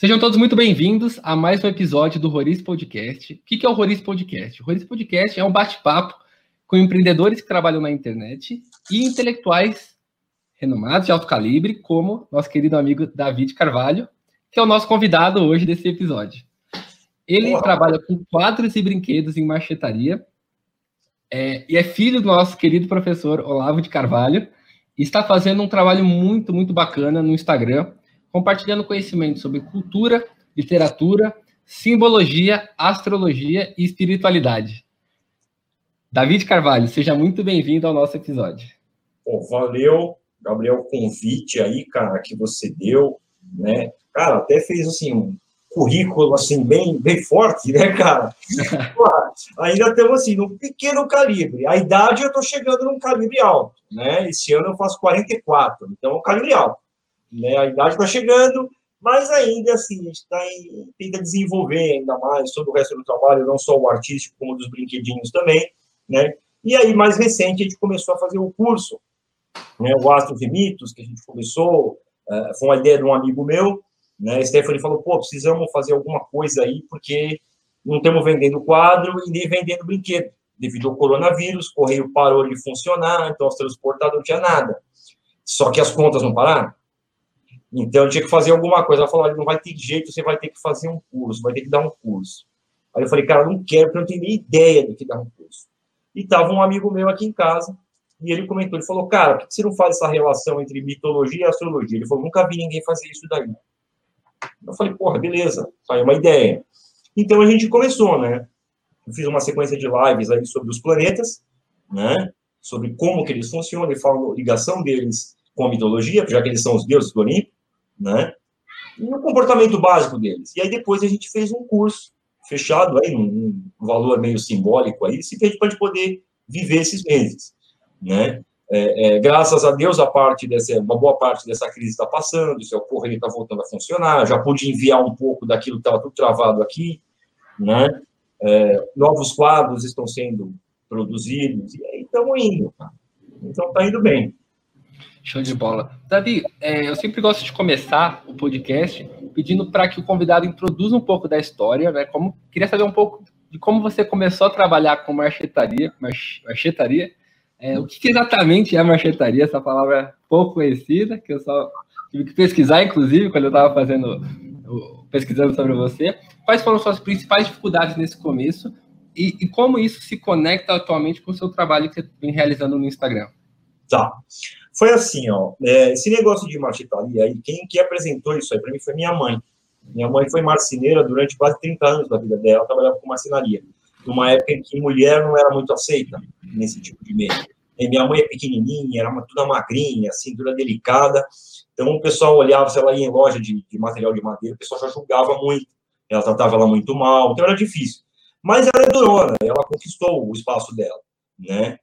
Sejam todos muito bem-vindos a mais um episódio do Roriz Podcast. O que é o Roriz Podcast? O Roriz Podcast é um bate-papo com empreendedores que trabalham na internet e intelectuais renomados de alto calibre, como nosso querido amigo David Carvalho, que é o nosso convidado hoje desse episódio. Ele Olá. trabalha com quadros e brinquedos em marchetaria é, e é filho do nosso querido professor Olavo de Carvalho e está fazendo um trabalho muito, muito bacana no Instagram, compartilhando conhecimento sobre cultura, literatura, simbologia, astrologia e espiritualidade. David Carvalho, seja muito bem-vindo ao nosso episódio. Pô, valeu, Gabriel, o convite aí, cara, que você deu, né? Cara, até fez, assim, um currículo, assim, bem, bem forte, né, cara? Pô, ainda estamos, assim, num pequeno calibre. A idade, eu estou chegando num calibre alto, né? Esse ano eu faço 44, então é um calibre alto. Né? A idade está chegando, mas ainda assim, a gente tá em, tenta desenvolver ainda mais todo o resto do trabalho, não só o artístico, como dos brinquedinhos também, né? E aí, mais recente, a gente começou a fazer o um curso, né? O Astros e Mitos, que a gente começou, uh, foi uma ideia de um amigo meu, né? Stephanie falou, pô, precisamos fazer alguma coisa aí, porque não estamos vendendo quadro e nem vendendo brinquedo. Devido ao coronavírus, o correio parou de funcionar, então os transportadores não tinha nada. Só que as contas não pararam. Então, eu tinha que fazer alguma coisa. Ela falou: não vai ter jeito, você vai ter que fazer um curso, vai ter que dar um curso. Aí eu falei: cara, não quero, porque eu não tenho nem ideia do que dar um curso. E estava um amigo meu aqui em casa, e ele comentou: ele falou, cara, por que você não faz essa relação entre mitologia e astrologia? Ele falou: nunca vi ninguém fazer isso daí. Eu falei: porra, beleza, saiu uma ideia. Então a gente começou, né? Eu fiz uma sequência de lives aí sobre os planetas, né? Sobre como que eles funcionam, e falam a ligação deles com a mitologia, já que eles são os deuses do Olimpo né? E o comportamento básico deles. E aí depois a gente fez um curso fechado aí, um, valor meio simbólico aí, fez para poder viver esses meses, né? É, é, graças a Deus, a parte dessa, uma boa parte dessa crise está passando, o seu correio está voltando a funcionar, já pude enviar um pouco daquilo que estava tudo travado aqui, né? É, novos quadros estão sendo produzidos, e aí estamos indo? Então está indo bem. Show de bola. Davi, é, eu sempre gosto de começar o podcast pedindo para que o convidado introduza um pouco da história, né? Como, queria saber um pouco de como você começou a trabalhar com marchetaria, march, marchetaria. É, o que, que exatamente é marchetaria? Essa palavra é pouco conhecida, que eu só tive que pesquisar, inclusive, quando eu estava fazendo, pesquisando sobre você. Quais foram suas principais dificuldades nesse começo e, e como isso se conecta atualmente com o seu trabalho que você vem realizando no Instagram? Tá. Foi assim, ó, é, esse negócio de marchetaria aí, quem que apresentou isso aí para mim foi minha mãe. Minha mãe foi marceneira durante quase 30 anos da vida dela, trabalhava com marcenaria. Numa época em que mulher não era muito aceita nesse tipo de meio. E minha mãe é pequenininha, era uma, toda magrinha, assim, toda delicada. Então o pessoal olhava, se ela em loja de, de material de madeira, o pessoal já julgava muito. Ela tratava ela muito mal, então era difícil. Mas ela é durona, ela conquistou o espaço dela, né?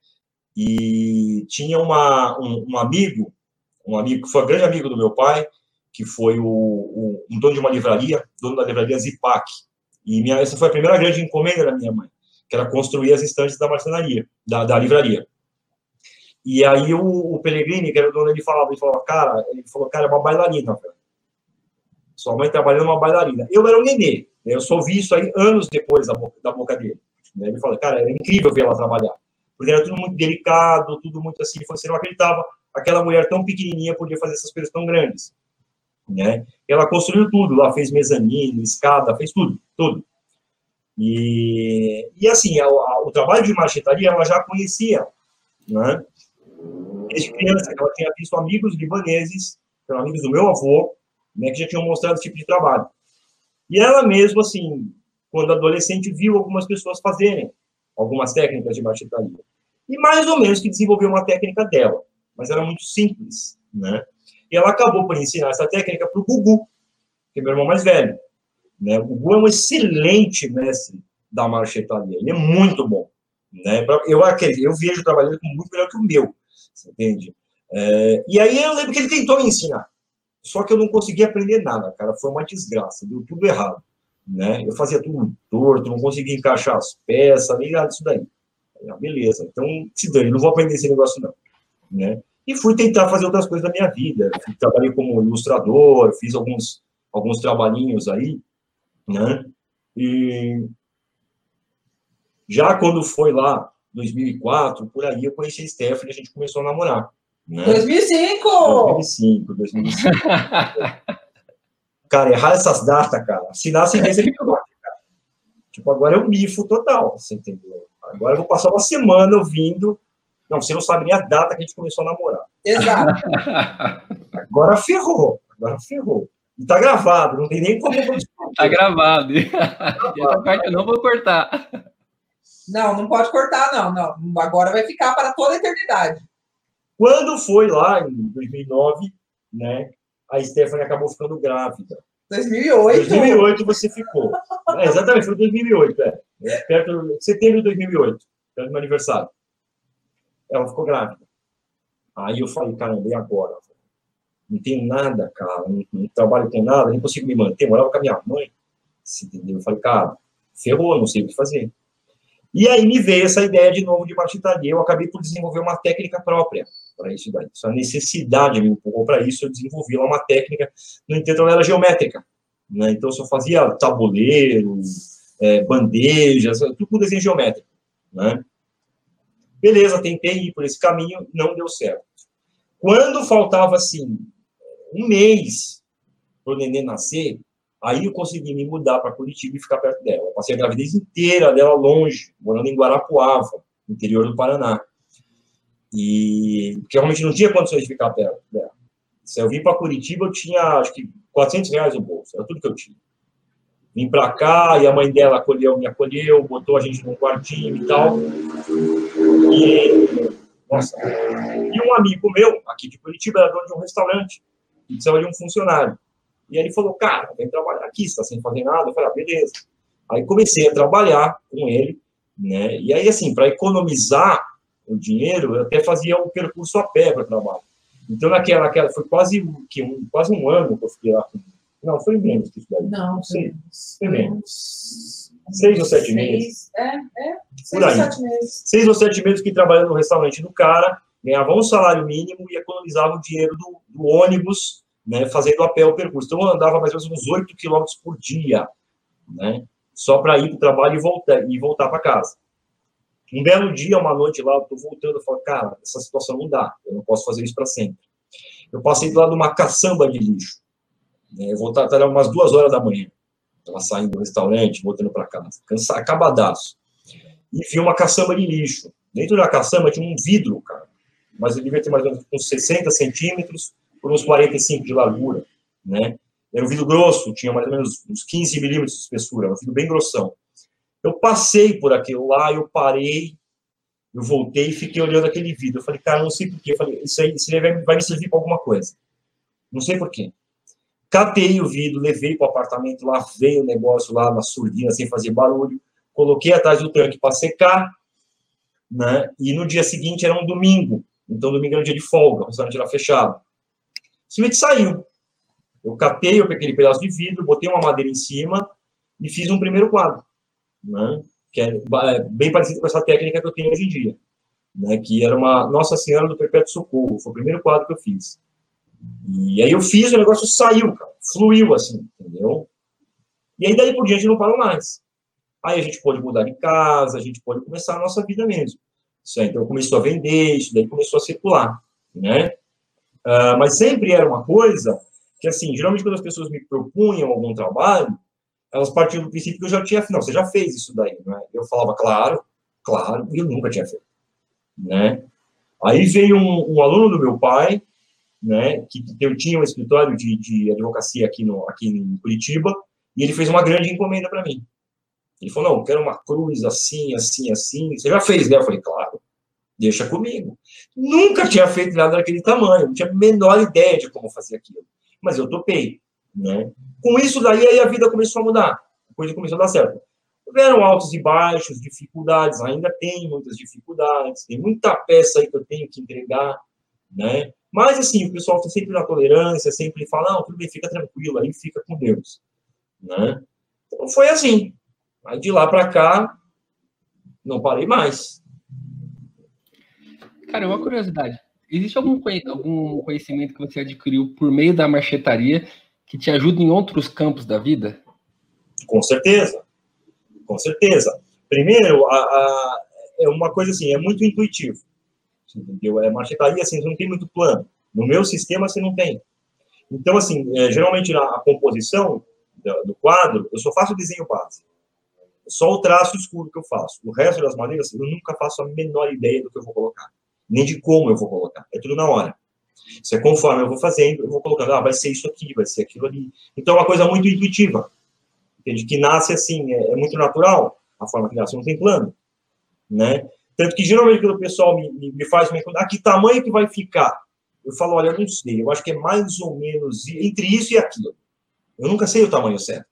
E tinha uma, um, um, amigo, um amigo que foi um grande amigo do meu pai, que foi o, o, um dono de uma livraria, dono da livraria Zipac. E minha, essa foi a primeira grande encomenda da minha mãe, que era construir as estantes da marcenaria, da, da livraria. E aí o, o que era o dono, ele falava, ele falava, cara, ele falou, cara, é uma bailarina, velho. Sua mãe trabalhando uma bailarina. Eu era um nenê, né? eu só vi isso aí anos depois da boca, da boca dele. Ele falou, cara, era incrível ver ela trabalhar porque era tudo muito delicado, tudo muito assim, você não acreditava, aquela mulher tão pequenininha podia fazer essas coisas tão grandes, né? Ela construiu tudo, lá fez mezanino, escada, fez tudo, tudo. E, e assim, a, a, o trabalho de marchetaria ela já conhecia, né? Desde criança, ela tinha visto amigos libaneses, amigos do meu avô, né, que já tinham mostrado esse tipo de trabalho. E ela mesmo, assim, quando adolescente, viu algumas pessoas fazerem algumas técnicas de marchetaria. E mais ou menos que desenvolveu uma técnica dela, mas era muito simples, né? E ela acabou por ensinar essa técnica para o Gugu, que é meu irmão mais velho. Né? O Gugu é um excelente mestre da marchetaria, ele é muito bom. Né? Eu, eu vejo trabalhando com muito melhor que o meu, você entende? É, e aí eu lembro que ele tentou me ensinar, só que eu não consegui aprender nada, cara, foi uma desgraça, deu tudo errado né? Eu fazia tudo torto, não conseguia encaixar as peças, nem nada disso daí. Ah, beleza, então se dane, não vou aprender esse negócio não, né? E fui tentar fazer outras coisas da minha vida. Trabalhei como ilustrador, fiz alguns alguns trabalhinhos aí, né? E já quando foi lá, 2004, por aí, eu conheci a Stephanie e a gente começou a namorar. Né? 2005! 2005, 2005. cara, errar essas datas, cara. Se nasce em cara. Tipo, agora eu mifo total, você entendeu? Agora eu vou passar uma semana ouvindo. Não, você não sabe nem a data que a gente começou a namorar. Exato. Agora ferrou. Agora ferrou. E tá gravado, não tem nem como. Tá gravado. Essa parte eu não vou cortar. Não, não pode cortar, não, não. Agora vai ficar para toda a eternidade. Quando foi lá em 2009, né? A Stephanie acabou ficando grávida. 2008. 2008 você ficou. É, exatamente, foi 2008, é. Perto de setembro de 2008, perto do meu aniversário. Ela ficou grávida. Aí eu falei, caramba, e agora? Não tenho nada, cara, não, não trabalho com nada, nem consigo me manter. Eu morava com a minha mãe, entendeu? Eu falei, cara, ferrou, não sei o que fazer. E aí me veio essa ideia de novo de martitaria. Eu acabei por desenvolver uma técnica própria para isso daí. Essa necessidade me empurrou para isso. Eu desenvolvi lá uma técnica. No entanto, ela era geométrica. Né? Então, eu só fazia tabuleiro, é, bandejas, tudo com desenho geométrico. Né? Beleza, tentei ir por esse caminho, não deu certo. Quando faltava, assim, um mês para o neném nascer, Aí eu consegui me mudar para Curitiba e ficar perto dela. Eu passei a gravidez inteira dela longe, morando em Guarapuava, interior do Paraná. E porque realmente não tinha condições de ficar perto dela. Se eu vim para Curitiba, eu tinha acho que 400 reais no bolso, era tudo que eu tinha. Vim para cá e a mãe dela acolheu, me acolheu, botou a gente num quartinho e tal. E, nossa, e um amigo meu, aqui de Curitiba, era dono de um restaurante, e precisava de um funcionário. E ele falou, cara, vem trabalhar aqui, está sem fazer nada. Eu falei, ah, beleza. Aí comecei a trabalhar com ele, né? E aí, assim, para economizar o dinheiro, eu até fazia um percurso a pé para trabalho. Então, naquela, naquela, foi quase, que um, quase um ano que eu fiquei lá. Não, foi menos que isso daí. Não, foi, foi menos. Seis ou sete seis, meses. É, é. Seis ou sete meses. Seis ou sete meses que trabalhando no restaurante do cara, ganhava um salário mínimo e economizava o dinheiro do, do ônibus né, fazendo a pé o percurso. Então, eu andava mais ou menos uns 8 quilômetros por dia, né, só para ir para o trabalho e voltar, e voltar para casa. Um belo dia, uma noite lá, eu estou voltando, eu falo, cara, essa situação não dá, eu não posso fazer isso para sempre. Eu passei do lado de uma caçamba de lixo. Né, eu voltava até umas duas horas da manhã. Estava saindo do restaurante, voltando para casa, cansado, acabadaço. E vi uma caçamba de lixo. Dentro da caçamba tinha um vidro, cara. Mas ele devia ter mais ou menos uns 60 centímetros, por uns 45 de largura, né? Era um vidro grosso, tinha mais ou menos uns 15 milímetros de espessura, era um vidro bem grossão. Eu passei por aquilo lá, eu parei, eu voltei e fiquei olhando aquele vidro. Eu falei, cara, não sei porquê. Eu falei, isso aí, isso aí vai, vai me servir para alguma coisa. Não sei porquê. Catei o vidro, levei para o apartamento, lavei o negócio lá na surdina, sem fazer barulho, coloquei atrás do tanque para secar, né? E no dia seguinte era um domingo, então domingo era um dia de folga, o restaurante era fechado simplesmente saiu. Eu catei aquele pedaço de vidro, botei uma madeira em cima e fiz um primeiro quadro, né? que é, é bem parecido com essa técnica que eu tenho hoje em dia, né? que era uma Nossa Senhora do Perpétuo Socorro, foi o primeiro quadro que eu fiz. E aí eu fiz, o negócio saiu, cara, fluiu assim, entendeu? E aí daí por diante não parou mais. Aí a gente pode mudar de casa, a gente pode começar a nossa vida mesmo. Isso aí, então começou a vender, isso daí começou a circular, né? Uh, mas sempre era uma coisa que, assim, geralmente quando as pessoas me propunham algum trabalho, elas partiam do princípio que eu já tinha, não, você já fez isso daí, né? Eu falava, claro, claro, e eu nunca tinha feito, né? Aí veio um, um, aluno do meu pai, né, que eu tinha um escritório de, de advocacia aqui, no, aqui em Curitiba, e ele fez uma grande encomenda para mim. Ele falou, não, eu quero uma cruz assim, assim, assim. Você já fez, né? Eu falei, claro deixa comigo. Nunca tinha feito nada daquele tamanho, não tinha a menor ideia de como fazer aquilo. Mas eu topei, né? Com isso daí, aí a vida começou a mudar, a coisa começou a dar certo. Houveram altos e baixos, dificuldades, ainda tem muitas dificuldades, tem muita peça aí que eu tenho que entregar, né? Mas, assim, o pessoal está sempre na tolerância, sempre fala, não, tudo bem, fica tranquilo, aí fica com Deus, né? Então, foi assim. Aí, de lá para cá, não parei mais, Cara, uma curiosidade. Existe algum, algum conhecimento que você adquiriu por meio da marchetaria que te ajuda em outros campos da vida? Com certeza. Com certeza. Primeiro, a, a, é uma coisa assim, é muito intuitivo. Entendeu? É marquetaria, assim, você não tem muito plano. No meu sistema, você não tem. Então, assim, é, geralmente na a composição do, do, quadro, eu só faço o desenho base. Só o traço escuro que eu faço. O resto das maneiras, eu nunca faço a menor ideia do que eu vou colocar. Nem de como eu vou colocar. É tudo na hora. Isso é conforme eu vou fazendo, eu vou colocando, ah, vai ser isso aqui, vai ser aquilo ali. Então, é uma coisa muito intuitiva. Entende? Que nasce assim, é, é muito natural a forma que nasce, não tem plano. Né? Tanto que, geralmente, quando o pessoal me, me, me faz me ah, que tamanho que vai ficar? Eu falo, olha, eu não sei, eu acho que é mais ou menos entre isso e aquilo. Eu nunca sei o tamanho certo.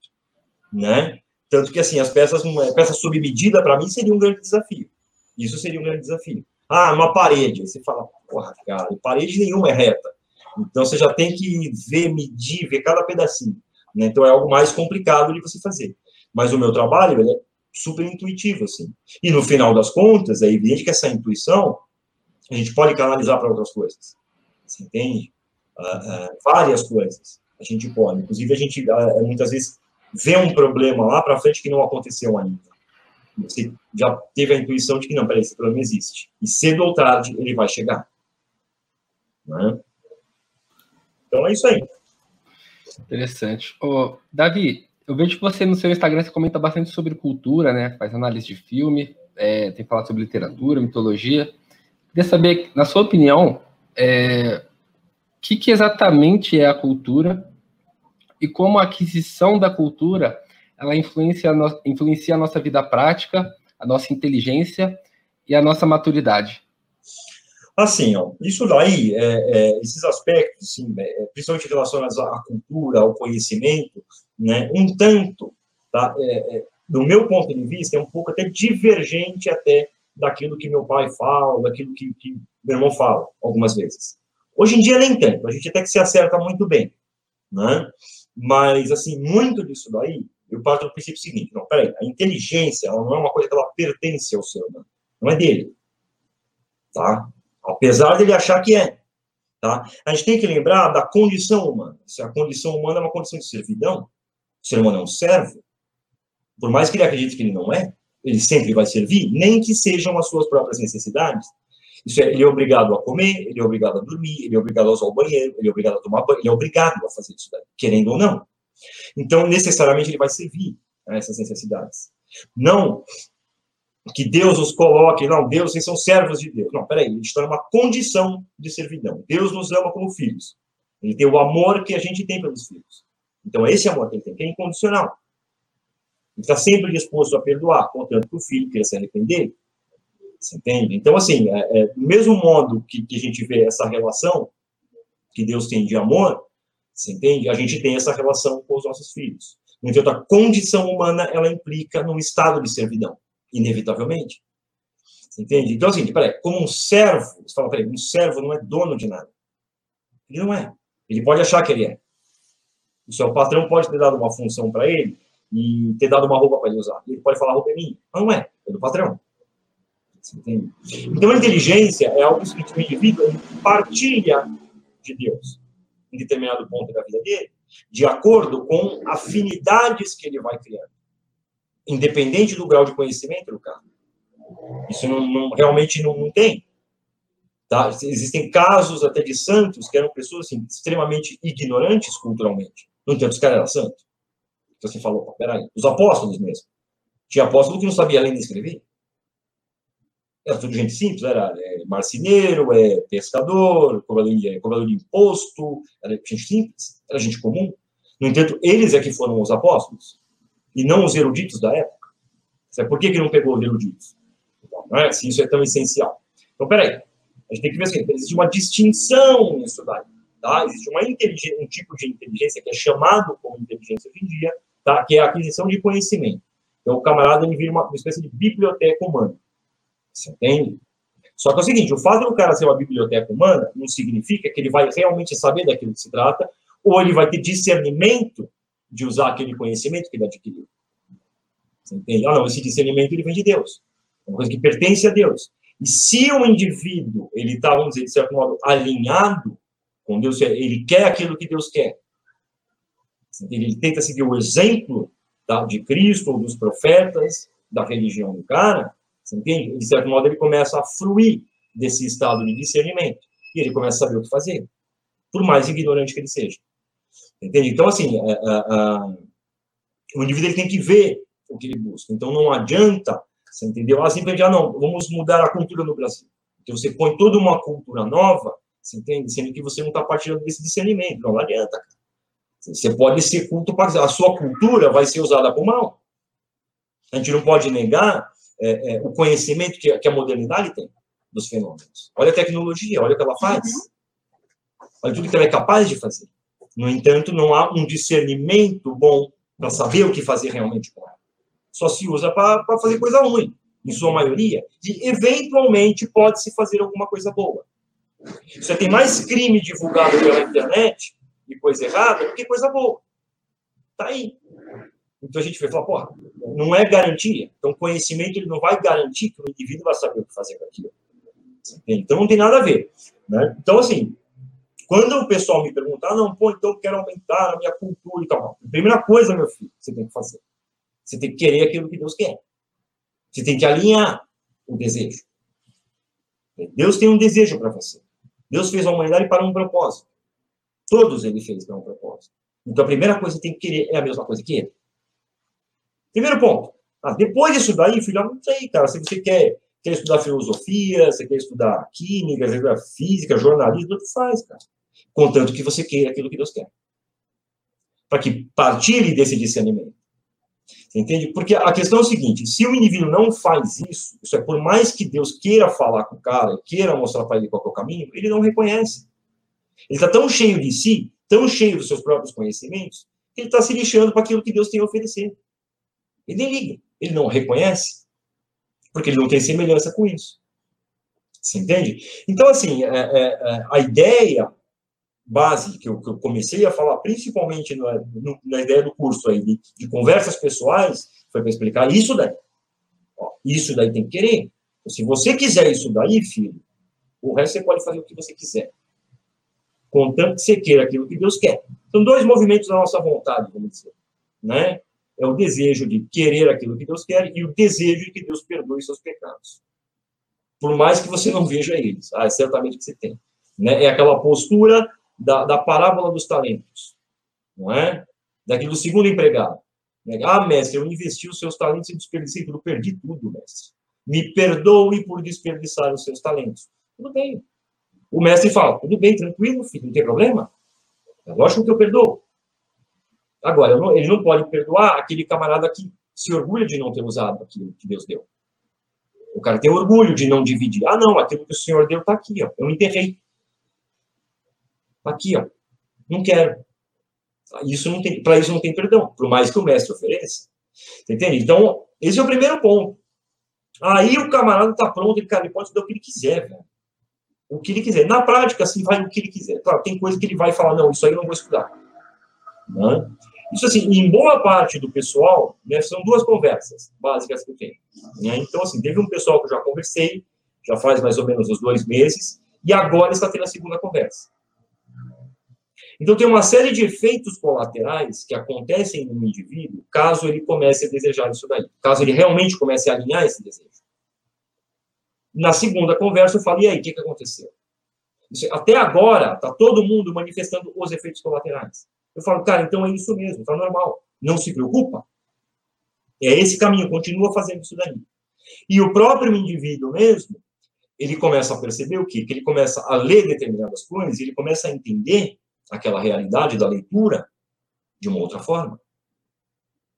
Né? Tanto que, assim, as peças, peça sob medida, para mim, seria um grande desafio. Isso seria um grande desafio. Ah, uma parede. Você fala, porra, cara, parede nenhuma é reta. Então você já tem que ver, medir, ver cada pedacinho. Né? Então é algo mais complicado de você fazer. Mas o meu trabalho ele é super intuitivo, assim. E no final das contas, é evidente que essa intuição a gente pode canalizar para outras coisas. Você entende? Uh, uh, várias coisas a gente pode. Inclusive, a gente uh, muitas vezes vê um problema lá para frente que não aconteceu ainda. Você já teve a intuição de que, não, peraí, esse problema existe. E cedo ou tarde ele vai chegar. Né? Então é isso aí. Interessante. Ô, Davi, eu vejo que você no seu Instagram você comenta bastante sobre cultura, né? Faz análise de filme, é, tem falado sobre literatura, mitologia. Queria saber, na sua opinião, é, o que, que exatamente é a cultura e como a aquisição da cultura ela influencia a, no, influencia a nossa vida prática, a nossa inteligência e a nossa maturidade. Assim, ó, isso daí, é, é, esses aspectos, assim, é, principalmente relacionados à cultura, ao conhecimento, né, um tanto, tá, é, é, do meu ponto de vista, é um pouco até divergente até daquilo que meu pai fala, daquilo que, que meu irmão fala, algumas vezes. Hoje em dia, nem tanto, a gente até que se acerta muito bem, né? Mas, assim, muito disso daí eu parto do princípio seguinte: não, peraí, a inteligência ela não é uma coisa que ela pertence ao ser humano, não é dele. Tá? Apesar dele achar que é. Tá? A gente tem que lembrar da condição humana. Se a condição humana é uma condição de servidão, o ser humano é um servo, por mais que ele acredite que ele não é, ele sempre vai servir, nem que sejam as suas próprias necessidades. Isso é, ele é obrigado a comer, ele é obrigado a dormir, ele é obrigado a usar o banheiro, ele é obrigado a tomar banho, ele é obrigado a fazer isso daí, querendo ou não. Então, necessariamente, ele vai servir a essas necessidades. Não que Deus os coloque, não, Deus, vocês são servos de Deus. Não, peraí, ele está numa condição de servidão. Deus nos ama como filhos. Ele tem o amor que a gente tem pelos filhos. Então, esse amor que ele tem, que é incondicional. Ele está sempre disposto a perdoar, contanto que o filho queira se arrepender. Você entende? Então, assim, é, é, do mesmo modo que, que a gente vê essa relação que Deus tem de amor, você entende? A gente tem essa relação com os nossos filhos. No entanto, a condição humana, ela implica num estado de servidão, inevitavelmente. Entende? Então, assim, peraí, como um servo, você fala, peraí, um servo não é dono de nada. Ele não é. Ele pode achar que ele é. O seu patrão pode ter dado uma função para ele e ter dado uma roupa para ele usar. Ele pode falar, roupa é minha. Mas não é, é do patrão. Você entende? Então, a inteligência é algo que o indivíduo partilha de Deus em determinado ponto da vida dele, de acordo com afinidades que ele vai criando. Independente do grau de conhecimento do cara. Isso não, não realmente não, não, tem. Tá? Existem casos até de santos que eram pessoas assim, extremamente ignorantes culturalmente. No entanto, os caras eram santos. Então você falou, peraí, os apóstolos mesmo. Tinha apóstolo que não sabia ler nem escrever. Era tudo gente simples, era é, marceneiro, é, pescador, cobrador de, cobrador de imposto, era gente simples, era gente comum. No entanto, eles é que foram os apóstolos, e não os eruditos da época. Por que, que não pegou os eruditos? Não é? Se isso é tão essencial. Então, peraí, a gente tem que ver assim, existe uma distinção nisso daí. Tá? Existe uma um tipo de inteligência que é chamado como inteligência hoje em dia, tá? que é a aquisição de conhecimento. Então, o camarada ele vira uma, uma espécie de biblioteca humana. Você entende? Só que é o seguinte, o fato do cara ser uma biblioteca humana não significa que ele vai realmente saber daquilo que se trata, ou ele vai ter discernimento de usar aquele conhecimento que ele adquiriu. Você entende? Não, esse discernimento ele vem de Deus. É uma coisa que pertence a Deus. E se o indivíduo, ele está, vamos dizer, de certo modo, alinhado com Deus, ele quer aquilo que Deus quer, Ele tenta seguir o exemplo da, de Cristo ou dos profetas, da religião do cara, você entende? De certo modo, ele começa a fruir desse estado de discernimento. E ele começa a saber o que fazer, por mais ignorante que ele seja. Entende? Então, assim, a, a, a, o indivíduo ele tem que ver o que ele busca. Então, não adianta, você entendeu? Assim, ah, não, vamos mudar a cultura no Brasil. Então, você põe toda uma cultura nova, você entende? Sendo que você não está partilhando desse discernimento. Não, não adianta, cara. Você pode ser culto para. A sua cultura vai ser usada por mal. A gente não pode negar é, é, o conhecimento que, que, a modernidade tem dos fenômenos. Olha a tecnologia, olha o que ela faz. Uhum. Olha tudo que ela é capaz de fazer. No entanto, não há um discernimento bom para saber o que fazer realmente com ela. Só se usa para fazer coisa ruim, em sua maioria. E, eventualmente, pode-se fazer alguma coisa boa. Você tem mais crime divulgado pela internet e coisa errada do que coisa boa. Tá aí. Então a gente vai falar, porra, não é garantia. Então conhecimento ele não vai garantir que o indivíduo vai saber o que fazer com aquilo. Então não tem nada a ver. Né? Então, assim, quando o pessoal me perguntar, não, pô, então eu quero aumentar a minha cultura e tal. Primeira coisa, meu filho, você tem que fazer. Você tem que querer aquilo que Deus quer. Você tem que alinhar o desejo. Deus tem um desejo para você. Deus fez a humanidade para um propósito. Todos ele fez para um propósito. Então a primeira coisa que você tem que querer é a mesma coisa que ele. Primeiro ponto. Ah, depois disso daí, filho, não sei, cara. Se você quer, quer estudar filosofia, você quer estudar química, estudar física, jornalismo, tudo faz, cara. Contanto que você queira aquilo que Deus quer. Para que partilhe desse discernimento. Você entende? Porque a questão é o seguinte: se o indivíduo não faz isso, isso é por mais que Deus queira falar com o cara, queira mostrar para ele qual é o caminho, ele não reconhece. Ele está tão cheio de si, tão cheio dos seus próprios conhecimentos, que ele está se lixando para aquilo que Deus tem a oferecer. Ele nem liga, ele não reconhece, porque ele não tem semelhança com isso. Você entende? Então, assim, é, é, é, a ideia base que eu, que eu, comecei a falar, principalmente na, na ideia do curso aí, de, de conversas pessoais, foi para explicar isso daí. Ó, isso daí tem que querer. Se você quiser isso daí, filho, o resto você pode fazer o que você quiser. Contanto que você queira aquilo que Deus quer. São dois movimentos da nossa vontade, vamos dizer. Né? É o desejo de querer aquilo que Deus quer e o desejo de que Deus perdoe seus pecados. Por mais que você não veja eles. Ah, é certamente que você tem. Né? É aquela postura da, da parábola dos talentos. Não é? Daquilo do segundo empregado. Ah, mestre, eu investi os seus talentos e desperdicei tudo. Perdi tudo, mestre. Me perdoe por desperdiçar os seus talentos. Tudo bem. O mestre fala, tudo bem, tranquilo, filho, não tem problema. É lógico que eu perdoo. Agora, ele não pode perdoar aquele camarada que se orgulha de não ter usado aquilo que Deus deu. O cara tem orgulho de não dividir. Ah, não, aquilo que o Senhor deu está aqui, ó. Eu enterrei. Aqui, ó. Não quero. Isso não tem, para isso não tem perdão, por mais que o mestre ofereça. Entende? Então, esse é o primeiro ponto. Aí o camarada está pronto, ele, cara, ele pode dar o que ele quiser, velho. O que ele quiser. Na prática, assim, vai o que ele quiser. Claro, tem coisa que ele vai falar, não, isso aí eu não vou estudar. Né? Isso, assim, em boa parte do pessoal, né, são duas conversas básicas que eu tenho. Né? Então, assim, teve um pessoal que eu já conversei, já faz mais ou menos uns dois meses, e agora está tendo a segunda conversa. Então, tem uma série de efeitos colaterais que acontecem no indivíduo caso ele comece a desejar isso daí, caso ele realmente comece a alinhar esse desejo. Na segunda conversa, eu falei, e aí, o que, que aconteceu? Até agora, está todo mundo manifestando os efeitos colaterais. Eu falo, cara, então é isso mesmo, está normal. Não se preocupa. É esse caminho, continua fazendo isso daí. E o próprio indivíduo mesmo, ele começa a perceber o quê? Que ele começa a ler determinadas coisas, ele começa a entender aquela realidade da leitura de uma outra forma.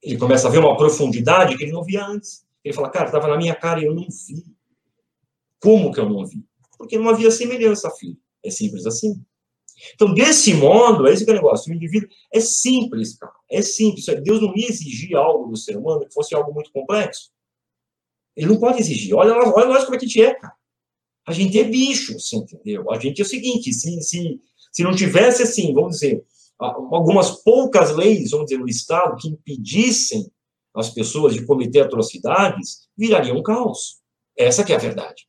Ele começa a ver uma profundidade que ele não via antes. Ele fala, cara, estava na minha cara e eu não vi. Como que eu não vi? Porque não havia semelhança, filho. É simples assim. Então, desse modo, é esse que é o negócio. O indivíduo é simples, cara. É simples. Deus não ia exigir algo do ser humano que fosse algo muito complexo. Ele não pode exigir. Olha, olha nós como é que a gente é, cara. A gente é bicho, você entendeu? A gente é o seguinte, se, se, se não tivesse, assim, vamos dizer, algumas poucas leis, vamos dizer, no Estado que impedissem as pessoas de cometer atrocidades, viraria um caos. Essa que é a verdade.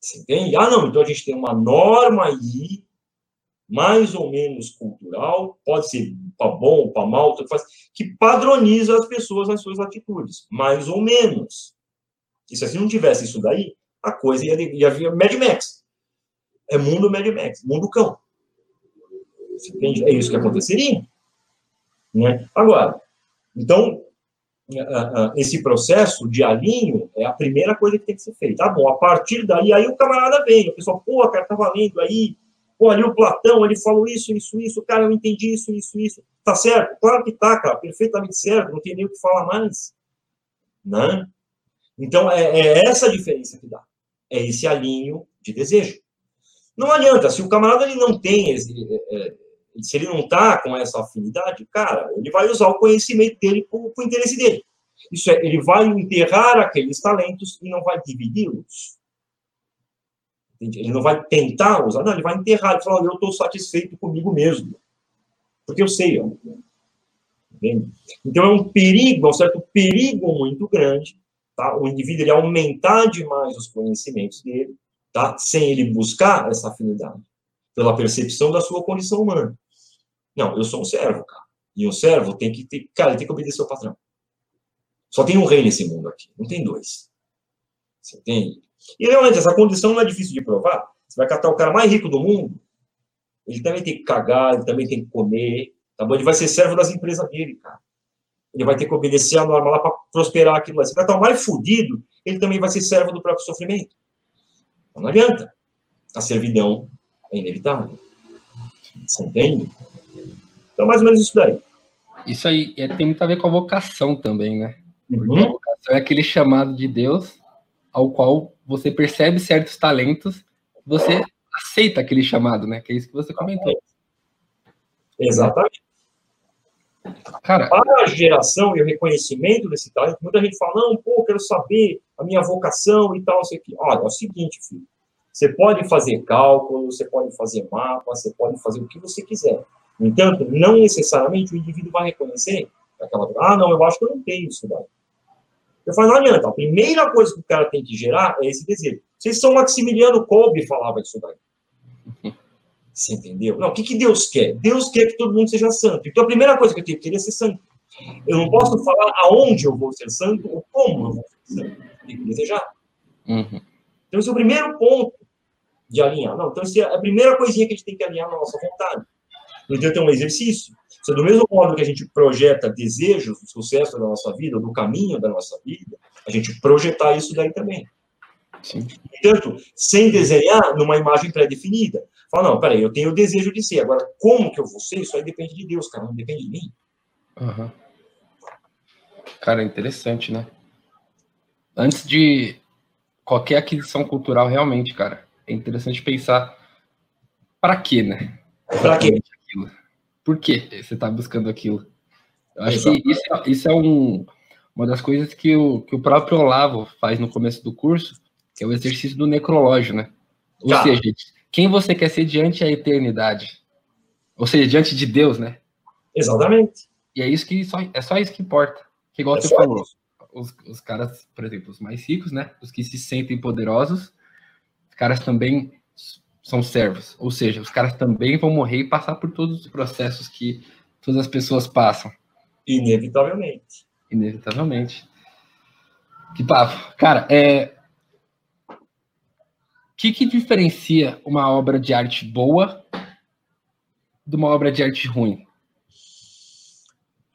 Você entende? Ah, não, então a gente tem uma norma aí mais ou menos cultural, pode ser para bom, para mal, que padroniza as pessoas nas suas atitudes, mais ou menos. E se assim não tivesse isso daí, a coisa ia, ia vir Mad Max. É mundo Mad Max, mundo cão. É isso que aconteceria. Né? Agora, então, esse processo de alinho é a primeira coisa que tem que ser feita. Tá bom, a partir daí, aí o camarada vem, o pessoal, pô, cara, tá valendo aí, pô, ali o Platão, ele falou isso, isso, isso, cara, eu entendi isso, isso, isso. Tá certo? Claro que tá, cara, perfeitamente certo, não tem nem o que falar mais. Né? Então, é, é essa a diferença que dá. É esse alinho de desejo. Não adianta, se o camarada ele não tem é, é se ele não está com essa afinidade, cara, ele vai usar o conhecimento dele para o interesse dele. Isso é, ele vai enterrar aqueles talentos e não vai dividi-los. Ele não vai tentar usar, não, ele vai enterrar. Ele fala, eu estou satisfeito comigo mesmo. Porque eu sei. Entende? Então é um perigo, é um certo perigo muito grande, tá? o indivíduo ele aumentar demais os conhecimentos dele, tá? sem ele buscar essa afinidade, pela percepção da sua condição humana. Não, eu sou um servo, cara. E o servo tem que ter, cara, ele tem que obedecer ao patrão. Só tem um rei nesse mundo aqui, não tem dois. Você entende? E realmente, essa condição não é difícil de provar. Você vai catar o cara mais rico do mundo, ele também tem que cagar, ele também tem que comer, tá bom? Ele vai ser servo das empresas dele, cara. Ele vai ter que obedecer a norma lá para prosperar aquilo lá. Você vai estar o mais fudido, ele também vai ser servo do próprio sofrimento. Então, não adianta. A servidão é inevitável. Você entende? Então, mais ou menos isso daí. Isso aí é, tem muito a ver com a vocação também, né? Uhum. a vocação é aquele chamado de Deus ao qual você percebe certos talentos, você aceita aquele chamado, né? Que é isso que você comentou. Exatamente. Cara, para a geração e o reconhecimento desse talento, muita gente fala, não, pô, quero saber a minha vocação e tal, sei que. Olha, é o seguinte, filho. Você pode fazer cálculo, você pode fazer mapa, você pode fazer o que você quiser. No entanto, não necessariamente o indivíduo vai reconhecer aquela ah, não, eu acho que eu não tenho isso daí. Eu falo, não adianta, a primeira coisa que o cara tem que gerar é esse desejo. Vocês são Maximiliano Kolbe falava disso daí. Você entendeu? Não, o que, que Deus quer? Deus quer que todo mundo seja santo. Então a primeira coisa que eu tenho que querer é ser santo. Eu não posso falar aonde eu vou ser santo ou como eu vou ser santo. Tem que desejar. Uhum. Então esse é o primeiro ponto de alinhar. Não, então essa é a primeira coisinha que a gente tem que alinhar na nossa vontade. No entanto, é um exercício. Se do mesmo modo que a gente projeta desejos do sucesso da nossa vida, do caminho da nossa vida, a gente projetar isso daí também. Sim. Portanto, sem desenhar numa imagem pré-definida. Fala, não, peraí, eu tenho o desejo de ser. Agora, como que eu vou ser? Isso aí depende de Deus, cara, não depende de mim. Uhum. Cara, interessante, né? Antes de qualquer aquisição cultural, realmente, cara, é interessante pensar para quê, né? Para quê? aquilo? Por que você está buscando aquilo? Eu acho Exato. que isso, é, isso é um, uma das coisas que o, que o próprio Olavo faz no começo do curso, que é o exercício do necrológio, né? Ou tá. seja, quem você quer ser diante a eternidade? Ou seja, diante de Deus, né? Exatamente. E é isso que só, é só isso que importa. Que igual é você falou, os, os caras, por exemplo, os mais ricos, né? Os que se sentem poderosos, os caras também são servos. Ou seja, os caras também vão morrer e passar por todos os processos que todas as pessoas passam. Inevitavelmente. Inevitavelmente. Que papo. Cara, é. O que, que diferencia uma obra de arte boa de uma obra de arte ruim?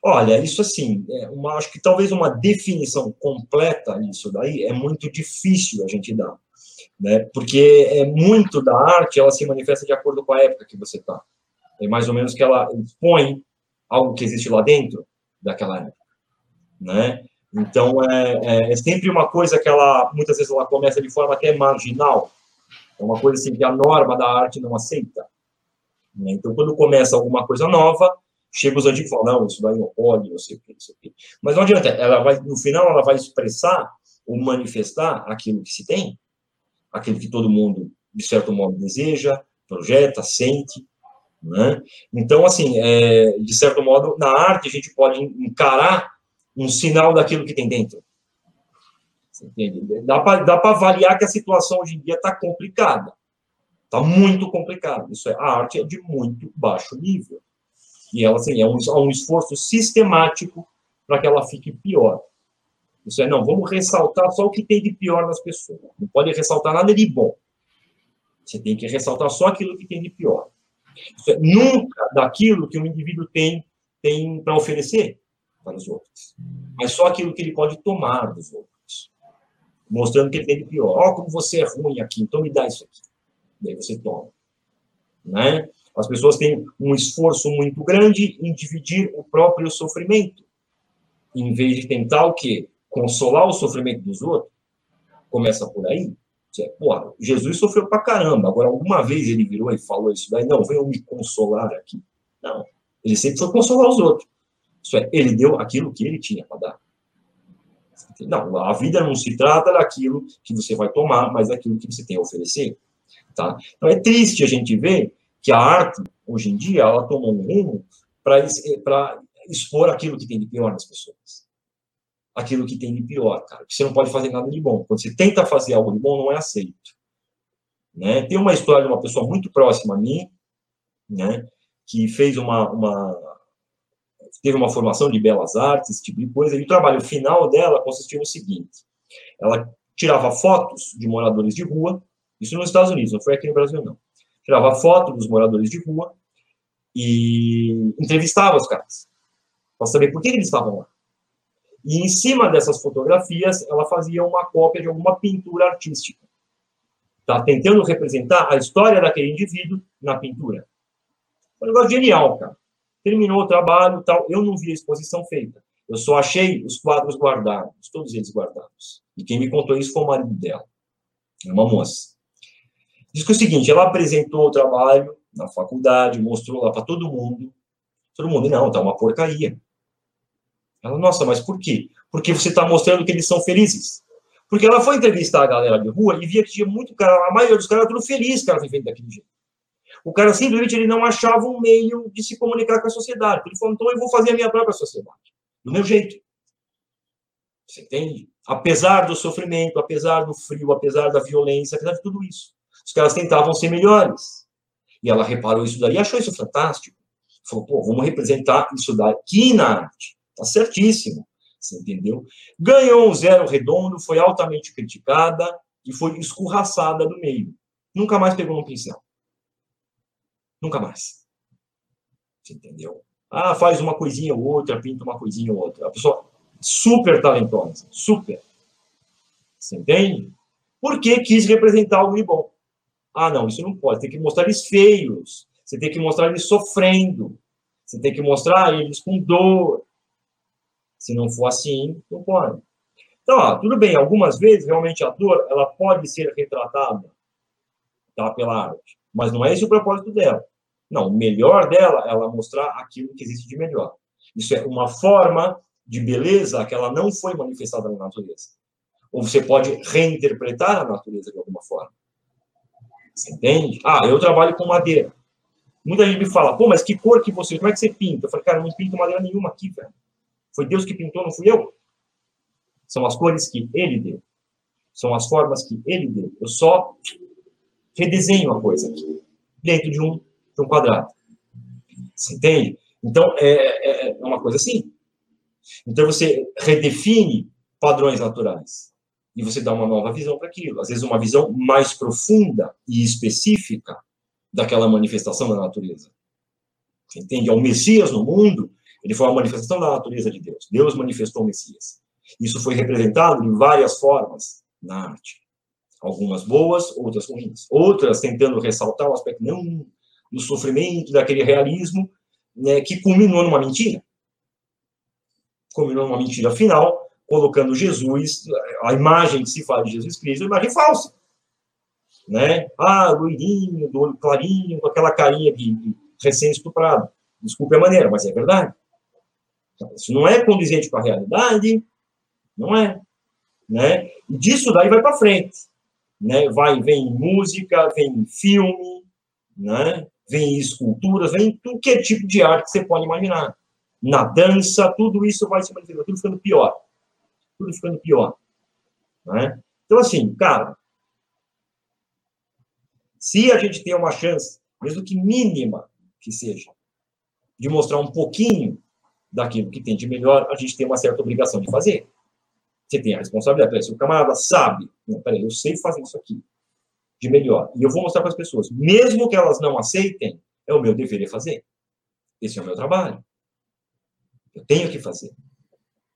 Olha, isso assim, é uma, acho que talvez uma definição completa nisso daí é muito difícil a gente dar né? Porque é muito da arte, ela se manifesta de acordo com a época que você está. É mais ou menos que ela expõe algo que existe lá dentro daquela época, né? Então é, é, é, sempre uma coisa que ela muitas vezes ela começa de forma até marginal, é uma coisa assim que a norma da arte não aceita. Né? Então quando começa alguma coisa nova, chega os antigos e falam não, isso daí não pode, não sei o que, não sei o que. Mas não adianta, ela vai no final ela vai expressar ou manifestar aquilo que se tem aquele que todo mundo, de certo modo, deseja, projeta, sente. Né? Então, assim, é, de certo modo, na arte a gente pode encarar um sinal daquilo que tem dentro. Você entende? Dá para avaliar que a situação hoje em dia está complicada. Está muito complicado. Isso é, a arte é de muito baixo nível. E ela assim, é um, um esforço sistemático para que ela fique pior. Isso é, não, vamos ressaltar só o que tem de pior nas pessoas. Não pode ressaltar nada de bom. Você tem que ressaltar só aquilo que tem de pior. Isso é, nunca daquilo que um indivíduo tem, tem para oferecer para os outros. Mas só aquilo que ele pode tomar dos outros. Mostrando que ele tem de pior. Ó, como você é ruim aqui, então me dá isso aqui. Daí você toma. Né? As pessoas têm um esforço muito grande em dividir o próprio sofrimento. Em vez de tentar o quê? Consolar o sofrimento dos outros. Começa por aí. Pô, Jesus sofreu pra caramba. Agora, alguma vez ele virou e falou isso daí? Não, venham me consolar aqui. Não. Ele sempre foi consolar os outros. Isso é, ele deu aquilo que ele tinha para dar. Não, a vida não se trata daquilo que você vai tomar, mas daquilo que você tem a oferecer. Tá? Então é triste a gente ver que a arte, hoje em dia, ela tomou um rumo para expor aquilo que tem de pior nas pessoas. Aquilo que tem de pior, cara. Você não pode fazer nada de bom. Quando você tenta fazer algo de bom, não é aceito. Né? Tem uma história de uma pessoa muito próxima a mim, né, que fez uma, uma teve uma formação de belas artes, esse tipo de coisa, e o trabalho final dela consistia no seguinte: ela tirava fotos de moradores de rua, isso nos Estados Unidos, não foi aqui no Brasil, não. Tirava foto dos moradores de rua e entrevistava os caras, para saber por que eles estavam lá. E em cima dessas fotografias, ela fazia uma cópia de alguma pintura artística. Tá tentando representar a história daquele indivíduo na pintura. um negócio genial, cara. Terminou o trabalho tal. Eu não vi a exposição feita. Eu só achei os quadros guardados, todos eles guardados. E quem me contou isso foi o marido dela, uma moça. Diz que é o seguinte: ela apresentou o trabalho na faculdade, mostrou lá para todo mundo. Todo mundo, não, tá uma porcaria. Ela, nossa, mas por quê? Porque você está mostrando que eles são felizes. Porque ela foi entrevistar a galera de rua e via que tinha muito cara, a maioria dos caras tudo feliz que ela vivendo daquele jeito. O cara simplesmente ele não achava um meio de se comunicar com a sociedade. Ele falou, então eu vou fazer a minha própria sociedade, do meu jeito. Você entende? Apesar do sofrimento, apesar do frio, apesar da violência, apesar de tudo isso. Os caras tentavam ser melhores. E ela reparou isso daí achou isso fantástico. Falou, pô, vamos representar isso daqui na arte. Tá certíssimo. Você entendeu? Ganhou um zero redondo, foi altamente criticada e foi escorraçada do meio. Nunca mais pegou um pincel. Nunca mais. Você entendeu? Ah, faz uma coisinha ou outra, pinta uma coisinha ou outra. A pessoa super talentosa, super. Você entende? Porque quis representar algo de bom. Ah, não, isso não pode. Tem que mostrar eles feios. Você tem que mostrar eles sofrendo. Você tem que mostrar eles com dor. Se não for assim, não pode. Então, ó, tudo bem, algumas vezes realmente a dor ela pode ser retratada tá, pela arte, mas não é esse o propósito dela. Não, o melhor dela é ela mostrar aquilo que existe de melhor. Isso é uma forma de beleza que ela não foi manifestada na natureza. Ou você pode reinterpretar a natureza de alguma forma. Você entende? Ah, eu trabalho com madeira. Muita gente me fala, pô, mas que cor que você, como é que você pinta? Eu falei, cara, eu não pinto madeira nenhuma aqui, velho. Foi Deus que pintou, não fui eu. São as cores que ele deu. São as formas que ele deu. Eu só redesenho a coisa aqui, dentro de um de um quadrado. Você entende? Então, é, é, é uma coisa assim. Então, você redefine padrões naturais e você dá uma nova visão para aquilo. Às vezes, uma visão mais profunda e específica daquela manifestação da natureza. Você entende? O Messias no mundo, ele foi uma manifestação da natureza de Deus. Deus manifestou o Messias. Isso foi representado em várias formas na arte. Algumas boas, outras ruins. Outras tentando ressaltar o aspecto, não, do sofrimento, daquele realismo, né, que culminou numa mentira. Culminou numa mentira final, colocando Jesus, a imagem que se faz de Jesus Cristo, é uma imagem falsa. Né? Ah, loirinho, do olho clarinho, com aquela carinha de, recém-estuprado. Desculpe a maneira, mas é verdade. Isso não é condizente com a realidade, não é. Né? E disso daí vai para frente. Né? Vai, vem música, vem filme, né? vem esculturas, vem tudo que é tipo de arte que você pode imaginar. Na dança, tudo isso vai se manifestar, tudo ficando pior. Tudo ficando pior. Né? Então, assim, cara, Se a gente tem uma chance, mesmo que mínima que seja, de mostrar um pouquinho daquilo que tem de melhor, a gente tem uma certa obrigação de fazer. Você tem a responsabilidade. Se o camarada sabe, não, peraí, eu sei fazer isso aqui de melhor, e eu vou mostrar para as pessoas, mesmo que elas não aceitem, é o meu dever fazer. Esse é o meu trabalho. Eu tenho que fazer.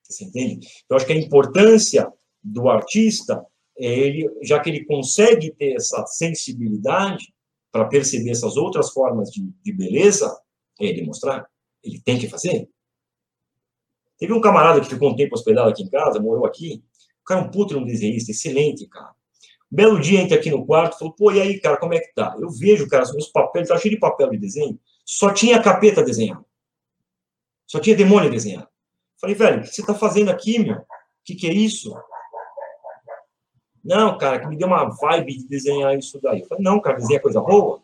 Você entende? Então, acho que a importância do artista é ele, já que ele consegue ter essa sensibilidade para perceber essas outras formas de, de beleza, é ele mostrar. Ele tem que fazer. Teve um camarada que ficou um tempo hospedado aqui em casa, morou aqui. O cara é um puto um desenhista, excelente, cara. Um belo dia entra aqui no quarto e falou, pô, e aí, cara, como é que tá? Eu vejo, cara, os papéis, tá cheio de papel de desenho, só tinha capeta desenhado. Só tinha demônio desenhado. Falei, velho, o que você tá fazendo aqui, meu? O que, que é isso? Não, cara, que me deu uma vibe de desenhar isso daí. Falei, não, cara, desenha coisa boa.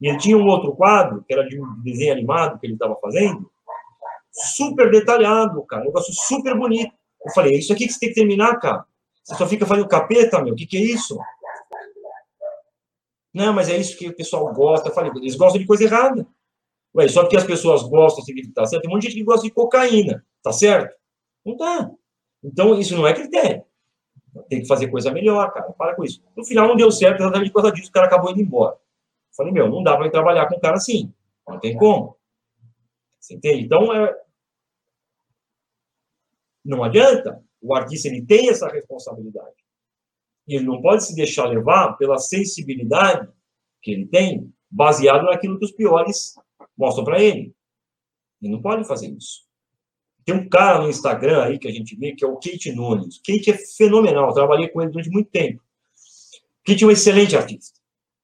E ele tinha um outro quadro, que era de um desenho animado que ele estava fazendo, super detalhado, cara, um negócio super bonito. Eu falei, é isso aqui que você tem que terminar, cara. Você só fica fazendo capeta, meu, o que, que é isso? Não, mas é isso que o pessoal gosta. Eu falei, eles gostam de coisa errada. Ué, só porque as pessoas gostam significa tá certo. Tem um monte de gente que gosta de cocaína, tá certo? Não tá. Então, isso não é critério. Tem que fazer coisa melhor, cara. Para com isso. No final, não deu certo exatamente por causa disso. O cara acabou indo embora. Falei, meu, não dá para trabalhar com um cara assim. Não tem como. Você entende? Então, é... não adianta. O artista ele tem essa responsabilidade. Ele não pode se deixar levar pela sensibilidade que ele tem, baseado naquilo que os piores mostram para ele. Ele não pode fazer isso. Tem um cara no Instagram aí que a gente vê, que é o Kate Nunes. Kate é fenomenal, eu trabalhei com ele durante muito tempo. Kate é um excelente artista.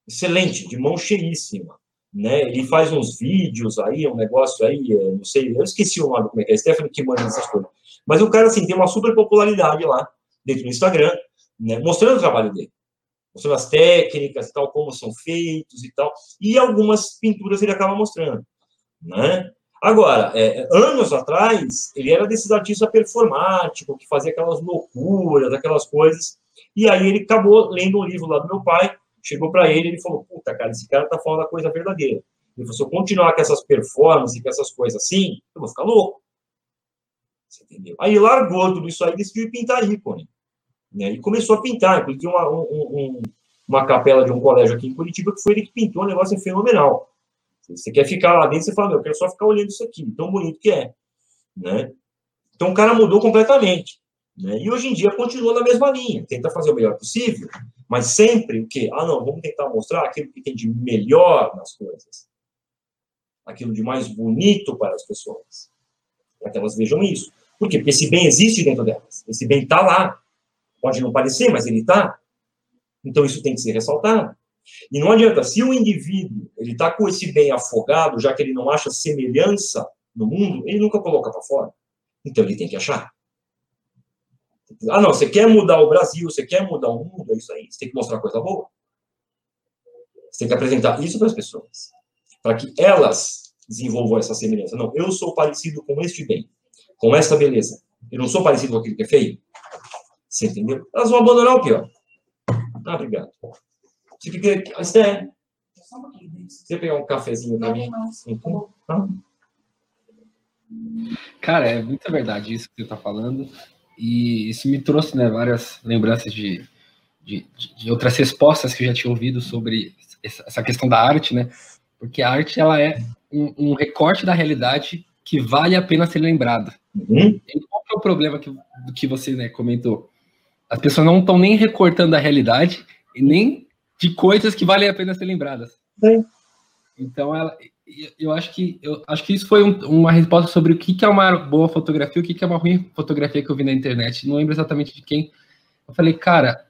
Excelente, de mão cheíssima. Né? Ele faz uns vídeos aí, um negócio aí, é, não sei, eu esqueci o nome, como é que é, Stephanie que manda essas coisas. Mas o cara, assim, tem uma super popularidade lá, dentro do Instagram, né? mostrando o trabalho dele. Mostrando as técnicas e tal, como são feitos e tal. E algumas pinturas ele acaba mostrando, né? Agora, é, anos atrás, ele era desses artistas performáticos, que fazia aquelas loucuras, aquelas coisas. E aí ele acabou lendo um livro lá do meu pai, chegou para ele e ele falou: Puta, cara, esse cara tá falando da coisa verdadeira. Ele falou: Se eu continuar com essas performances, com essas coisas assim, eu vou ficar louco. Você entendeu? Aí largou tudo isso aí e decidiu pintar ícone. E começou a pintar. Inclusive, uma, um, um, uma capela de um colégio aqui em Curitiba, que foi ele que pintou, um negócio fenomenal. Você quer ficar lá dentro, você fala, meu, eu quero só ficar olhando isso aqui, tão bonito que é. Né? Então o cara mudou completamente. Né? E hoje em dia continua na mesma linha, tenta fazer o melhor possível, mas sempre o quê? Ah, não, vamos tentar mostrar aquilo que tem de melhor nas coisas. Aquilo de mais bonito para as pessoas. Para que elas vejam isso. Por quê? Porque esse bem existe dentro delas. Esse bem está lá. Pode não parecer, mas ele está. Então isso tem que ser ressaltado. E não adianta, se o indivíduo ele está com esse bem afogado, já que ele não acha semelhança no mundo, ele nunca coloca para fora. Então ele tem que achar. Ah, não, você quer mudar o Brasil, você quer mudar o mundo, é isso aí. Você tem que mostrar coisa boa. Você tem que apresentar isso para as pessoas, para que elas desenvolvam essa semelhança. Não, eu sou parecido com este bem com essa beleza. Eu não sou parecido com aquilo que é feio. Você entendeu? Elas vão abandonar o pior. Ah, obrigado. Você fica. Esté. Você pegar um cafezinho para mim? Então, tá. Cara, é muita verdade isso que você está falando. E isso me trouxe né, várias lembranças de, de, de, outras respostas que eu já tinha ouvido sobre essa questão da arte, né? Porque a arte ela é um, um recorte da realidade que vale a pena ser lembrada. Uhum. E qual é o problema que, que você né, comentou? As pessoas não estão nem recortando a realidade e nem de coisas que valem a pena ser lembradas. Sim. Então, ela, eu acho que eu acho que isso foi um, uma resposta sobre o que, que é uma boa fotografia, o que, que é uma ruim fotografia que eu vi na internet. Não lembro exatamente de quem. Eu falei, cara,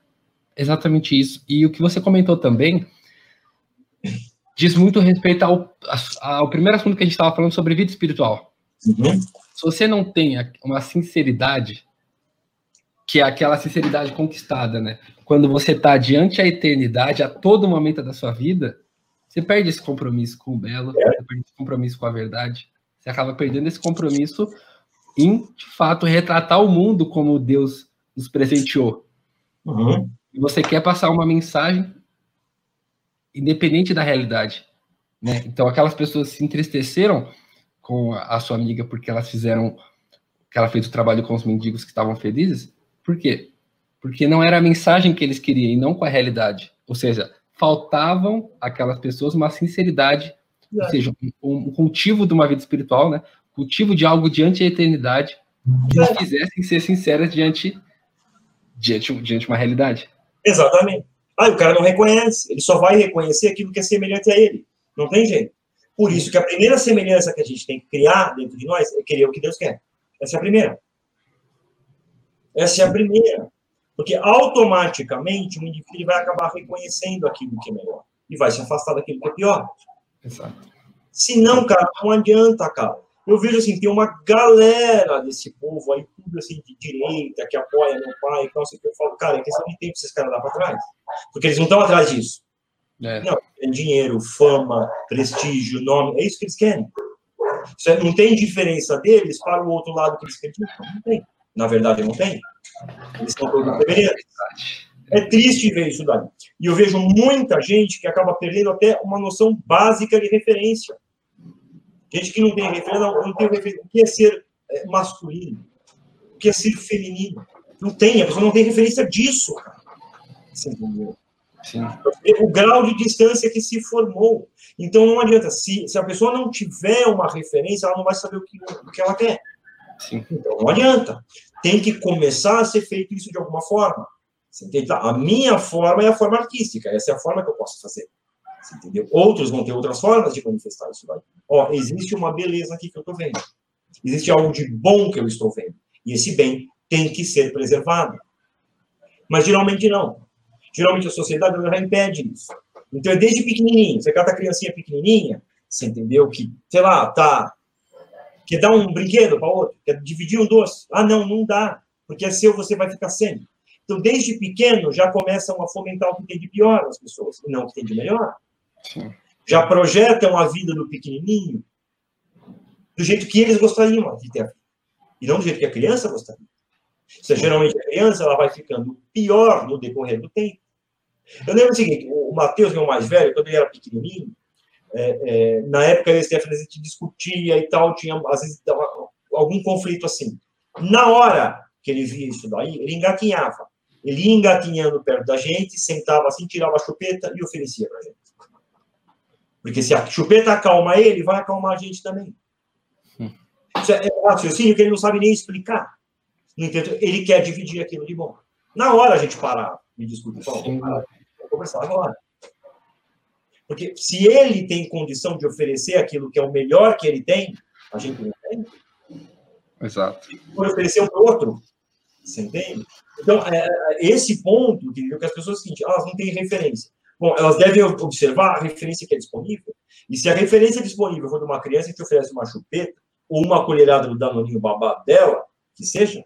exatamente isso. E o que você comentou também diz muito respeito ao, ao primeiro assunto que a gente estava falando sobre vida espiritual. Uhum. Se você não tem uma sinceridade, que é aquela sinceridade conquistada, né? Quando você está diante a eternidade, a todo momento da sua vida, você perde esse compromisso com o belo, é. você perde esse compromisso com a verdade, você acaba perdendo esse compromisso em, de fato, retratar o mundo como Deus nos presenteou. Uhum. E você quer passar uma mensagem independente da realidade. Né? Então, aquelas pessoas se entristeceram com a, a sua amiga porque elas fizeram, que ela fez o trabalho com os mendigos que estavam felizes. Por quê? Porque não era a mensagem que eles queriam e não com a realidade. Ou seja, faltavam aquelas pessoas uma sinceridade, ou seja, um, um cultivo de uma vida espiritual, né? Cultivo de algo diante da eternidade, que eles quisessem ser sinceras diante, diante, diante de uma realidade. Exatamente. Ah, o cara não reconhece, ele só vai reconhecer aquilo que é semelhante a ele. Não tem jeito. Por isso que a primeira semelhança que a gente tem que criar dentro de nós é querer o que Deus quer. Essa é a primeira. Essa é a primeira. Porque automaticamente o indivíduo vai acabar reconhecendo aquilo que é melhor e vai se afastar daquilo que é pior. Exato. Se não, cara, não adianta, cara. Eu vejo assim, tem uma galera desse povo aí, tudo assim, de direita, que apoia meu pai, então assim, eu falo, cara, é questão de tempo esses caras lá para trás. Porque eles não estão atrás disso. É. Não, é dinheiro, fama, prestígio, nome, é isso que eles querem. É, não tem diferença deles para o outro lado que eles querem. Não tem. Na verdade, não tem. Eles estão todos semelhantes. É triste ver isso daí. E eu vejo muita gente que acaba perdendo até uma noção básica de referência. Gente que não tem referência, não, tem referência. O que é ser é, masculino? O que é ser feminino? Não tem, a pessoa não tem referência disso, cara. Você entendeu? Sim. O grau de distância que se formou. Então não adianta. Se, se a pessoa não tiver uma referência, ela não vai saber o que, o que ela quer. Então não adianta. Tem que começar a ser feito isso de alguma forma. A minha forma é a forma artística. Essa é a forma que eu posso fazer. Você entendeu? Outros vão ter outras formas de manifestar isso daí. Ó, existe uma beleza aqui que eu estou vendo. Existe algo de bom que eu estou vendo. E esse bem tem que ser preservado. Mas geralmente não. Geralmente a sociedade já impede isso. Então, é desde pequenininho. Você cata a criancinha pequenininha, você entendeu que, sei lá, tá... Quer dar um brinquedo para outro? Quer dividir um doce? Ah, não, não dá. Porque é seu, você vai ficar sem. Então, desde pequeno, já começam a fomentar o que tem de pior nas pessoas, e não o que tem de melhor. Já projetam a vida do pequenininho do jeito que eles gostariam de ter E não do jeito que a criança gostaria. Então, geralmente, a criança ela vai ficando pior no decorrer do tempo. Eu lembro o seguinte, o Matheus, meu mais velho, quando ele era pequenininho, é, é, na época eu e a Stephanie, a gente discutia e tal, tinha, às vezes, algum conflito assim. Na hora que ele via isso daí, ele engatinhava. Ele ia engatinhando perto da gente, sentava assim, tirava a chupeta e oferecia para a gente. Porque se a chupeta acalma ele, vai acalmar a gente também. Hum. Isso é, é um raciocínio que ele não sabe nem explicar. No entanto, ele quer dividir aquilo de bom. Na hora a gente parar e discutir, vamos conversar agora. Porque se ele tem condição de oferecer aquilo que é o melhor que ele tem, a gente não tem. Exato. Por oferecer um outro. Você entende? Então, é, é esse ponto, que as pessoas seguinte, elas não têm referência. Bom, elas devem observar a referência que é disponível. E se a referência disponível for de uma criança que oferece uma chupeta ou uma colherada do danoninho babado dela, que seja,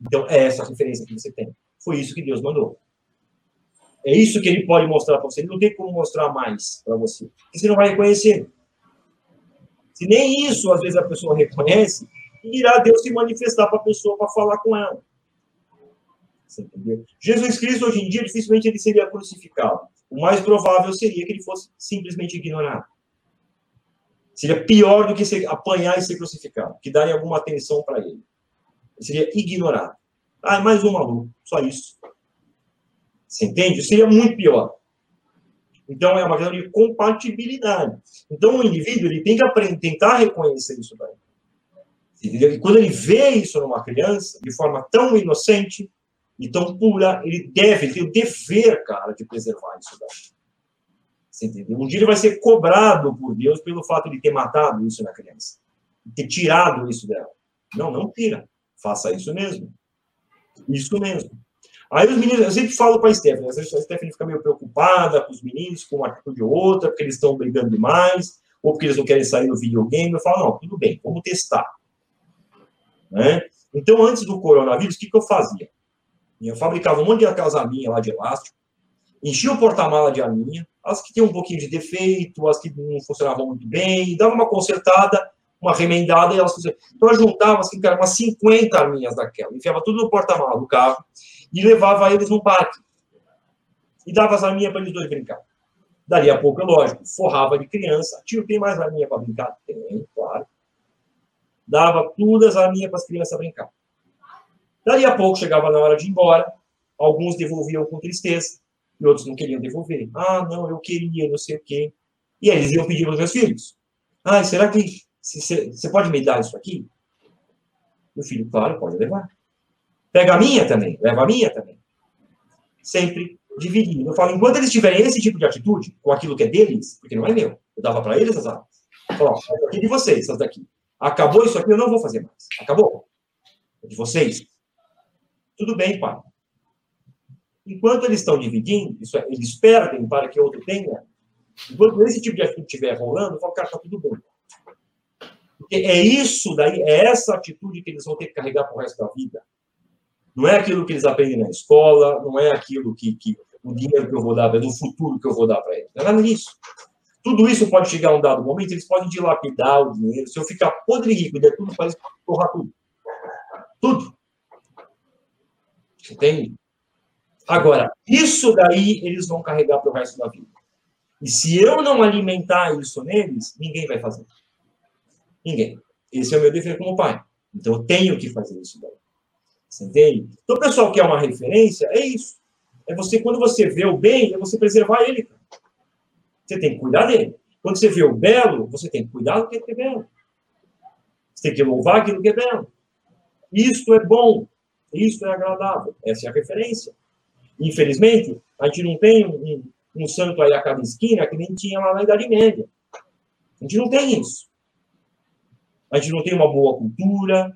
então é essa a referência que você tem. Foi isso que Deus mandou. É isso que ele pode mostrar para você. Ele não tem como mostrar mais para você. Porque você não vai reconhecer. Se nem isso, às vezes, a pessoa reconhece, irá Deus se manifestar para a pessoa para falar com ela. Você entendeu? Jesus Cristo, hoje em dia, dificilmente ele seria crucificado. O mais provável seria que ele fosse simplesmente ignorado. Seria pior do que ser, apanhar e ser crucificado, que darem alguma atenção para ele. ele. Seria ignorado. Ah, é mais um maluco, só isso. Você entende? Seria muito pior. Então, é uma questão de compatibilidade. Então, o indivíduo ele tem que aprender, tentar reconhecer isso daí. E quando ele vê isso numa criança, de forma tão inocente, e tão pura, ele deve, ele tem o dever, cara, de preservar isso daí. Você entendeu? Um dia ele vai ser cobrado por Deus pelo fato de ter matado isso na criança, ter tirado isso dela. Não, não tira. Faça isso mesmo. Isso mesmo. Aí os meninos, eu sempre falo para a Stephanie, às vezes a Stephanie fica meio preocupada com os meninos, com uma atitude ou outra, porque eles estão brigando demais, ou porque eles não querem sair no videogame. Eu falo, não, tudo bem, vamos testar. Né? Então, antes do coronavírus, o que, que eu fazia? Eu fabricava um monte de aquelas arminhas lá de elástico, enchia o porta-mala de arminha, as que tinham um pouquinho de defeito, as que não funcionavam muito bem, dava uma consertada, uma remendada e elas funcionavam. Então eu juntava assim, cara, umas 50 arminhas daquela, enfiava tudo no porta-mala do carro e levava eles no parque. E dava as arminhas para eles dois brincar. Dali a pouco, é lógico, forrava de criança. Tio, tem mais arminha para brincar? Tem, claro. Dava todas as arminhas para as crianças brincar. Dali a pouco, chegava na hora de ir embora, alguns devolviam com tristeza, e outros não queriam devolver. Ah, não, eu queria, não sei o quê. E eles iam pedir aos meus filhos. Ah, será que você pode me dar isso aqui? O filho, claro, pode levar. Pega a minha também, leva a minha também. Sempre dividindo. Eu falo, enquanto eles tiverem esse tipo de atitude, com aquilo que é deles, porque não é meu, eu dava para eles as armas. Falou, ó, aqui de vocês, essas daqui. Acabou isso aqui, eu não vou fazer mais. Acabou. É de vocês. Tudo bem, pai. Enquanto eles estão dividindo, isso é, eles perdem para que outro tenha. Enquanto esse tipo de atitude estiver rolando, eu falo, cara, tá tudo bem. Porque é isso daí, é essa atitude que eles vão ter que carregar para o resto da vida. Não é aquilo que eles aprendem na escola, não é aquilo que, que o dinheiro que eu vou dar, é do futuro que eu vou dar para eles. Não é nada disso. Tudo isso pode chegar a um dado momento, eles podem dilapidar o dinheiro. Se eu ficar podre rico e der tudo para eles, porra tudo. Tudo. Entende? Agora, isso daí eles vão carregar para o resto da vida. E se eu não alimentar isso neles, ninguém vai fazer. Ninguém. Esse é o meu dever como pai. Então eu tenho que fazer isso daí. Você entende? Então, o pessoal que é uma referência, é isso. É você, quando você vê o bem, é você preservar ele. Você tem que cuidar dele. Quando você vê o belo, você tem que cuidar do que é belo. Você tem que louvar aquilo que é belo. Isto é bom. Isto é agradável. Essa é a referência. Infelizmente, a gente não tem um, um santo aí a cada esquina que nem tinha lá na Idade Média. A gente não tem isso. A gente não tem uma boa cultura,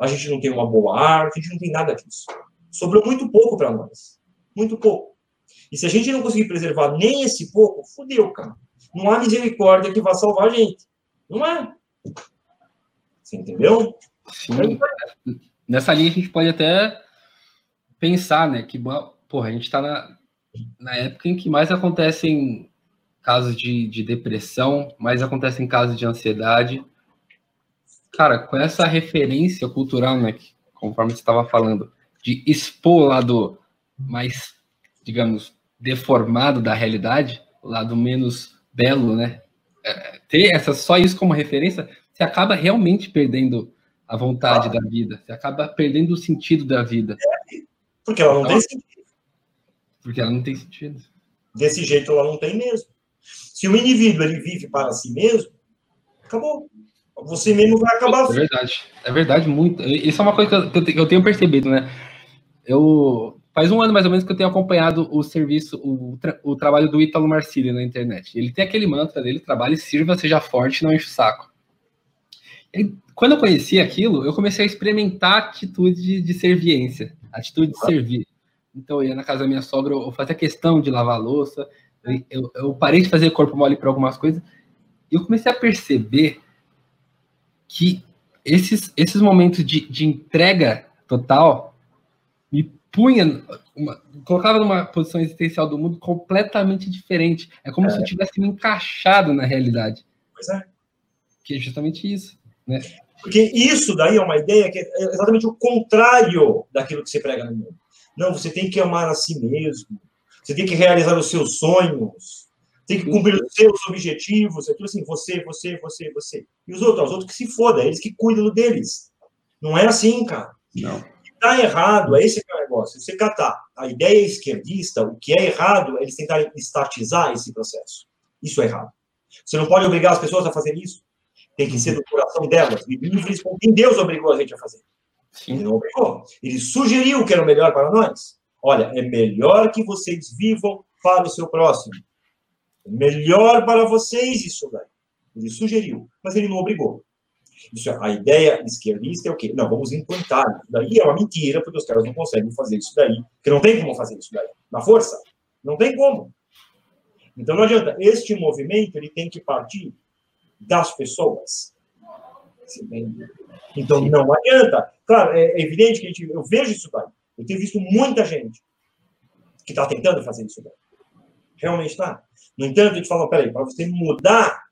a gente não tem uma boa arte, a gente não tem nada disso. Sobrou muito pouco para nós. Muito pouco. E se a gente não conseguir preservar nem esse pouco, fodeu, cara. Não há misericórdia que vá salvar a gente. Não é. Você entendeu? Sim. Nessa linha a gente pode até pensar, né, que porra, a gente está na, na época em que mais acontecem casos de, de depressão, mais acontecem casos de ansiedade, cara, com essa referência cultural, né, que, conforme você estava falando, de expor o lado mais, digamos, deformado da realidade, o lado menos belo, né? É, ter essa, só isso como referência, você acaba realmente perdendo a vontade ah. da vida, você acaba perdendo o sentido da vida. É, porque ela não então, tem sentido. Porque ela não tem sentido. Desse jeito ela não tem mesmo. Se o indivíduo ele vive para si mesmo, acabou você mesmo vai acabar. É verdade, é verdade, muito. Isso é uma coisa que eu, tenho percebido, né? Eu faz um ano mais ou menos que eu tenho acompanhado o serviço, o, tra o trabalho do Ítalo Marcílio na internet. Ele tem aquele mantra dele: trabalhe, sirva, seja forte, não enche o saco. E, quando eu conheci aquilo, eu comecei a experimentar atitude de, de serviência, atitude de servir. Então, eu ia na casa da minha sogra, eu fazia questão de lavar a louça, eu, eu parei de fazer corpo mole para algumas coisas, e eu comecei a perceber que esses, esses momentos de, de entrega total me punha, uma, colocava numa posição existencial do mundo completamente diferente. É como é. se eu tivesse me encaixado na realidade. Pois é. Que é justamente isso, né? Porque isso daí é uma ideia que é exatamente o contrário daquilo que você prega no mundo. Não, você tem que amar a si mesmo. Você tem que realizar os seus sonhos tem que cumprir os seus objetivos, é tudo assim, você, você, você, você. E os outros, os outros que se foda, eles que cuidam deles. Não é assim, cara. Não. Está errado, é esse que é o negócio. Você catar a ideia esquerdista, o que é errado é eles tentarem estatizar esse processo. Isso é errado. Você não pode obrigar as pessoas a fazer isso. Tem que ser do coração delas, livres com quem Deus obrigou a gente a fazer. Sim. Ele não obrigou. Ele sugeriu que era o melhor para nós. Olha, é melhor que vocês vivam para o seu próximo. Melhor para vocês isso daí. Ele sugeriu, mas ele não obrigou. Isso, a ideia esquerdista é o quê? Não, vamos implantar. Isso daí é uma mentira, porque os caras não conseguem fazer isso daí. Porque não tem como fazer isso daí. Na força. Não tem como. Então não adianta. Este movimento ele tem que partir das pessoas. Então não adianta. Claro, é evidente que gente, eu vejo isso daí. Eu tenho visto muita gente que está tentando fazer isso daí. Realmente está. No entanto, a gente fala, peraí, para você mudar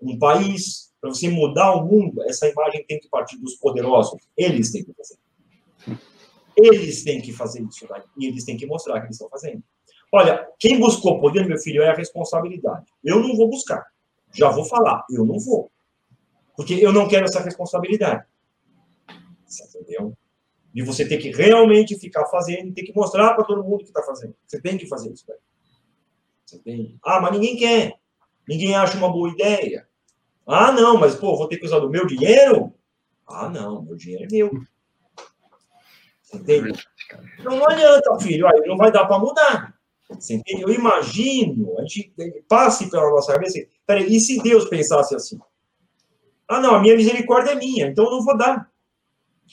um país, para você mudar o mundo, essa imagem tem que partir dos poderosos. Eles têm que fazer. Eles têm que fazer isso, né? e eles têm que mostrar que eles estão fazendo. Olha, quem buscou poder, meu filho, é a responsabilidade. Eu não vou buscar. Já vou falar, eu não vou. Porque eu não quero essa responsabilidade. Você entendeu? De você ter que realmente ficar fazendo, ter que mostrar para todo mundo que está fazendo. Você tem que fazer isso. Você tem. Ah, mas ninguém quer. Ninguém acha uma boa ideia. Ah, não, mas, pô, vou ter que usar do meu dinheiro? Ah, não, meu dinheiro é meu. Entende? Então não adianta, filho, aí não vai dar para mudar. Você entende? Eu imagino, a gente passe pela nossa cabeça, peraí, e se Deus pensasse assim? Ah, não, a minha misericórdia é minha, então eu não vou dar.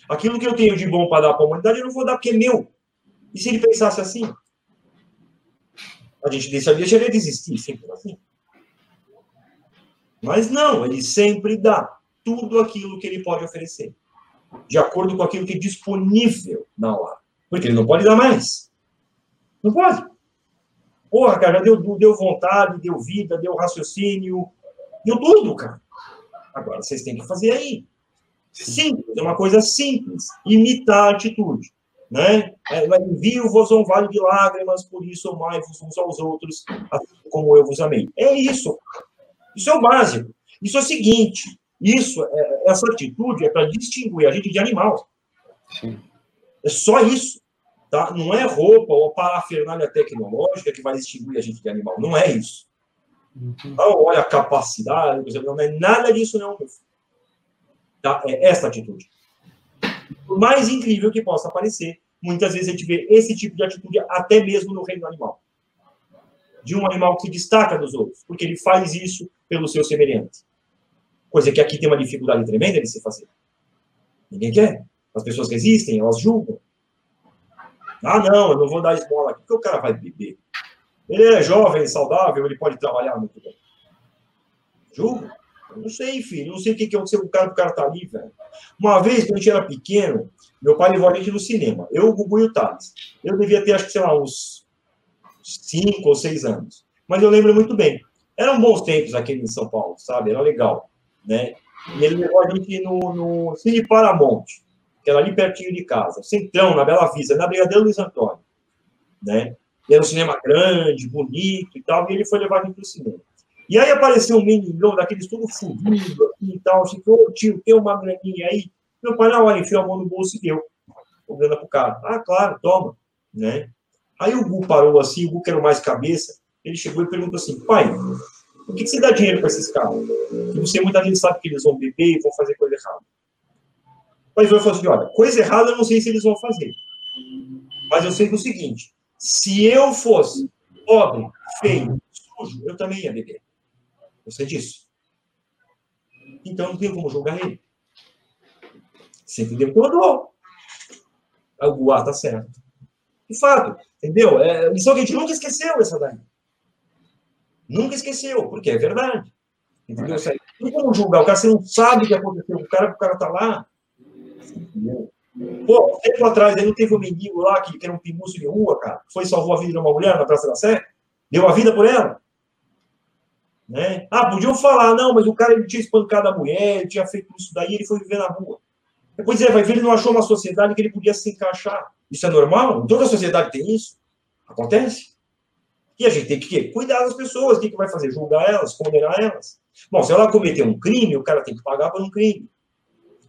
Aquilo que eu tenho de bom para dar para a humanidade, eu não vou dar porque é meu. E se ele pensasse assim? A gente deixaria, deixaria de existir, sempre assim. Mas não, ele sempre dá tudo aquilo que ele pode oferecer, de acordo com aquilo que é disponível na hora. Porque ele não pode dar mais. Não pode. Porra, cara, deu, deu vontade, deu vida, deu raciocínio, deu tudo, cara. Agora vocês têm que fazer aí. Simples, é uma coisa simples. Imitar a atitude. Né? É, Envio-vos um vale de lágrimas, por isso amai-vos uns aos outros, assim como eu vos amei. É isso. Isso é o básico. Isso é o seguinte: isso, é, essa atitude é para distinguir a gente de animal. Sim. É só isso. Tá? Não é roupa ou parafernália tecnológica que vai distinguir a gente de animal. Não é isso. Uhum. olha a capacidade, não é nada disso, não. Tá? É essa atitude. Por mais incrível que possa parecer, muitas vezes a gente vê esse tipo de atitude até mesmo no reino animal. De um animal que destaca dos outros, porque ele faz isso pelo seu semelhante. Coisa que aqui tem uma dificuldade tremenda de se fazer. Ninguém quer. As pessoas resistem, elas julgam. Ah, não, eu não vou dar esmola aqui, porque o cara vai beber. Ele é jovem, saudável, ele pode trabalhar muito bem. Julga. Não sei, filho. Não sei o que, que aconteceu com o cara, o cara tá ali, velho. Uma vez, quando a gente era pequeno, meu pai levou a gente no cinema. Eu, o Gugu e o Thales. Eu devia ter, acho que, sei lá, uns cinco ou seis anos. Mas eu lembro muito bem. Eram bons tempos aqui em São Paulo, sabe? Era legal, né? E ele levou a gente no, no Cine Paramount, que era ali pertinho de casa. Centrão, na Bela Vista, na Brigadeiro Luiz Antônio, né? E era um cinema grande, bonito e tal, e ele foi levar a gente para o cinema. E aí apareceu um meninão daqueles tudo fudido e tal, assim, ô tio, tem uma graninha aí? Meu pai, na hora, enfiou a mão no bolso e deu. O grana pro cara. Ah, claro, toma. Né? Aí o Gu parou assim, o Gu que era mais cabeça, ele chegou e perguntou assim, pai, por que, você dá dinheiro para esses caras? Porque você, muita gente sabe que eles vão beber e vão fazer coisa errada. Mas eu falou assim, olha, coisa errada eu não sei se eles vão fazer. Mas eu sei que é o seguinte, se eu fosse pobre, feio, sujo, eu também ia beber. Eu sei disso. Então não tem como julgar ele. Você entendeu? Então eu dou. Aí o ah, tá certo. De fato, entendeu? É, isso a gente nunca esqueceu essa daí. Nunca esqueceu, porque é verdade. Entendeu? Não tem como julgar. O cara, você não sabe o que aconteceu. O cara, o cara tá lá. Pô, tempo atrás aí não teve um menino lá que, que era um pimuço de rua, cara. Foi salvou a vida de uma mulher na Praça da Sé? Deu a vida por ela? Né? Ah, podiam falar, não, mas o cara ele tinha espancado a mulher, ele tinha feito isso daí, ele foi viver na rua. Pois é, vai ver, ele não achou uma sociedade que ele podia se encaixar. Isso é normal? Toda sociedade tem isso. Acontece. E a gente tem que cuidar das pessoas. O que, que vai fazer? Julgar elas, condenar elas. Bom, se ela cometer um crime, o cara tem que pagar por um crime.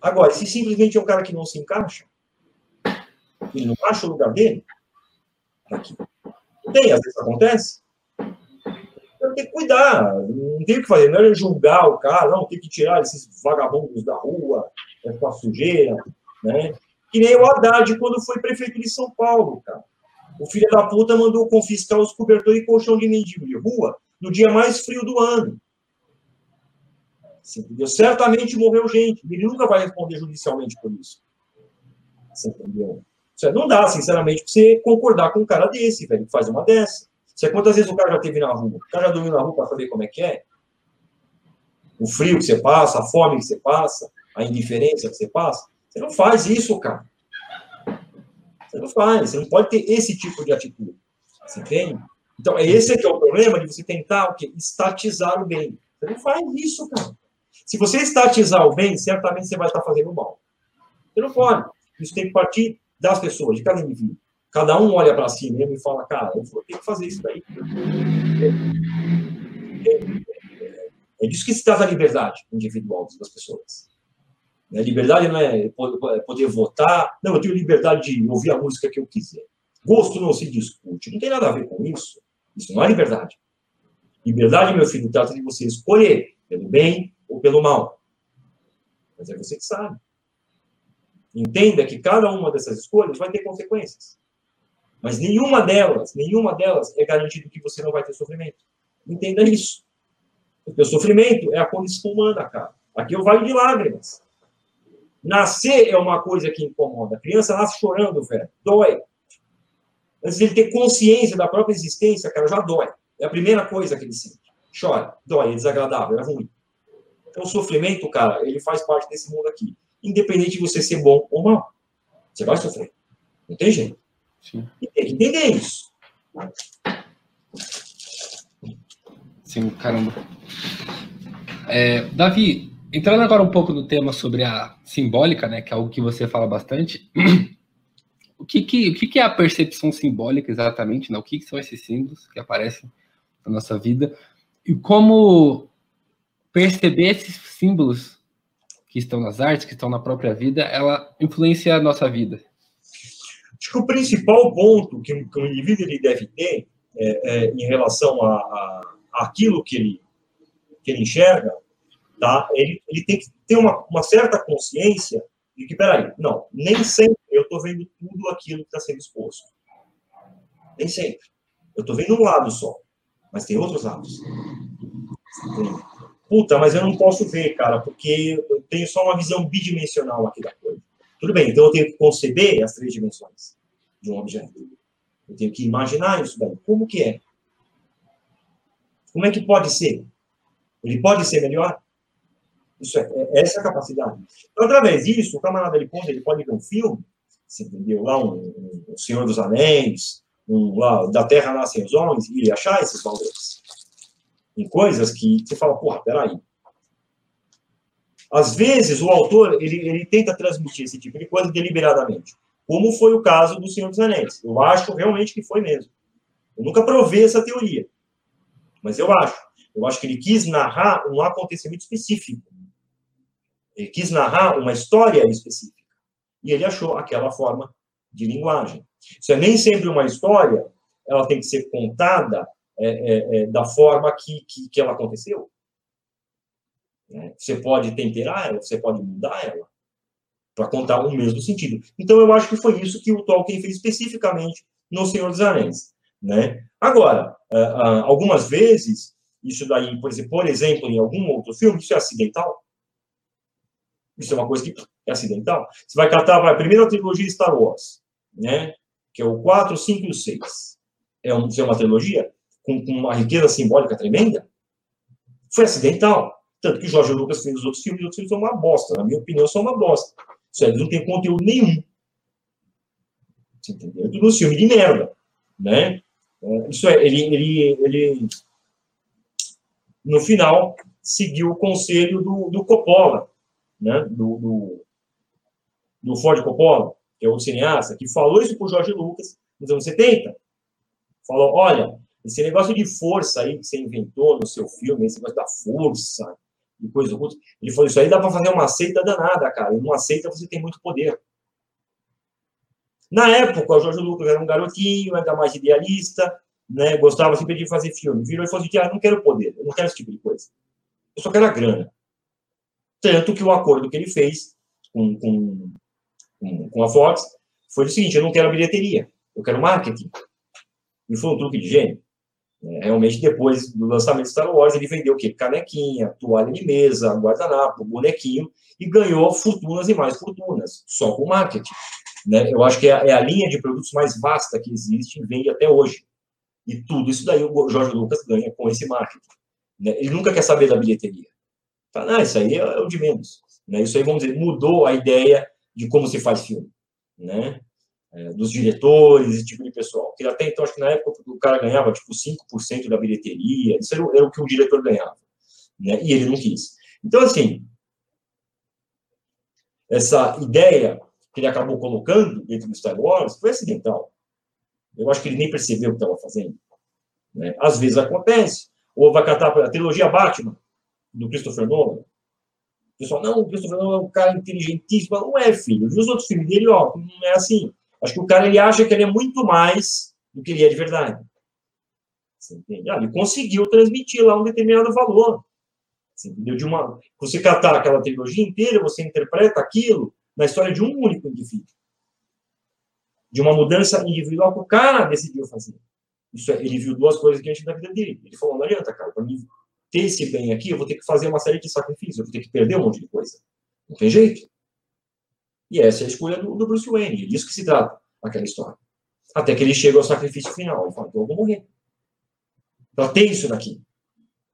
Agora, se simplesmente é um cara que não se encaixa, ele não acha o lugar dele, aqui. Tem, às vezes acontece tem que cuidar, não tem o que fazer, não é julgar o cara, não, tem que tirar esses vagabundos da rua, essa sujeira, né? Que nem o Haddad quando foi prefeito de São Paulo, cara. O filho da puta mandou confiscar os cobertores e colchão de mendigo de rua no dia mais frio do ano. Você entendeu? Certamente morreu gente. Ele nunca vai responder judicialmente por isso. Você entendeu? Não dá, sinceramente, pra você concordar com um cara desse, velho, que faz uma dessa. Você, quantas vezes o cara já teve na rua? O cara já dormiu na rua para saber como é que é? O frio que você passa, a fome que você passa, a indiferença que você passa. Você não faz isso, cara. Você não faz. Você não pode ter esse tipo de atitude. Você entende? Então, é esse que é o problema de você tentar o quê? estatizar o bem. Você não faz isso, cara. Se você estatizar o bem, certamente você vai estar fazendo mal. Você não pode. Isso tem que partir das pessoas, de cada indivíduo. Cada um olha para si mesmo e fala, cara, eu vou ter que fazer isso daí. É, é, é disso que se trata a liberdade individual das pessoas. A liberdade não é poder votar, não, eu tenho liberdade de ouvir a música que eu quiser. Gosto não se discute, não tem nada a ver com isso. Isso não é liberdade. Liberdade, meu filho, trata de você escolher pelo bem ou pelo mal. Mas é você que sabe. Entenda que cada uma dessas escolhas vai ter consequências. Mas nenhuma delas, nenhuma delas é garantido que você não vai ter sofrimento. Entenda isso. Porque o sofrimento é a condição humana, cara. Aqui é o vale de lágrimas. Nascer é uma coisa que incomoda. A criança nasce chorando, velho. Dói. Antes ele ter consciência da própria existência, cara, já dói. É a primeira coisa que ele sente. Chora, dói, é desagradável, é ruim. Então, o sofrimento, cara, ele faz parte desse mundo aqui. Independente de você ser bom ou mal. Você vai sofrer. Não tem jeito. Sim. E tem que entender isso. Sim, caramba. É, Davi, entrando agora um pouco no tema sobre a simbólica, né, que é algo que você fala bastante, o que, que, o que, que é a percepção simbólica exatamente? Né? O que, que são esses símbolos que aparecem na nossa vida? E como perceber esses símbolos que estão nas artes, que estão na própria vida, ela influencia a nossa vida? Acho que o principal ponto que, que o indivíduo ele deve ter é, é, em relação a, a, aquilo que ele, que ele enxerga, tá? ele, ele tem que ter uma, uma certa consciência de que, peraí, não, nem sempre eu estou vendo tudo aquilo que está sendo exposto. Nem sempre. Eu estou vendo um lado só, mas tem outros lados. Puta, mas eu não posso ver, cara, porque eu tenho só uma visão bidimensional aqui da coisa. Tudo bem, então eu tenho que conceber as três dimensões de um objeto. Eu tenho que imaginar isso daí. Como que é? Como é que pode ser? Ele pode ser melhor? Isso é, é essa é a capacidade. Então, através disso, o camarada ele pode, ele pode ver um filme, você entendeu? Lá um, um, um Senhor dos Anéis, um, lá, da Terra nascem os homens, e achar esses valores. Em coisas que você fala, porra, peraí. Às vezes, o autor, ele, ele tenta transmitir esse tipo de coisa deliberadamente. Como foi o caso do Senhor dos Anéis. Eu acho realmente que foi mesmo. Eu nunca provei essa teoria. Mas eu acho. Eu acho que ele quis narrar um acontecimento específico. Ele quis narrar uma história específica. E ele achou aquela forma de linguagem. Isso é nem sempre uma história, ela tem que ser contada é, é, é, da forma que, que, que ela aconteceu. É, você pode temperar ela, você pode mudar ela para contar o mesmo sentido. Então, eu acho que foi isso que o Tolkien fez especificamente no Senhor dos Anéis. Né? Agora, é, algumas vezes, isso daí, por exemplo, em algum outro filme, isso é acidental. Isso é uma coisa que é acidental. Você vai catar vai, a primeira trilogia Star Wars, né? que é o 4, 5 e o 6. É, é uma trilogia com uma riqueza simbólica tremenda. Foi acidental. Tanto que Jorge Lucas fez os outros filmes, os outros filmes são uma bosta. Na minha opinião, são uma bosta. Aí não tem conteúdo nenhum. Você entendeu? É tudo um filme de merda. Né? É, isso é, ele, ele, ele, no final, seguiu o conselho do, do Coppola, né? do, do, do Ford Coppola, que é o cineasta, que falou isso para o Jorge Lucas nos anos 70. Falou, olha, esse negócio de força aí que você inventou no seu filme, esse negócio da força, coisa do outro, ele falou, isso aí dá para fazer uma seita danada, cara. E numa seita você tem muito poder. Na época, o Jorge Lucas era um garotinho, ainda mais idealista, né? gostava sempre de fazer filme. Virou e falou assim, ah, não quero poder, eu não quero esse tipo de coisa. Eu só quero a grana. Tanto que o acordo que ele fez com, com, com, com a Fox foi o seguinte, eu não quero bilheteria, eu quero marketing. E foi um truque de gênio. É, realmente, depois do lançamento de Star Wars, ele vendeu o quê? Canequinha, toalha de mesa, guardanapo, bonequinho, e ganhou fortunas e mais fortunas, só com marketing. Né? Eu acho que é, é a linha de produtos mais vasta que existe e vende até hoje. E tudo isso daí o Jorge Lucas ganha com esse marketing. Né? Ele nunca quer saber da bilheteria. Fala, ah, isso aí é, é o de menos. Né? Isso aí, vamos dizer, mudou a ideia de como se faz filme. Né? É, dos diretores, esse tipo de pessoal. Porque até então, acho que na época o cara ganhava tipo 5% da bilheteria, isso era, era, o que o diretor ganhava. Né? E ele não quis. Então, assim, essa ideia que ele acabou colocando dentro do Star Wars foi acidental. Eu acho que ele nem percebeu o que estava fazendo. Né? Às vezes acontece. Ou vai catar a trilogia Batman, do Christopher Nolan. O pessoal, não, o Christopher Nolan é um cara inteligentíssimo. Não é, filho. Os outros filmes dele, ó, não é assim. Acho que o cara ele acha que ele é muito mais do que ele é de verdade. Você entende? Ah, ele conseguiu transmitir lá um determinado valor. Você entendeu? De uma, você catar aquela trilogia inteira, você interpreta aquilo na história de um único indivíduo. De uma mudança individual que o cara decidiu fazer. Isso é, ele viu duas coisas que a gente na vida dele. Ele falou: não adianta, cara, para mim ter esse bem aqui, eu vou ter que fazer uma série de sacrifícios, eu vou ter que perder um monte de coisa. Não tem jeito. E essa é a escolha do, do Bruce Wayne. É disso que se trata aquela história. Até que ele chega ao sacrifício final. Ele fala: então eu vou morrer. Para ter isso daqui.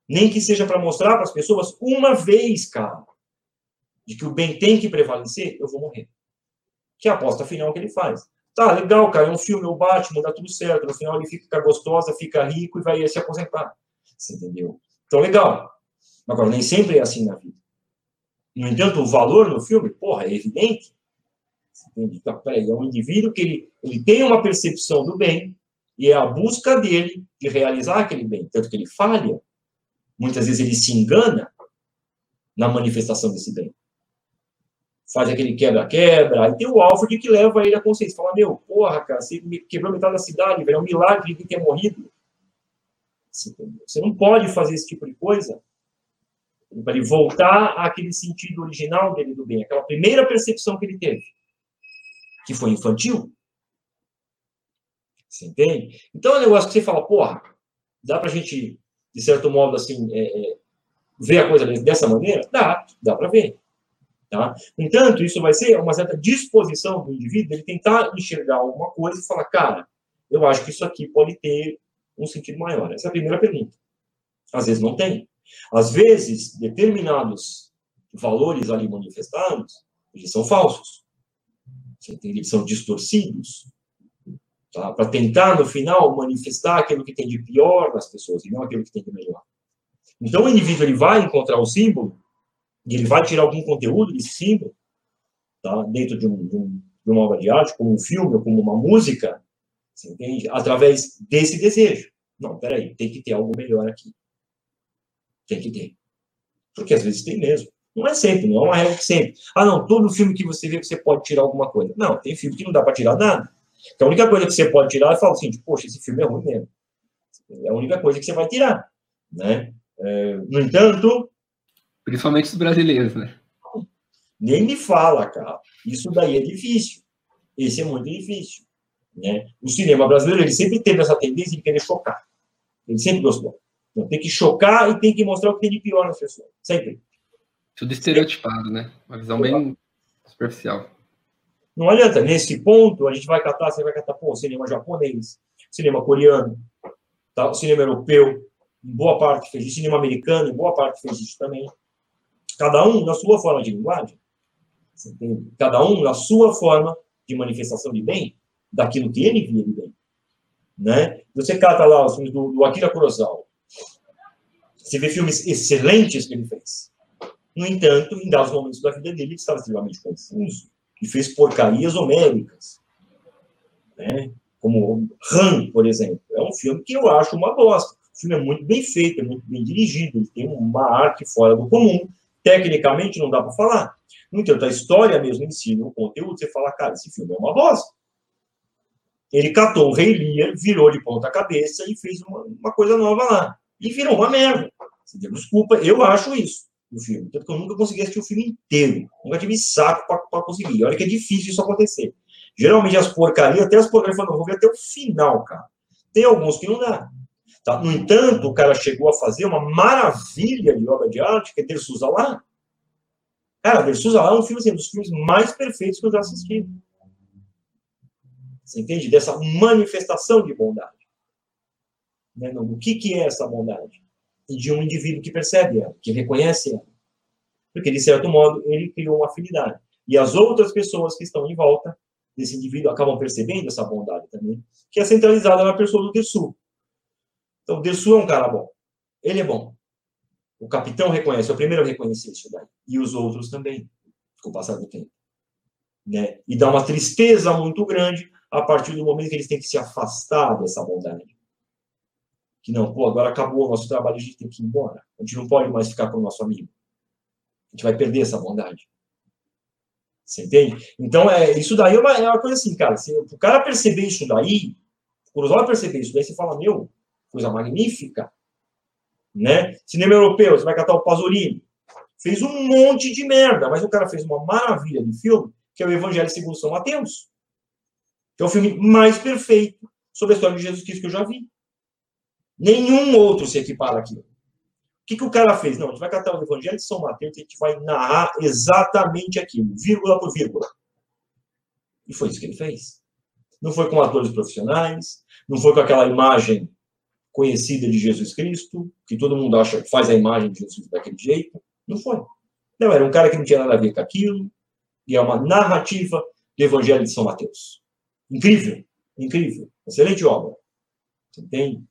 Nem que seja para mostrar para as pessoas uma vez, cara, de que o bem tem que prevalecer, eu vou morrer. Que é a aposta final que ele faz. Tá, legal, cara, é um filme, o Batman, dá tudo certo. No final ele fica gostosa, fica rico e vai se aposentar. Você entendeu? Então, legal. Agora, nem sempre é assim na vida. No entanto, o valor no filme, porra, é evidente. Peraí, é um indivíduo que ele, ele tem uma percepção do bem e é a busca dele de realizar aquele bem. Tanto que ele falha. Muitas vezes ele se engana na manifestação desse bem faz aquele quebra-quebra, aí tem o Alfred que leva ele a consciência, fala, meu, porra, cara, você quebrou metade da cidade, velho, é um milagre de ter morrido. Você não pode fazer esse tipo de coisa para ele voltar àquele sentido original dele do bem, aquela primeira percepção que ele teve, que foi infantil. Você entende? Então é um negócio que você fala, porra, dá pra gente, de certo modo, assim, é, é, ver a coisa dessa maneira? Dá, dá pra ver. Tá? No entanto, isso vai ser uma certa disposição do indivíduo ele tentar enxergar alguma coisa e falar, cara, eu acho que isso aqui pode ter um sentido maior. Essa é a primeira pergunta. Às vezes não tem. Às vezes, determinados valores ali manifestados, eles são falsos. Eles são distorcidos. Tá? Para tentar, no final, manifestar aquilo que tem de pior nas pessoas e não aquilo que tem de melhor. Então, o indivíduo ele vai encontrar o símbolo e ele vai tirar algum conteúdo desse símbolo, tá? dentro de, um, de, um, de uma obra de arte, como um filme, ou como uma música, você entende? Através desse desejo. Não, peraí, tem que ter algo melhor aqui. Tem que ter. Porque às vezes tem mesmo. Não é sempre, não é uma regra que sempre. Ah, não, todo filme que você vê você pode tirar alguma coisa. Não, tem filme que não dá para tirar nada. Então a única coisa que você pode tirar é falar assim, tipo, poxa, esse filme é ruim mesmo. É a única coisa que você vai tirar. Né? É, no entanto, Principalmente os brasileiros, né? Nem me fala, cara. Isso daí é difícil. Esse é muito difícil. Né? O cinema brasileiro ele sempre teve essa tendência de querer chocar. Ele sempre gostou. Então, tem que chocar e tem que mostrar o que tem de pior nas pessoas. Sempre. Tudo estereotipado, né? Uma visão bem superficial. Não adianta. Nesse ponto, a gente vai catar, você vai catar, pô, cinema japonês, cinema coreano, tá? cinema europeu, em boa parte fez isso, cinema americano, em boa parte fez isso também. Cada um na sua forma de linguagem. Cada um na sua forma de manifestação de bem, daquilo que ele via de bem. Né? Você cata lá os filmes do, do Akira Kurosawa. Você vê filmes excelentes que ele fez. No entanto, em dados momentos da vida dele, ele estava extremamente confuso e fez porcarias homéricas. Né? Como Han, por exemplo. É um filme que eu acho uma bosta. O filme é muito bem feito, é muito bem dirigido, ele tem uma arte fora do comum, Tecnicamente, não dá para falar. No entanto, a história mesmo ensina o conteúdo. Você fala, cara, esse filme é uma bosta. Ele catou o Rei Lear, virou de ponta cabeça e fez uma, uma coisa nova lá. E virou uma merda. Desculpa, eu acho isso no filme. Tanto que eu nunca consegui assistir o filme inteiro. Nunca tive saco para conseguir. Olha que é difícil isso acontecer. Geralmente as porcarias, até as porcarias, eu vou ver até o final, cara. Tem alguns que não dá. Tá? No entanto, o cara chegou a fazer uma maravilha de obra de arte, que é Dersusa lá. Cara, Dersusa lá é um filme assim, dos filmes mais perfeitos que eu já assisti. Você entende? Dessa manifestação de bondade. Né? O que, que é essa bondade? E de um indivíduo que percebe ela, que reconhece ela. Porque, de certo modo, ele criou uma afinidade. E as outras pessoas que estão em volta desse indivíduo acabam percebendo essa bondade também, que é centralizada na pessoa do Dersu. Então, o Dessu é um cara bom. Ele é bom. O capitão reconhece, é o primeiro a reconhecer isso daí. E os outros também, com o passar do tempo. Né? E dá uma tristeza muito grande a partir do momento que eles têm que se afastar dessa bondade. Que não, pô, agora acabou o nosso trabalho, a gente tem que ir embora. A gente não pode mais ficar com o nosso amigo. A gente vai perder essa bondade. Você entende? Então, é, isso daí é uma, é uma coisa assim, cara. Se o cara perceber isso daí, o Kurosawa perceber isso daí, você fala, meu, coisa magnífica. Né? Cinema europeu, você vai catar o Pasolini. Fez um monte de merda, mas o cara fez uma maravilha de filme, que é o Evangelho segundo São Mateus. Que é o filme mais perfeito sobre a história de Jesus Cristo que eu já vi. Nenhum outro se equipara aqui. O que, que o cara fez? Não, a gente vai catar o Evangelho de São Mateus e a gente vai narrar exatamente aquilo, vírgula por vírgula. E foi isso que ele fez. Não foi com atores profissionais, não foi com aquela imagem conhecida de Jesus Cristo, que todo mundo acha que faz a imagem de Jesus daquele jeito. Não foi. Não, era um cara que não tinha nada a ver com aquilo, e é uma narrativa do Evangelho de São Mateus. Incrível, incrível. Excelente obra. Você entende?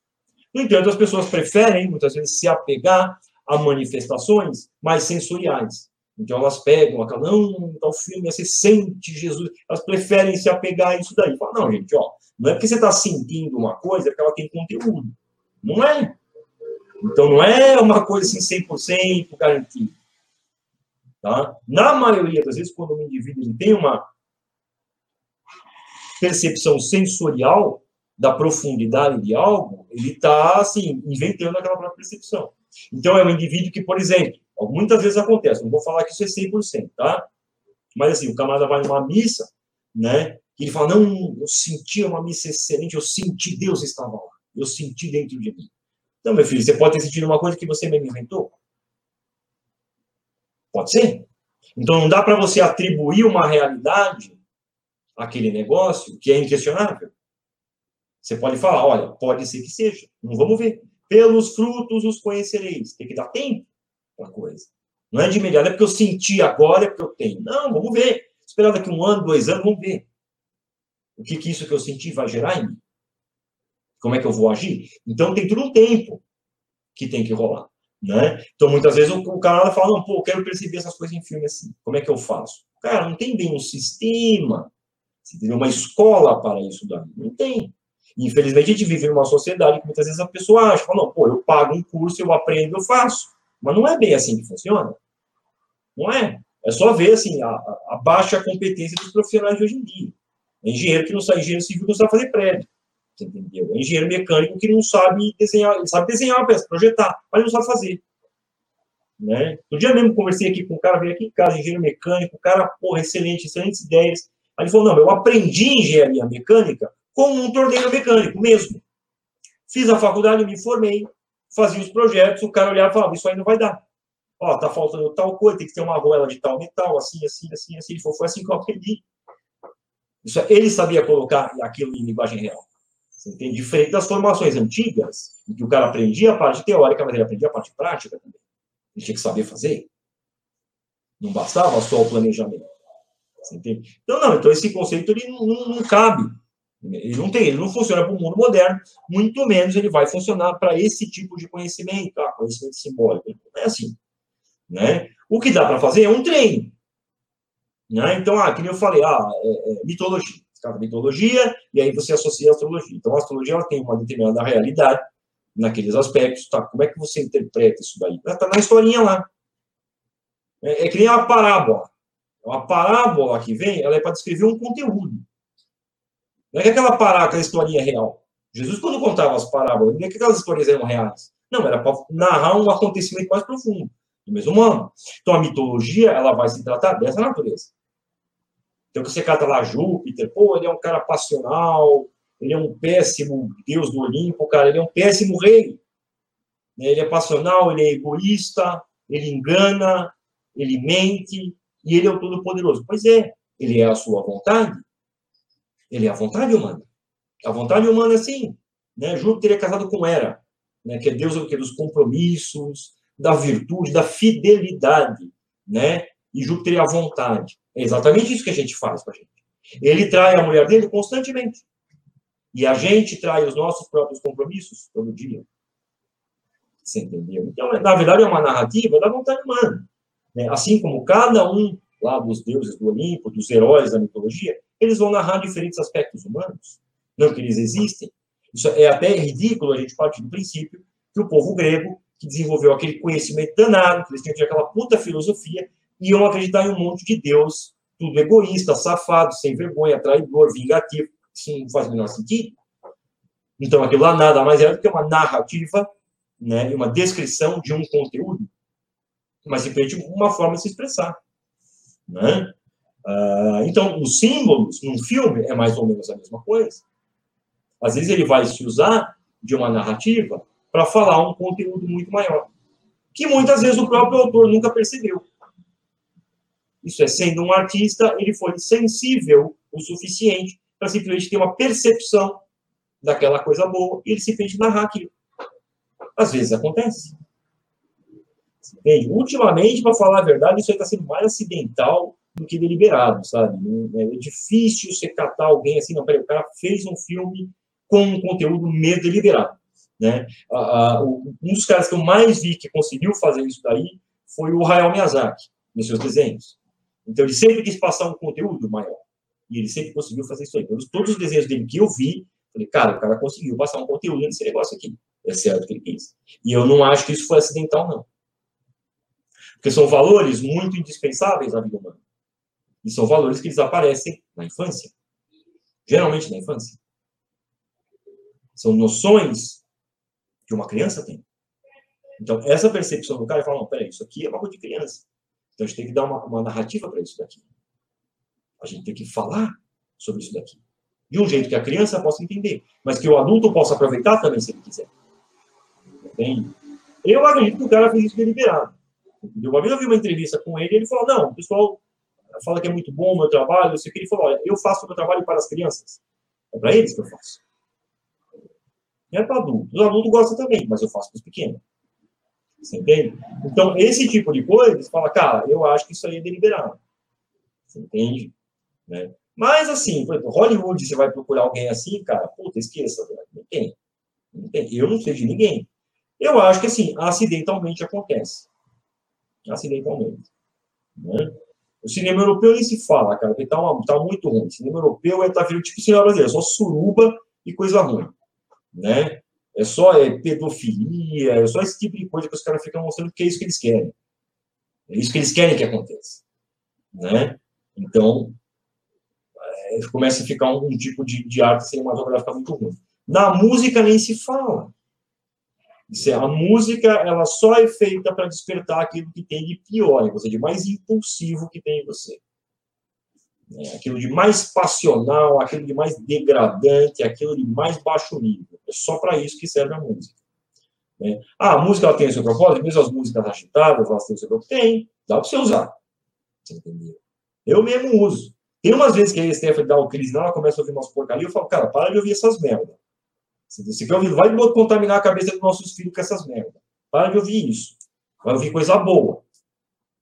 No entanto, as pessoas preferem, muitas vezes, se apegar a manifestações mais sensoriais. Então, elas pegam aquela, não, tal filme, você sente Jesus. Elas preferem se apegar a isso daí. Fala, não, gente, ó, não é porque você está sentindo uma coisa, é ela tem conteúdo. Não é. Então, não é uma coisa assim 100% garantida. Tá? Na maioria das vezes, quando o indivíduo tem uma percepção sensorial da profundidade de algo, ele está, assim, inventando aquela própria percepção. Então, é um indivíduo que, por exemplo, muitas vezes acontece, não vou falar que isso é 100%, tá? Mas, assim, o camarada vai numa missa, né? E ele fala, não, eu senti uma missa excelente, eu senti Deus estava lá. Eu senti dentro de mim. Então, meu filho, você pode ter sentido uma coisa que você mesmo inventou? Pode ser. Então, não dá para você atribuir uma realidade àquele negócio que é inquestionável. Você pode falar, olha, pode ser que seja. Não vamos ver. Pelos frutos os conhecereis. Tem que dar tempo para coisa. Não é de imediato, é porque eu senti agora, é porque eu tenho. Não, vamos ver. Esperar daqui um ano, dois anos, vamos ver. O que, que isso que eu senti vai gerar em mim? Como é que eu vou agir? Então tem tudo um tempo que tem que rolar. Né? Então, muitas vezes o, o cara fala, não, pô, eu quero perceber essas coisas em filme assim. Como é que eu faço? Cara, não tem bem um sistema, uma escola para isso daí. Não tem. Infelizmente, a gente vive numa sociedade que muitas vezes a pessoa acha, fala, não, pô, eu pago um curso, eu aprendo, eu faço. Mas não é bem assim que funciona. Não é. É só ver, assim, a, a baixa competência dos profissionais de hoje em dia. Engenheiro que não sabe, engenheiro civil que não sabe fazer prédio. Entendeu? É engenheiro mecânico que não sabe desenhar, ele sabe desenhar uma peça, projetar, mas não sabe fazer. Né? No dia mesmo conversei aqui com um cara, veio aqui em casa, engenheiro mecânico, cara, porra, excelente, excelentes ideias. Aí ele falou, não, eu aprendi engenharia mecânica como um torneio mecânico mesmo. Fiz a faculdade, me formei, fazia os projetos, o cara olhava e falava, isso aí não vai dar. Ó, tá faltando tal coisa, tem que ter uma argoela de tal metal, assim, assim, assim, assim. Ele foi assim que eu aprendi. Isso, ele sabia colocar aquilo em linguagem real. Entende? Diferente das formações antigas, em que o cara aprendia a parte teórica, mas ele aprendia a parte prática também. Ele tinha que saber fazer. Não bastava só o planejamento. Você entende? Então, não, então esse conceito ele não, não, não cabe. Ele não tem, ele não funciona para o mundo moderno, muito menos ele vai funcionar para esse tipo de conhecimento, ah, conhecimento simbólico. Não é assim. Né? O que dá para fazer é um treino. Né? Então, ah, que eu falei, ah, é, é, mitologia cada mitologia, e aí você associa a astrologia. Então, a astrologia ela tem uma determinada realidade naqueles aspectos, tá? Como é que você interpreta isso daí? Está na historinha lá. É, é que nem uma parábola. Uma parábola que vem, ela é para descrever um conteúdo. Não é que aquela parábola, aquela historinha é real. Jesus, quando contava as parábolas, não é que aquelas histórias eram reais. Não, era para narrar um acontecimento mais profundo, do mesmo humano. Então, a mitologia, ela vai se tratar dessa natureza. Então, você cata lá Júpiter, pô, ele é um cara passional, ele é um péssimo deus do Olimpo, cara, ele é um péssimo rei. Ele é passional, ele é egoísta, ele engana, ele mente, e ele é o Todo-Poderoso. Pois é, ele é a sua vontade. Ele é a vontade humana. A vontade humana, sim. Né? Júpiter é casado com Hera, né? que é Deus que? dos compromissos, da virtude, da fidelidade. Né? E Júpiter é a vontade. É exatamente isso que a gente faz com a gente. Ele trai a mulher dele constantemente. E a gente trai os nossos próprios compromissos todo dia. Você entendeu? Então, na verdade, é uma narrativa da vontade humana. Né? Assim como cada um lá dos deuses do Olimpo, dos heróis da mitologia, eles vão narrar diferentes aspectos humanos, não que eles existem. Isso é até ridículo a gente partir do princípio que o povo grego, que desenvolveu aquele conhecimento danado, que eles tinham aquela puta filosofia, iam acreditar em um monte de Deus, tudo egoísta, safado, sem vergonha, traidor, vingativo. Isso não faz o menor sentido. Então, aquilo lá nada mais é do que uma narrativa, né, uma descrição de um conteúdo, mas simplesmente uma forma de se expressar. Né? Uh, então, os símbolos num filme é mais ou menos a mesma coisa. Às vezes ele vai se usar de uma narrativa para falar um conteúdo muito maior, que muitas vezes o próprio autor nunca percebeu. Isso é, sendo um artista, ele foi sensível o suficiente para simplesmente ter uma percepção daquela coisa boa e ele simplesmente narrar aquilo. Às vezes acontece. Entende? Ultimamente, para falar a verdade, isso está sendo mais acidental do que deliberado, sabe? É difícil você catar alguém assim, não, peraí, o cara fez um filme com um conteúdo meio deliberado. Né? um dos caras que eu mais vi que conseguiu fazer isso daí foi o Hayao Miyazaki, nos seus desenhos. Então, ele sempre quis passar um conteúdo maior. E ele sempre conseguiu fazer isso aí. Todos, todos os desenhos dele que eu vi, falei, cara, o cara conseguiu passar um conteúdo nesse negócio aqui. É certo que ele quis. E eu não acho que isso foi acidental, não. Porque são valores muito indispensáveis na vida humana. E são valores que desaparecem na infância. Geralmente na infância. São noções que uma criança tem. Então, essa percepção do cara, fala, não, peraí, isso aqui é uma coisa de criança. Então, a gente tem que dar uma, uma narrativa para isso daqui. A gente tem que falar sobre isso daqui. De um jeito que a criança possa entender, mas que o adulto possa aproveitar também, se ele quiser. Entende? Eu acredito que o cara fez isso deliberado. Uma vez eu vi uma entrevista com ele, ele falou, não, o pessoal fala que é muito bom o meu trabalho, eu sei que ele falou, olha, eu faço o meu trabalho para as crianças. É para eles que eu faço. Não é para adultos. Os adultos gostam também, mas eu faço para os pequenos. Você entende? Então, esse tipo de coisa, você fala, cara, eu acho que isso aí é deliberado. Você entende? Né? Mas, assim, por exemplo, Hollywood, você vai procurar alguém assim, cara, puta, esqueça, não tem. Não tem. Eu não sei de ninguém. Eu acho que, assim, acidentalmente acontece. Acidentalmente. Né? O cinema europeu nem se fala, cara, porque tá, uma, tá muito ruim. O cinema europeu é tá virando tipo cinema brasileiro, só suruba e coisa ruim. Né? É só é, pedofilia, é só esse tipo de coisa que os caras ficam mostrando que é isso que eles querem. É isso que eles querem que aconteça. Né? Então, é, começa a ficar um, um tipo de, de arte cinematográfica muito ruim. Na música nem se fala. É, a música ela só é feita para despertar aquilo que tem de pior em de mais impulsivo que tem em você. É, aquilo de mais passional, aquilo de mais degradante, aquilo de mais baixo nível. É só para isso que serve a música. Né? Ah, a música ela tem o seu propósito, mesmo as músicas agitadas, elas têm o seu propósito. Tem, dá para você usar. Entendeu? Eu mesmo uso. Tem umas vezes que a Stephanie dá o crise, ela começa a ouvir umas porcarias, eu falo, cara, para de ouvir essas merdas. Você quer ouvir, vai contaminar a cabeça dos nossos filhos com essas merdas. Para de ouvir isso. Vai ouvir coisa boa.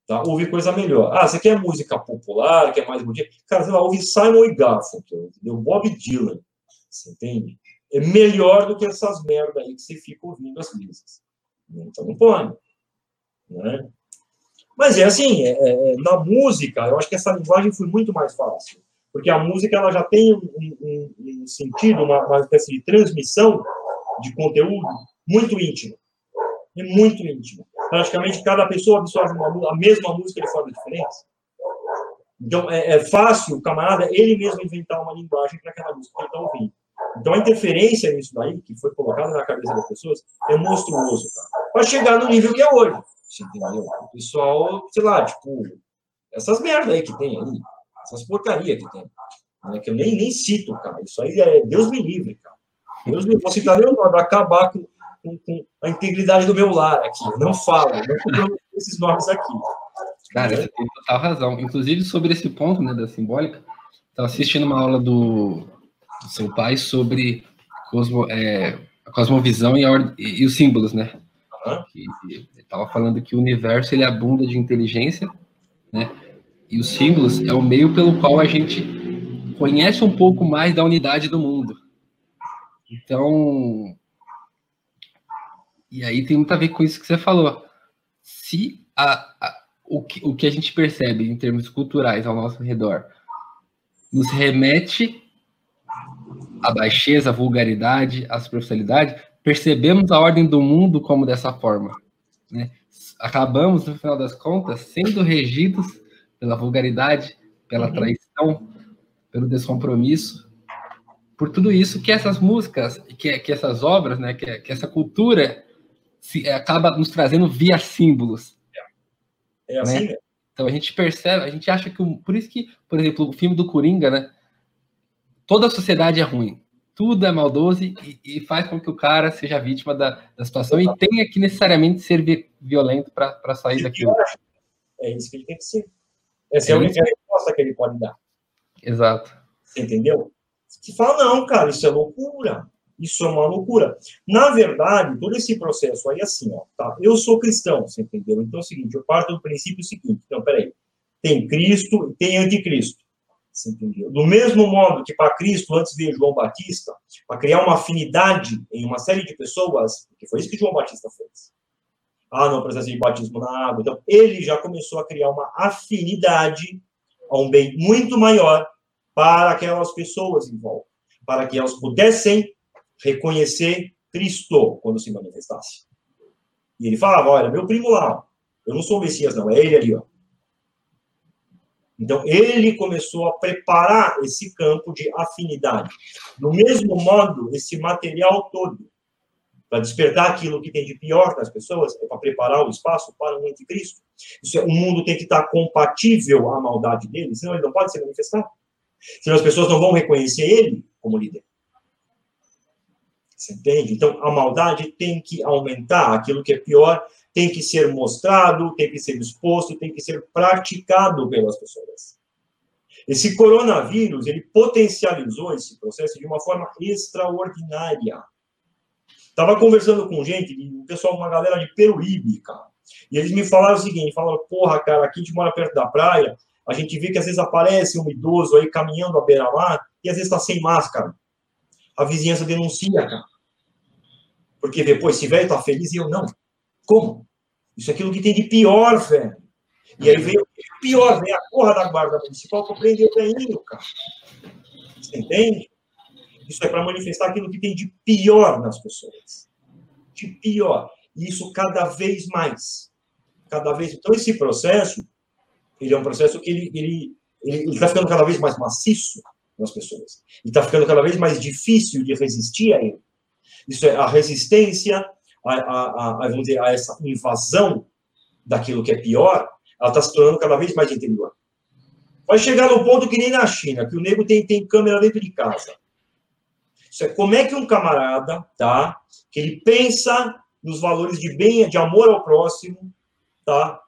Tá? Ouvir coisa melhor. Ah, você quer música popular, quer mais bonita? Cara, você vai ouvir Simon e Garfunkel, entendeu? Bob Dylan. Você entende? É melhor do que essas merdas aí que você fica ouvindo às vezes. Então não pode. Né? Mas é assim, é, é, na música, eu acho que essa linguagem foi muito mais fácil porque a música ela já tem um, um, um sentido, uma, uma, espécie de transmissão de conteúdo muito íntimo. É muito íntimo. Praticamente cada pessoa absorve uma, a mesma música de forma diferente. Então, é, é, fácil o camarada ele mesmo inventar uma linguagem para aquela música que ele está ouvindo. Então, a interferência nisso daí, que foi colocada na cabeça das pessoas, é monstruoso, Para chegar no nível que é hoje. Você entendeu? O pessoal, sei lá, tipo, essas merdas aí que tem ali essas porcaria que tem. Né, que eu nem, nem cito, cara. Isso aí é Deus me livre, cara. Deus me Vou citar meu nome, acabar com, com, com, a integridade do meu lar aqui. Eu não falo, não esses nomes aqui. Cara, você tem total razão. Inclusive, sobre esse ponto né, da simbólica, estava assistindo uma aula do, do, seu pai sobre cosmo, é, a cosmovisão e, a, e, e, os símbolos, né? Uhum. Ele estava falando que o universo ele abunda de inteligência, né? E os símbolos é o meio pelo qual a gente conhece um pouco mais da unidade do mundo. Então, e aí tem muito a ver com isso que você falou. Se a, a, o, que, o que a gente percebe em termos culturais ao nosso redor nos remete à baixeza, à vulgaridade, à superficialidade, percebemos a ordem do mundo como dessa forma. Né? Acabamos, no final das contas, sendo regidos pela vulgaridade, pela uhum. traição, pelo descompromisso, por tudo isso que essas músicas, que, que essas obras, né, que, que essa cultura se, acaba nos trazendo via símbolos. É, é assim, né? Então a gente percebe, a gente acha que. Por isso que, por exemplo, o filme do Coringa, né? Toda a sociedade é ruim. Tudo é maldoso e, e faz com que o cara seja vítima da, da situação e tenha que necessariamente ser violento para sair daquilo. É isso que ele tem que ser. Essa é, é a única resposta que ele pode dar. Exato. Você entendeu? Você fala, não, cara, isso é loucura. Isso é uma loucura. Na verdade, todo esse processo aí, é assim, ó, tá? Eu sou cristão, você entendeu? Então é o seguinte, eu parto do princípio seguinte. Então, peraí. Tem Cristo e tem anticristo. Você entendeu? Do mesmo modo que para Cristo, antes veio João Batista, para criar uma afinidade em uma série de pessoas, que foi isso que João Batista fez. Ah, não precisa de batismo na água. Então, ele já começou a criar uma afinidade a um bem muito maior para aquelas pessoas em volta, para que elas pudessem reconhecer Cristo quando se manifestasse. E ele falava: Olha, meu primo lá, eu não sou o Messias, não, é ele ali, ó. Então, ele começou a preparar esse campo de afinidade. Do mesmo modo, esse material todo, para despertar aquilo que tem de pior nas pessoas, é para preparar o espaço para o anticristo. Isso é, o mundo tem que estar compatível à maldade dele, senão ele não pode se manifestar. Senão as pessoas não vão reconhecer ele como líder. Você entende? Então, a maldade tem que aumentar. Aquilo que é pior tem que ser mostrado, tem que ser exposto, tem que ser praticado pelas pessoas. Esse coronavírus, ele potencializou esse processo de uma forma extraordinária. Estava conversando com gente, o pessoal, uma galera de Peruíbe, cara. E eles me falaram o seguinte, falaram, porra, cara, aqui a gente mora perto da praia, a gente vê que às vezes aparece um idoso aí caminhando à beira-mar e às vezes está sem máscara. A vizinhança denuncia, cara. Porque depois, se velho tá feliz e eu não. Como? Isso é aquilo que tem de pior, velho. E aí veio o pior, vem a porra da guarda municipal para prender o velhinho, cara. Você entende? Isso é para manifestar aquilo que tem de pior nas pessoas. De pior. E isso cada vez mais. Cada vez. Então, esse processo, ele é um processo que ele ele ele está ficando cada vez mais maciço nas pessoas. E está ficando cada vez mais difícil de resistir a ele. Isso é a resistência a, a, a, vamos dizer, a essa invasão daquilo que é pior, ela está se tornando cada vez mais interior. Vai chegar no ponto que nem na China, que o nego tem, tem câmera dentro de casa. Isso é como é que um camarada, tá? Que ele pensa nos valores de bem, de amor ao próximo, tá?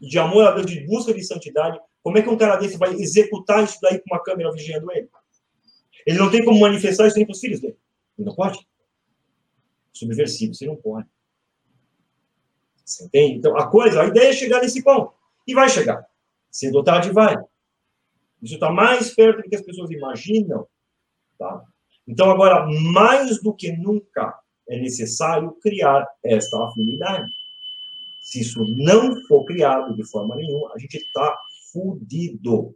De amor a Deus, de busca de santidade. Como é que um cara desse vai executar isso daí com uma câmera vigiando ele? Ele não tem como manifestar isso nem para os filhos dele. Ele não pode subversivo, você não pode. Você entende? Então, a coisa, a ideia é chegar nesse ponto. E vai chegar. Ou tarde vai. Isso está mais perto do que as pessoas imaginam. Tá? Então, agora, mais do que nunca, é necessário criar esta afinidade. Se isso não for criado de forma nenhuma, a gente está fudido.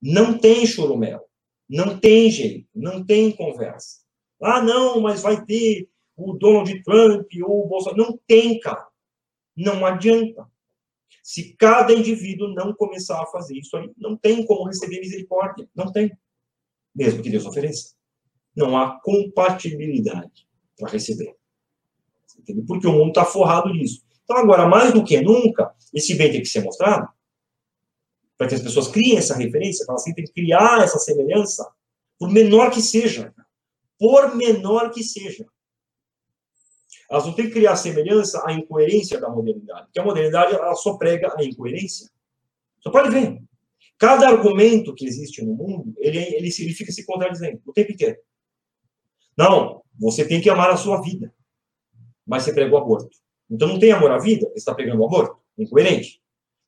Não tem choromel. Não tem jeito. Não tem conversa. Ah, não, mas vai ter o Donald Trump ou o Bolsonaro. Não tem, cara. Não adianta. Se cada indivíduo não começar a fazer isso aí, não tem como receber misericórdia. Não tem. Mesmo que Deus ofereça. Não há compatibilidade para receber. Entendeu? Porque o mundo está forrado disso. Então, agora, mais do que nunca, esse bem tem que ser mostrado para que as pessoas criem essa referência, elas tentem criar essa semelhança, por menor que seja. Por menor que seja. Elas não têm que criar semelhança à incoerência da modernidade, porque a modernidade ela só prega a incoerência. Você pode ver. Cada argumento que existe no mundo, ele, ele, ele fica se contradizendo o tempo inteiro. Não, você tem que amar a sua vida, mas você prega o aborto. Então não tem amor à vida, você está pregando aborto. Incoerente.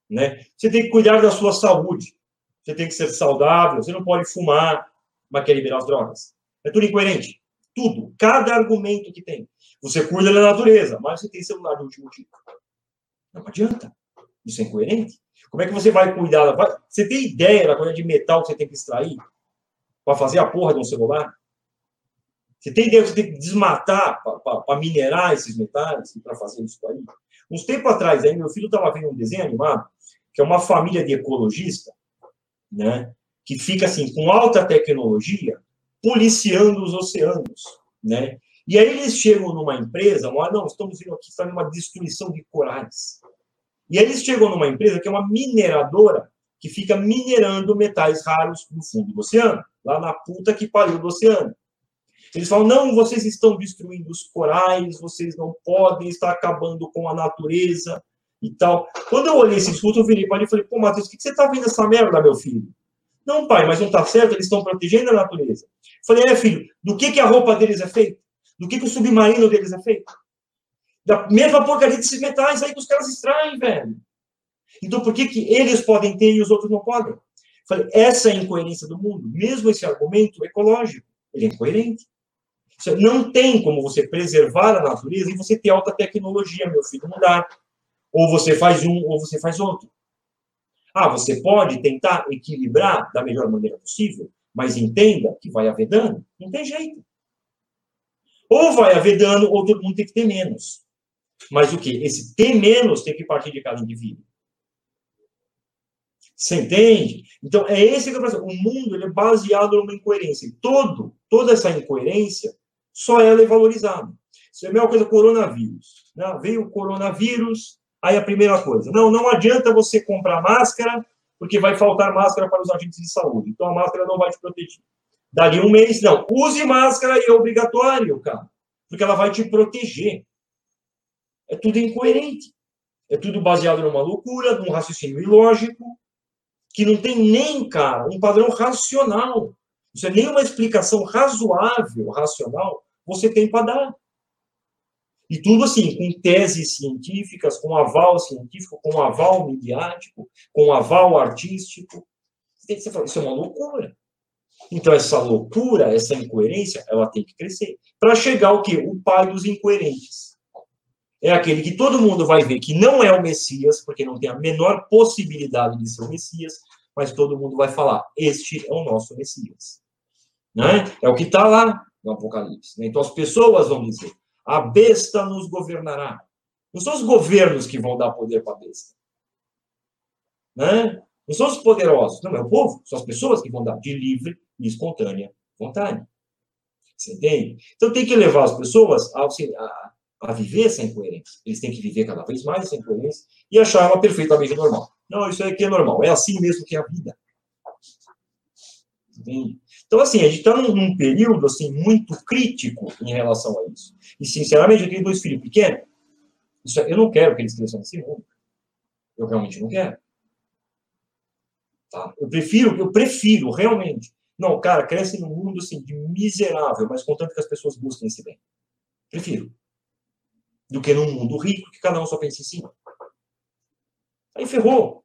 Né? Você tem que cuidar da sua saúde. Você tem que ser saudável, você não pode fumar, mas quer liberar as drogas. É tudo incoerente. Tudo. Cada argumento que tem. Você cuida da natureza, mas você tem celular de último tipo. Não adianta. Isso é incoerente. Como é que você vai cuidar? Você tem ideia da quantidade de metal que você tem que extrair para fazer a porra de um celular? Você tem que você tem que desmatar para minerar esses metais e para fazer isso aí? Uns tempos atrás, aí, meu filho estava vendo um desenho animado, que é uma família de ecologista, né, que fica assim, com alta tecnologia, policiando os oceanos. Né? E aí eles chegam numa empresa, não, estamos vendo aqui fazendo uma destruição de corais. E aí eles chegam numa empresa que é uma mineradora que fica minerando metais raros no fundo do oceano, lá na puta que pariu do oceano. Eles falam: não, vocês estão destruindo os corais, vocês não podem estar acabando com a natureza e tal. Quando eu olhei esse discurso, eu virei para ele e falei: pô, Matheus, o que você está vendo essa merda, meu filho? Não, pai, mas não está certo, eles estão protegendo a natureza. Eu falei: é, filho, do que, que a roupa deles é feita? Do que, que o submarino deles é feito? Da mesma porcaria desses metais aí que os caras extraem, velho. Então, por que, que eles podem ter e os outros não podem? Falei, essa é a incoerência do mundo. Mesmo esse argumento ecológico, ele é incoerente. Não tem como você preservar a natureza e você ter alta tecnologia, meu filho, não dá. Ou você faz um, ou você faz outro. Ah, você pode tentar equilibrar da melhor maneira possível, mas entenda que vai haver dano. Não tem jeito. Ou vai haver dano, ou todo mundo tem que ter menos. Mas o que? Esse ter menos tem que partir de cada indivíduo. Você entende? Então, é esse que é o mundo ele é baseado numa incoerência. todo, toda essa incoerência só ela é valorizada. Isso é a mesma coisa coronavírus. Né? Veio o coronavírus, aí a primeira coisa. Não, não adianta você comprar máscara, porque vai faltar máscara para os agentes de saúde. Então a máscara não vai te proteger. Dali um mês, não. Use máscara e é obrigatório, cara. Porque ela vai te proteger. É tudo incoerente. É tudo baseado numa loucura, num raciocínio ilógico, que não tem nem, cara, um padrão racional. Isso é nem uma explicação razoável, racional, você tem para dar. E tudo assim, com teses científicas, com aval científico, com aval midiático, com aval artístico. Você falar, isso é uma loucura. Então, essa loucura, essa incoerência, ela tem que crescer. Para chegar ao quê? O pai dos incoerentes. É aquele que todo mundo vai ver que não é o Messias, porque não tem a menor possibilidade de ser o Messias, mas todo mundo vai falar: este é o nosso Messias. Né? É o que está lá no Apocalipse. Né? Então as pessoas vão dizer: a besta nos governará. Não são os governos que vão dar poder para a besta. Né? Não são os poderosos, não, é o povo, são as pessoas que vão dar de livre e espontânea vontade. Você entende? Então tem que levar as pessoas a, a, a viver essa incoerência. Eles têm que viver cada vez mais essa incoerência e achar ela perfeitamente normal. Não, isso aqui é normal, é assim mesmo que é a vida. Entende? Então, assim, a gente está num, num, período assim, muito crítico em relação a isso. E, sinceramente, eu tenho dois filhos pequenos. Isso, eu não quero que eles cresçam nesse mundo. Eu realmente não quero. Tá? Eu prefiro, eu prefiro, realmente. Não, cara, cresce num mundo assim, de miserável, mas contanto que as pessoas busquem esse bem. Prefiro. Do que num mundo rico que cada um só pensa em cima. Aí ferrou.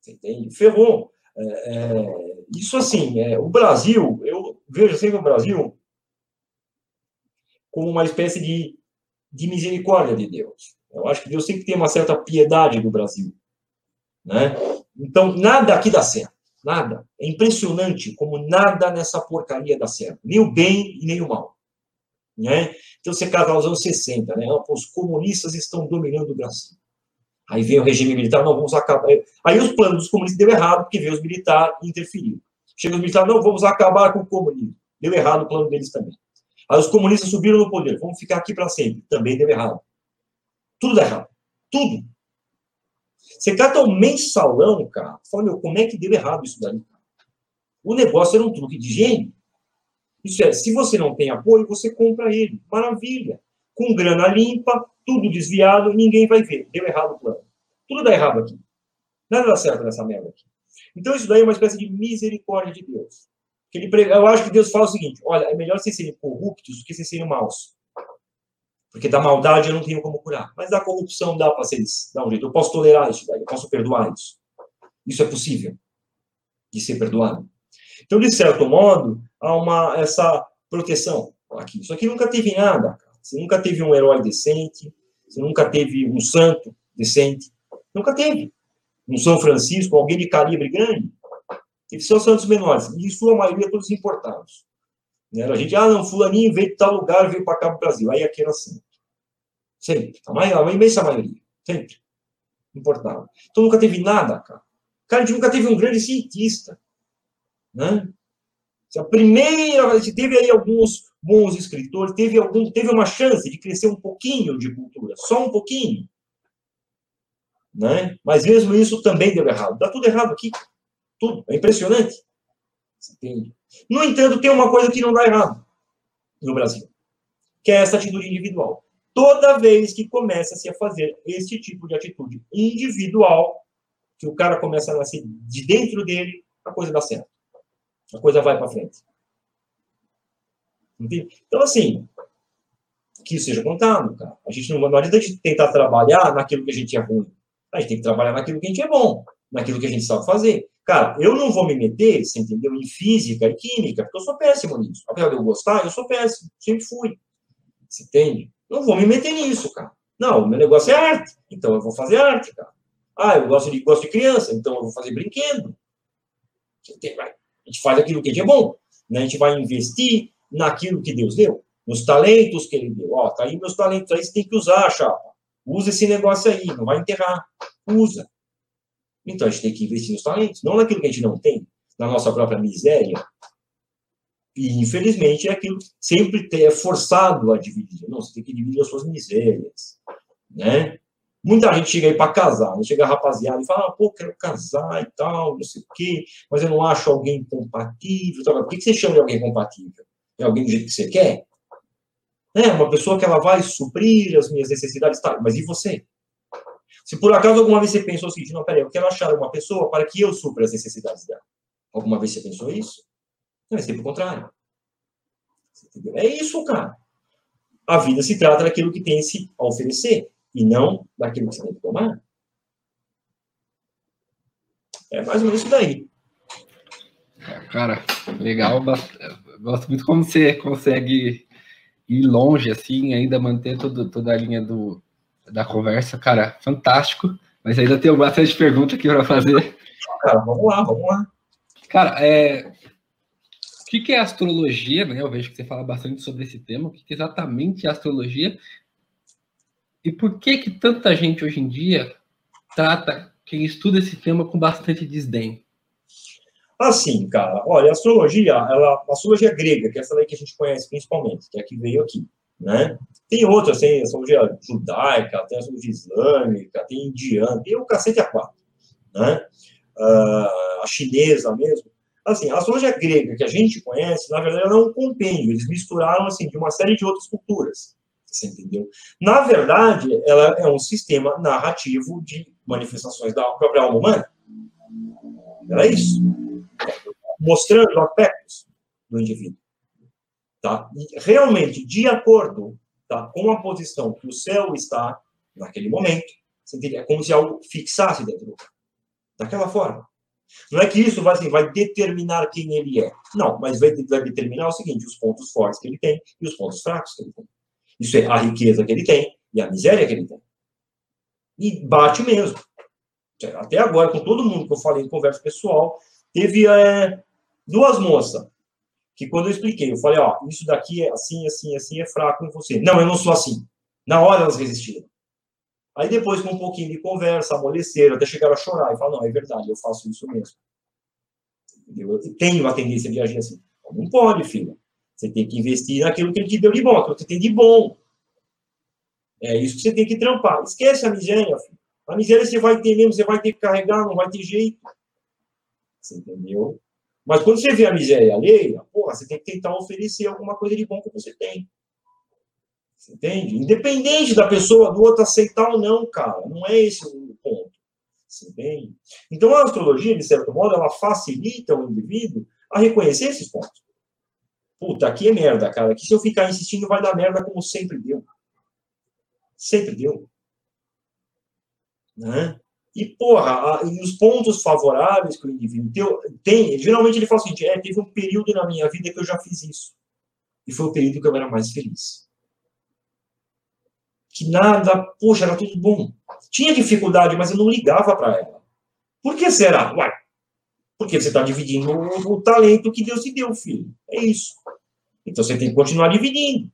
Você entende? Ferrou. É, é, isso assim, é, o Brasil, eu vejo sempre o Brasil como uma espécie de, de misericórdia de Deus. Eu acho que Deus sempre tem uma certa piedade do Brasil. Né? Então, nada aqui dá certo. Nada. É impressionante como nada nessa porcaria dá certo. Nem o bem e nem o mal. Né? Então, você casa nos anos 60, né? os comunistas estão dominando o Brasil. Aí veio o regime militar, não, vamos acabar. Aí os planos dos comunistas deu errado, porque veio os militares e interferiram. Chega os militares, não, vamos acabar com o comunismo. Deu errado o plano deles também. Aí os comunistas subiram no poder, vamos ficar aqui para sempre. Também deu errado. Tudo dá errado. Tudo. Você cata um mensalão, cara, fala, meu, como é que deu errado isso daí? O negócio era um truque de gênio. Isso é, se você não tem apoio, você compra ele. Maravilha. Com grana limpa, tudo desviado, ninguém vai ver. Deu errado o plano. Tudo dá errado aqui. Nada dá certo nessa merda aqui. Então, isso daí é uma espécie de misericórdia de Deus. Que ele, eu acho que Deus fala o seguinte: olha, é melhor vocês serem corruptos do que vocês serem maus. Porque da maldade eu não tenho como curar. Mas da corrupção dá para vocês dar um jeito. Eu posso tolerar isso daí, eu posso perdoar isso. Isso é possível de ser perdoado. Então, de certo modo, há uma, essa proteção aqui. Isso aqui nunca teve nada. Você nunca teve um herói decente, você nunca teve um santo decente. Nunca teve. Um São Francisco, alguém de calibre grande. E são santos menores, em sua maioria todos importados. Né? A gente, ah, não, fulaninho veio de tal lugar, veio para cá para Brasil. Aí aqui era santo. Sempre. A, maior, a imensa maioria. Sempre. Importado. Então nunca teve nada, cara. Cara, a gente nunca teve um grande cientista. Né? A primeira, a gente teve aí alguns bons escritores, teve, algum, teve uma chance de crescer um pouquinho de cultura, só um pouquinho. Né? Mas mesmo isso também deu errado. Dá tudo errado aqui. Tudo. É impressionante. Entende? No entanto, tem uma coisa que não dá errado no Brasil, que é essa atitude individual. Toda vez que começa-se a fazer esse tipo de atitude individual, que o cara começa a nascer de dentro dele, a coisa dá certo. A coisa vai para frente. Entende? Então, assim, que isso seja contado, cara. A gente não, não adianta de tentar trabalhar naquilo que a gente é ruim. A gente tem que trabalhar naquilo que a gente é bom, naquilo que a gente sabe fazer. Cara, eu não vou me meter, você entendeu, em física e química, porque eu sou péssimo nisso. Apesar de eu gostar, eu sou péssimo, sempre fui. Você entende? Não vou me meter nisso, cara. Não, o meu negócio é arte, então eu vou fazer arte, cara. Ah, eu gosto de, gosto de criança, então eu vou fazer brinquedo. A gente faz aquilo que é bom. Né? A gente vai investir naquilo que Deus deu, nos talentos que Ele deu. Ó, tá aí meus talentos, aí você tem que usar, chapa. Usa esse negócio aí, não vai enterrar. Usa. Então a gente tem que investir nos talentos, não naquilo que a gente não tem, na nossa própria miséria. E infelizmente é aquilo sempre é forçado a dividir. Não, você tem que dividir as suas misérias. Né? Muita gente chega aí para casar, né? chega rapaziada e fala, ah, pô, quero casar e tal, não sei o quê, mas eu não acho alguém compatível. Tal. Por que você chama de alguém compatível? É alguém do jeito que você quer? É uma pessoa que ela vai suprir as minhas necessidades, tá, mas e você? Se por acaso alguma vez você pensou o seguinte, não, peraí, eu quero achar uma pessoa para que eu supra as necessidades dela. Alguma vez você pensou isso? Não, é sempre o contrário. É isso, cara. A vida se trata daquilo que tem a oferecer e não daquilo que você tem que tomar. É mais ou menos isso daí. Cara, legal. Gosto muito como você consegue ir longe, assim, ainda manter todo, toda a linha do, da conversa. Cara, fantástico. Mas ainda tenho bastante pergunta aqui para fazer. Cara, vamos lá, vamos lá. Cara, é, o que, que é astrologia? Né? Eu vejo que você fala bastante sobre esse tema. O que, que exatamente é astrologia? E por que que tanta gente hoje em dia trata quem estuda esse tema com bastante desdém? Assim, cara, olha, a astrologia, ela, a astrologia grega, que é essa daí que a gente conhece principalmente, que é a que veio aqui, né? Tem outras, tem astrologia judaica, tem astrologia islâmica, tem indiana, tem o cacete a quatro, né? Uh, a chinesa mesmo. Assim, a astrologia grega que a gente conhece, na verdade, ela é um compêndio, eles misturaram, assim, de uma série de outras culturas. Você entendeu? Na verdade, ela é um sistema narrativo de manifestações da própria alma humana. Era isso. Mostrando aspectos do indivíduo. Tá? E realmente, de acordo tá, com a posição que o céu está naquele momento, é como se algo fixasse dentro. Daquela forma. Não é que isso vai, assim, vai determinar quem ele é. Não, mas vai, vai determinar o seguinte: os pontos fortes que ele tem e os pontos fracos que ele tem. Isso é a riqueza que ele tem e a miséria que ele tem. E bate mesmo. Até agora, com todo mundo que eu falei em conversa pessoal, teve é, duas moças que quando eu expliquei, eu falei, ó, isso daqui é assim, assim, assim, é fraco em você. Não, eu não sou assim. Na hora elas resistiram. Aí depois, com um pouquinho de conversa, amoleceram, até chegaram a chorar e falaram, não, é verdade, eu faço isso mesmo. Eu tenho a tendência de agir assim. Não pode, filha. Você tem que investir naquilo que ele te deu de bom, aquilo que você tem de bom. É isso que você tem que trampar. Esquece a miséria, filho. A miséria você vai ter mesmo, você vai ter que carregar, não vai ter jeito. Você entendeu? Mas quando você vê a miséria alheia, porra, você tem que tentar oferecer alguma coisa de bom que você tem. Você entende? Independente da pessoa, do outro aceitar ou não, cara. Não é esse o ponto. Você entende? Então a astrologia, de certo modo, ela facilita o indivíduo a reconhecer esses pontos. Puta, aqui é merda, cara. Aqui se eu ficar insistindo vai dar merda como sempre deu. Sempre deu. Né? E, porra, a, e os pontos favoráveis que o indivíduo tem, geralmente ele fala assim, é, teve um período na minha vida que eu já fiz isso. E foi o período que eu era mais feliz. Que nada, poxa, era tudo bom. Tinha dificuldade, mas eu não ligava para ela. Por que será? Uai, Porque você está dividindo o, o, talento que Deus te deu, filho. É isso. Então você tem que continuar dividindo.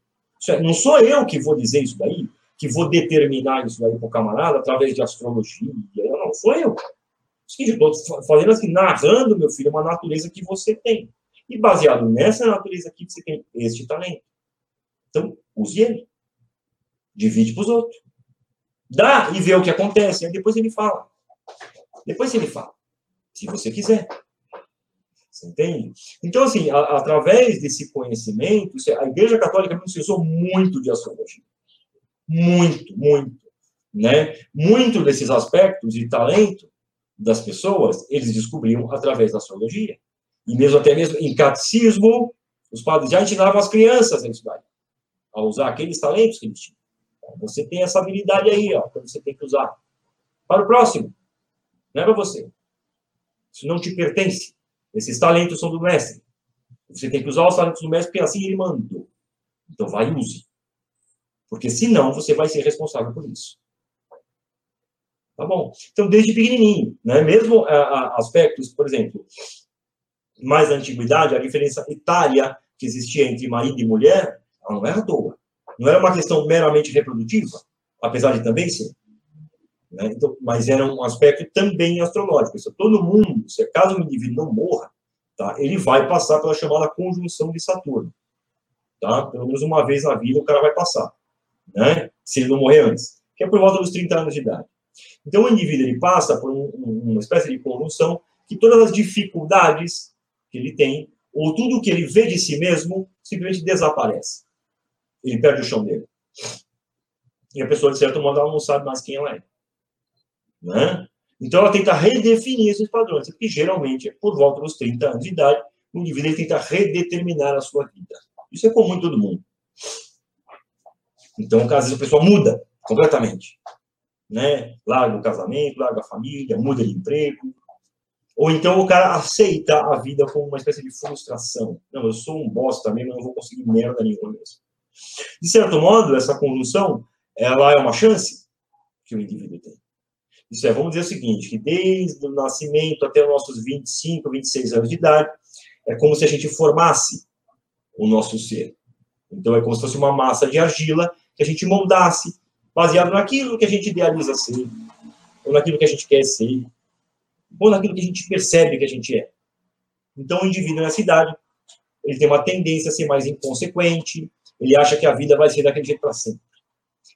É, não sou eu que vou dizer isso daí, que vou determinar isso daí para o camarada através de astrologia. Não, sou eu. Estou fazendo assim, narrando, meu filho, uma natureza que você tem. E baseado nessa natureza aqui, você tem este talento. Então, use ele. Divide para os outros. Dá e vê o que acontece. Aí depois ele fala. Depois ele fala. Se você quiser. Você entende? Então, assim, a, através desse conhecimento, a Igreja Católica precisou muito de astrologia. Muito, muito. Né? Muito desses aspectos de talento das pessoas, eles descobriam através da astrologia. E mesmo até mesmo em catecismo, os padres já ensinavam as crianças a estudar, a usar aqueles talentos que eles tinham. Então, você tem essa habilidade aí, ó, que você tem que usar. Para o próximo. Não é para você. Isso não te pertence. Esses talentos são do mestre. Você tem que usar os talentos do mestre, porque assim ele mandou. Então, vai e use. Porque senão, você vai ser responsável por isso. Tá bom? Então, desde pequenininho, né? mesmo a, a, aspectos, por exemplo, mais da antiguidade, a diferença etária que existia entre marido e mulher, ela não era à toa. Não era uma questão meramente reprodutiva, apesar de também ser. Né? Então, mas era um aspecto também astrológico. Se todo mundo, se caso o indivíduo não morra, tá, ele vai passar pela chamada conjunção de Saturno. Tá? Pelo menos uma vez na vida o cara vai passar. Né? Se ele não morrer antes. Que é por volta dos 30 anos de idade. Então, o indivíduo ele passa por um, uma espécie de conjunção que todas as dificuldades que ele tem, ou tudo que ele vê de si mesmo, simplesmente desaparece. Ele perde o chão dele. E a pessoa, de certo modo, ela não sabe mais quem ela é. Né? Então, ela tenta redefinir esses padrões, porque geralmente, por volta dos 30 anos de idade, o indivíduo tenta redeterminar a sua vida. Isso é comum em todo mundo. Então, às vezes, a pessoa muda completamente. Né? Larga o casamento, larga a família, muda de emprego. Ou então o cara aceita a vida como uma espécie de frustração. Não, eu sou um bosta mesmo, eu não vou conseguir merda nenhuma mesmo. De certo modo, essa conjunção, ela é uma chance que o indivíduo tem. Isso é, vamos dizer o seguinte, que desde o nascimento até os nossos 25, 26 anos de idade, é como se a gente formasse o nosso ser. Então, é como se fosse uma massa de argila que a gente moldasse, baseado naquilo que a gente idealiza ser, ou naquilo que a gente quer ser, ou naquilo que a gente percebe que a gente é. Então, o indivíduo nessa idade, ele tem uma tendência a ser mais inconsequente, ele acha que a vida vai ser daquele jeito para sempre.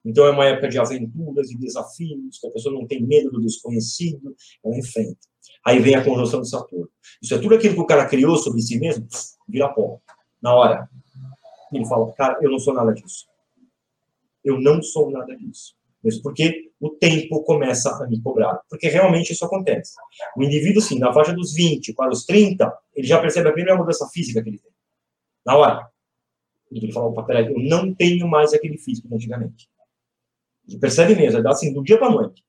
Então é uma época de aventuras, de desafios, que a pessoa não tem medo do desconhecido, ela enfrenta. Aí vem a conjunção de Saturno. Isso é tudo aquilo que o cara criou sobre si mesmo, vira pó. Na hora. Ele fala, cara, eu não sou nada disso. Eu não sou nada disso. Mesmo porque o tempo começa a me cobrar. Porque realmente isso acontece. O indivíduo, sim, na faixa dos 20 para os 30, ele já percebe a primeira mudança física que ele tem. Na hora. Ele fala, opa, peraí, eu não tenho mais aquele físico de antigamente. Percebe mesmo, é assim, do dia para noite.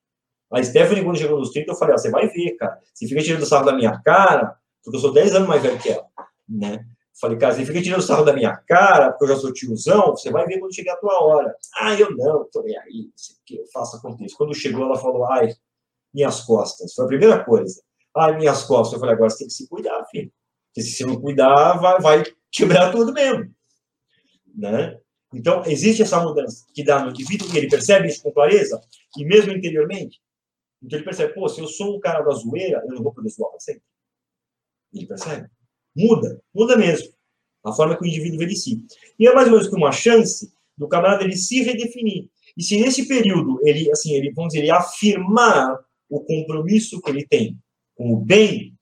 A Stephanie, quando chegou nos 30, eu falei, ah, você vai ver, cara. Você fica tirando sarro da minha cara, porque eu sou 10 anos mais velho que ela, né? Falei, cara, você fica tirando sarro da minha cara, porque eu já sou tiozão, você vai ver quando chegar a tua hora. Ah, eu não, tô nem aí, eu faço acontecer. Quando chegou, ela falou, ai, minhas costas. Foi a primeira coisa. Ai, minhas costas. Eu falei, agora você tem que se cuidar, filho. Porque se você não cuidar, vai, vai quebrar tudo mesmo. Né? Então, existe essa mudança que dá no indivíduo e ele percebe isso com clareza, e mesmo interiormente. Então, ele percebe, pô, se eu sou um cara da zoeira, eu não vou poder zoar para sempre. Ele percebe. Muda, muda mesmo. A forma que o indivíduo vê de si. E é mais ou menos que uma chance do camarada ele se redefinir. E se nesse período ele, assim, ele, vamos dizer, ele afirmar o compromisso que ele tem com o bem,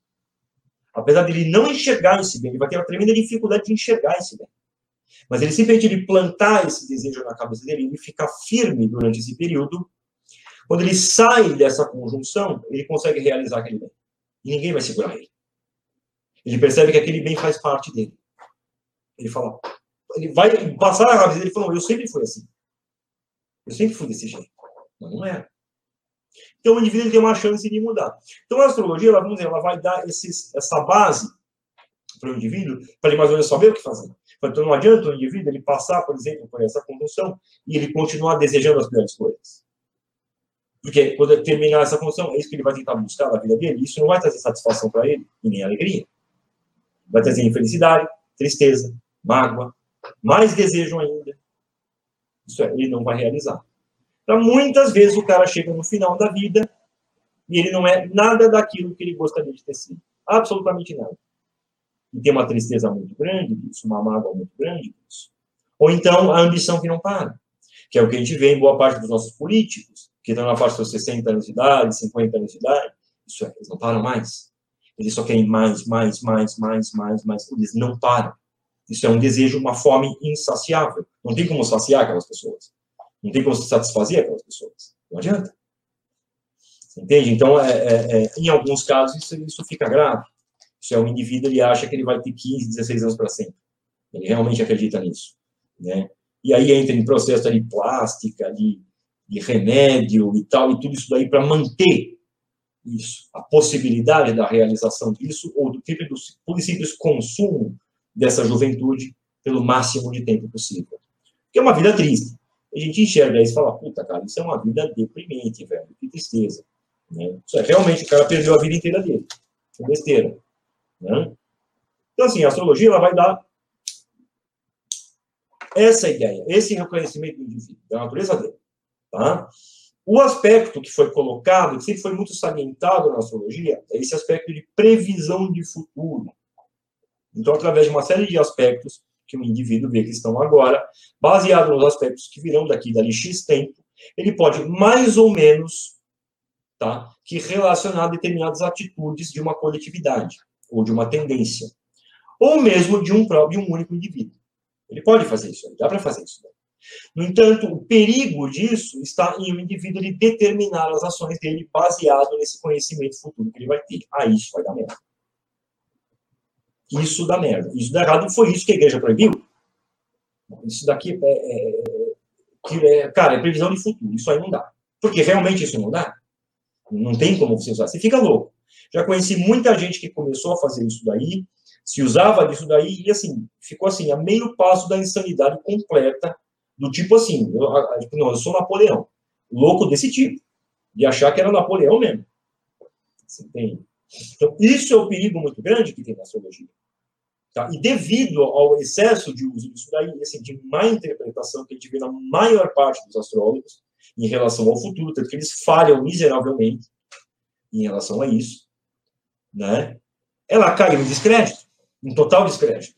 apesar de ele não enxergar esse bem, ele vai ter uma tremenda dificuldade de enxergar esse bem. Mas ele simplesmente ele plantar esse desejo na cabeça dele, ele ficar firme durante esse período. Quando ele sai dessa conjunção, ele consegue realizar aquele bem. E ninguém vai segurar ele. Ele percebe que aquele bem faz parte dele. Ele fala, ele vai passar na cabeça dele e fala, eu sempre fui assim. Eu sempre fui desse jeito. Mas não é. Então o indivíduo tem uma chance de mudar. Então a astrologia, ela, vamos dizer, ela vai dar esses, essa base para o indivíduo, para ele mais ou menos saber o que fazer. Então não adianta o indivíduo ele passar, por exemplo, por essa conjunção e ele continuar desejando as melhores coisas. Porque quando terminar essa função, é isso que ele vai tentar buscar na vida dele. Isso não vai trazer satisfação para ele e nem alegria. Vai trazer infelicidade, tristeza, mágoa, mais desejo ainda. Isso ele não vai realizar. Então, muitas vezes o cara chega no final da vida e ele não é nada daquilo que ele gostaria de ter sido. Absolutamente nada. E tem uma tristeza muito grande disso, uma mágoa muito grande disso. Ou então a ambição que não para, que é o que a gente vê em boa parte dos nossos políticos, que estão na faixa dos 60 anos de idade, 50 anos de idade. Isso é, eles não param mais. Eles só querem mais, mais, mais, mais, mais, mais. Eles não param. Isso é um desejo, uma fome insaciável. Não tem como saciar aquelas pessoas. Não tem como satisfazer aquelas pessoas. Não adianta. Entende? Então, é, é, é, em alguns casos, isso, isso fica grave. Isso é um indivíduo, ele acha que ele vai ter 15, 16 anos para sempre. Ele realmente acredita nisso. Né? E aí entra em processo de plástica, de, de remédio e tal, e tudo isso daí para manter isso, a possibilidade da realização disso, ou do tipo do simples consumo dessa juventude pelo máximo de tempo possível. Que é uma vida triste. A gente enxerga isso e fala, puta, cara, isso é uma vida deprimente, velho, que tristeza. Né? Isso é, realmente, o cara perdeu a vida inteira dele. É besteira. Né? Então, assim, a astrologia ela vai dar essa ideia, esse reconhecimento do indivíduo, da natureza dele. Tá? O aspecto que foi colocado, que sempre foi muito salientado na astrologia, é esse aspecto de previsão de futuro. Então, através de uma série de aspectos que o indivíduo vê que estão agora, baseado nos aspectos que virão daqui dali X tempo, ele pode mais ou menos tá, que relacionar determinadas atitudes de uma coletividade, ou de uma tendência, ou mesmo de um, próprio, de um único indivíduo. Ele pode fazer isso, dá para fazer isso. No entanto, o perigo disso está em o indivíduo ele determinar as ações dele baseado nesse conhecimento futuro que ele vai ter. Ah, isso vai dar merda. Isso dá merda. Isso dá errado. Foi isso que a igreja proibiu. Isso daqui é, é, é, é, Cara, é previsão de futuro. Isso aí não dá. Porque realmente isso não dá. Não tem como você usar. Você fica louco. Já conheci muita gente que começou a fazer isso daí, se usava disso daí, e assim, ficou assim, a meio passo da insanidade completa, do tipo assim, eu, tipo, não, eu sou Napoleão. Louco desse tipo. De achar que era Napoleão mesmo. Você entende? Então, isso é o perigo muito grande que tem na astrologia. Tá? E devido ao excesso de uso disso daí, assim, de má interpretação que a gente vê na maior parte dos astrólogos em relação ao futuro, tanto que eles falham miseravelmente em relação a isso, né? Ela caiu em descrédito, em total descrédito.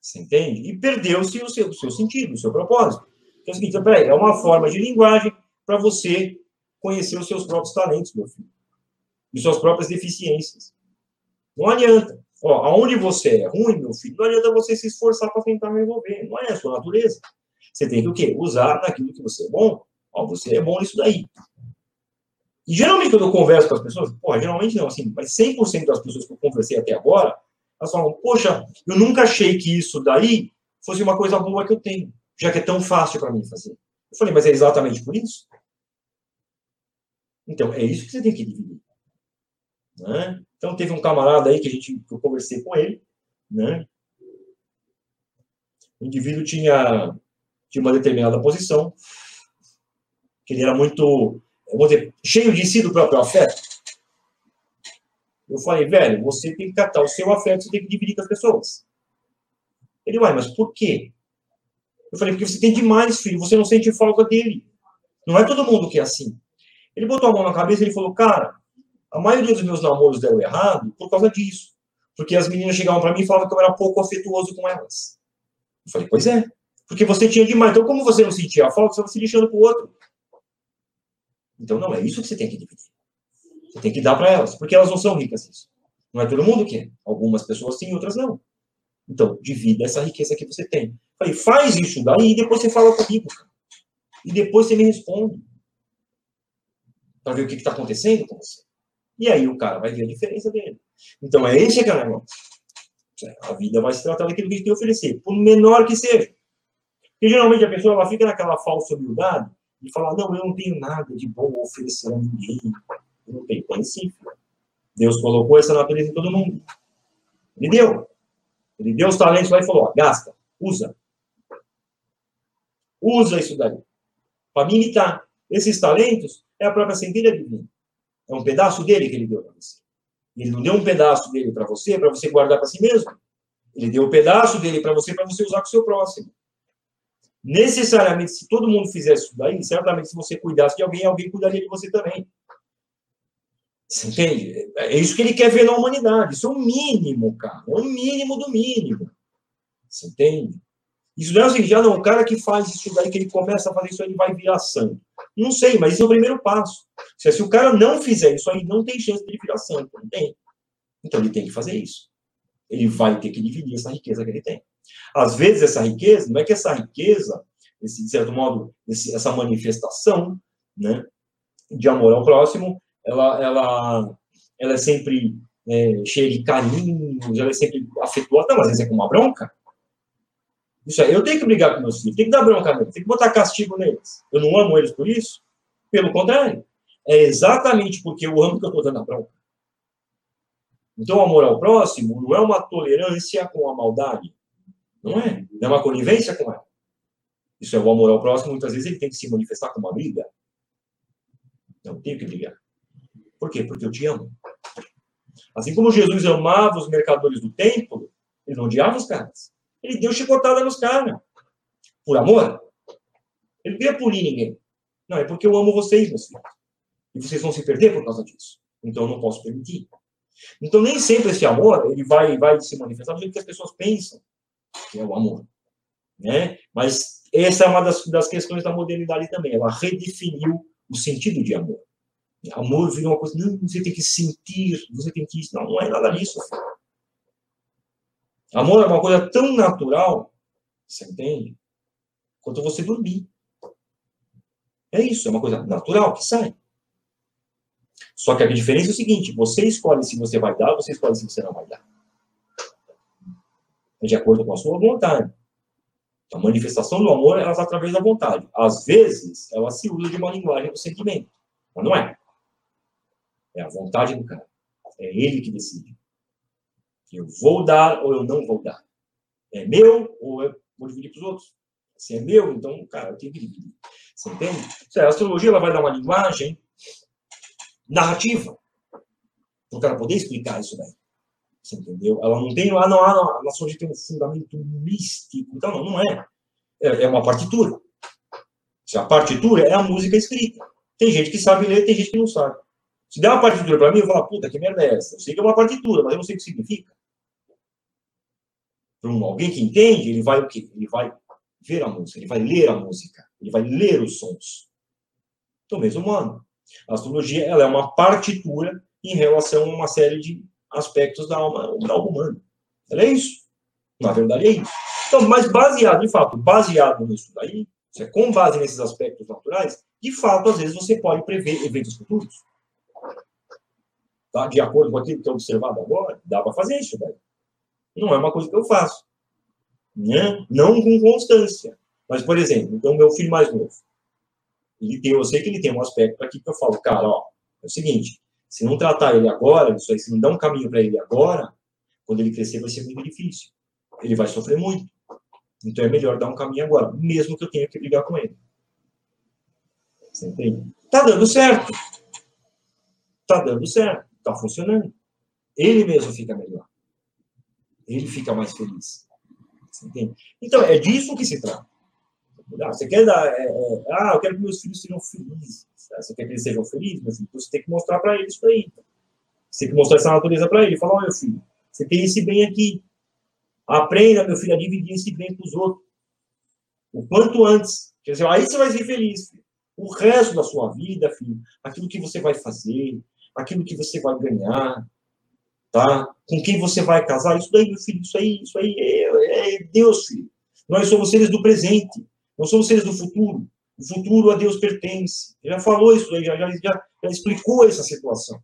Você entende? E perdeu-se o seu, o seu sentido, o seu propósito. Então é o seguinte, peraí, é uma forma de linguagem para você conhecer os seus próprios talentos, meu filho de suas próprias deficiências. Não adianta. Ó, aonde você é ruim, meu filho, não adianta você se esforçar para tentar resolver. Não é a sua natureza. Você tem que o quê? Usar naquilo que você é bom. Ó, você é bom nisso daí. E geralmente quando eu converso com as pessoas, porra, geralmente não, assim, mas 100% das pessoas que eu conversei até agora, elas falam, poxa, eu nunca achei que isso daí fosse uma coisa boa que eu tenho, já que é tão fácil para mim fazer. Eu falei, mas é exatamente por isso? Então, é isso que você tem que dividir. Né? Então, teve um camarada aí que, a gente, que eu conversei com ele, né? O indivíduo tinha, tinha uma determinada posição, que ele era muito, vou dizer, cheio de si do próprio afeto. Eu falei, velho, você tem que catar o seu afeto, você tem que dividir com as pessoas. Ele, uai, mas por quê? Eu falei, porque você tem demais, filho, você não sente falta dele. Não é todo mundo que é assim. Ele botou a mão na cabeça e falou, cara, a maioria dos meus namoros deram errado por causa disso. Porque as meninas chegavam para mim e falavam que eu era pouco afetuoso com elas. Eu falei, pois é. Porque você tinha demais. Então, como você não sentia a falta, você estava se lixando para o outro. Então, não, é isso que você tem que dividir. Você tem que dar para elas. Porque elas não são ricas isso. Não é todo mundo que é. Algumas pessoas sim, outras não. Então, divida essa riqueza que você tem. Falei, faz isso daí e depois você fala comigo. E depois você me responde. Para ver o que está acontecendo com você. E aí o cara vai ver a diferença dele. Então é esse que é o negócio. A vida vai se tratar daquilo que a gente tem a oferecer, por menor que seja. Porque geralmente a pessoa ela fica naquela falsa humildade e fala: Não, eu não tenho nada de bom oferecer a ninguém. Eu não tenho. Sim. Deus colocou essa natureza em todo mundo. Ele deu. Ele deu os talentos lá e falou: ó, gasta, usa. Usa isso daí. Para me imitar. Esses talentos é a própria centelha divina. É um pedaço dele que ele deu para você. Ele não deu um pedaço dele para você, para você guardar para si mesmo. Ele deu um pedaço dele para você, para você usar com o seu próximo. Necessariamente, se todo mundo fizesse isso daí, certamente se você cuidasse de alguém, alguém cuidaria de você também. Você entende? É isso que ele quer ver na humanidade. Isso é o mínimo, cara. É o mínimo do mínimo. Você entende? Isso não é assim, já não, o cara que faz isso daí, que ele começa a fazer isso ele vai virar santo. Não sei, mas isso é o primeiro passo. Se, se o cara não fizer isso aí, não tem chance de ele virar santo. Não tem. Então ele tem que fazer isso. Ele vai ter que dividir essa riqueza que ele tem. Às vezes, essa riqueza, não é que essa riqueza, esse, de certo modo, esse, essa manifestação né, de amor ao próximo, ela, ela, ela é sempre é, cheia de carinho, ela é sempre afetuosa, mas às vezes é com uma bronca. Isso aí, eu tenho que brigar com meus filhos, tenho que dar bronca neles, tenho que botar castigo neles. Eu não amo eles por isso? Pelo contrário. É exatamente porque eu amo que eu estou dando a bronca. Então, o amor ao próximo não é uma tolerância com a maldade. Não é? Não é uma conivência com ela. Isso é o amor ao próximo, muitas vezes ele tem que se manifestar com uma briga. Eu tenho que brigar. Por quê? Porque eu te amo. Assim como Jesus amava os mercadores do templo, ele não odiava os caras. Ele deu chicotada nos caras. Por amor. Ele não queria punir ninguém. Não, é porque eu amo vocês, meus filhos. E vocês vão se perder por causa disso. Então eu não posso permitir. Então nem sempre esse amor ele vai, vai se manifestar do jeito que as pessoas pensam que é o amor. Né? Mas essa é uma das, das questões da modernidade também. Ela redefiniu o sentido de amor. Amor virou uma coisa, não, você tem que sentir, você tem que. Não, não é nada disso. Filho. Amor é uma coisa tão natural, você entende? Quanto você dormir. É isso, é uma coisa natural que sai. Só que a diferença é o seguinte: você escolhe se você vai dar, você escolhe se você não vai dar. É de acordo com a sua vontade. A manifestação do amor, ela está através da vontade. Às vezes, ela se usa de uma linguagem do sentimento. Mas não é. É a vontade do cara. É ele que decide. Eu vou dar ou eu não vou dar. É meu ou eu vou dividir para os outros. Se é meu, então, cara, eu tenho que dividir. Você entende? A astrologia ela vai dar uma linguagem narrativa. Para o cara poder explicar isso daí. Você entendeu? Ela não tem lá, não, ah, não, a astrologia tem um fundamento místico. Então, não, não é. É, é uma partitura. A partitura é a música escrita. Tem gente que sabe ler, tem gente que não sabe. Se der uma partitura para mim, eu falar, puta, que merda é essa? Eu sei que é uma partitura, mas eu não sei o que significa. Para um, alguém que entende, ele vai o quê? Ele vai ver a música, ele vai ler a música, ele vai ler os sons. Então, mesmo humano. A astrologia ela é uma partitura em relação a uma série de aspectos da alma, da alma humana. Ela é isso. Na verdade, é isso. Então, mas baseado, de fato, baseado nisso daí, com base nesses aspectos naturais, de fato, às vezes você pode prever eventos futuros. Tá? De acordo com aquilo que é observado agora, dá para fazer isso daí. Não é uma coisa que eu faço. Né? Não com constância. Mas, por exemplo, então, meu filho mais novo, ele tem, eu sei que ele tem um aspecto aqui que eu falo, cara, ó, é o seguinte, se não tratar ele agora, isso aí, se não dar um caminho para ele agora, quando ele crescer vai ser muito difícil. Ele vai sofrer muito. Então é melhor dar um caminho agora, mesmo que eu tenha que brigar com ele. Você entende? Tá dando certo. Tá dando certo. Tá funcionando. Ele mesmo fica melhor. Ele fica mais feliz. Você entende? Então, é disso que se trata. Ah, você quer dar. É, é, ah, eu quero que meus filhos sejam felizes. Você quer que eles sejam felizes, filho? Então você tem que mostrar para eles isso aí. Você tem que mostrar essa natureza para ele. Falar, meu filho, você tem esse bem aqui. Aprenda, meu filho, a dividir esse bem com os outros. O quanto antes. Quer dizer, aí você vai ser feliz. Filho. O resto da sua vida, filho, aquilo que você vai fazer, aquilo que você vai ganhar, tá? Com quem você vai casar, isso daí, meu filho, isso aí, isso aí é, é Deus, filho. Nós somos seres do presente. Não somos seres do futuro. O futuro a Deus pertence. Ele já falou isso já, já, já, explicou essa situação.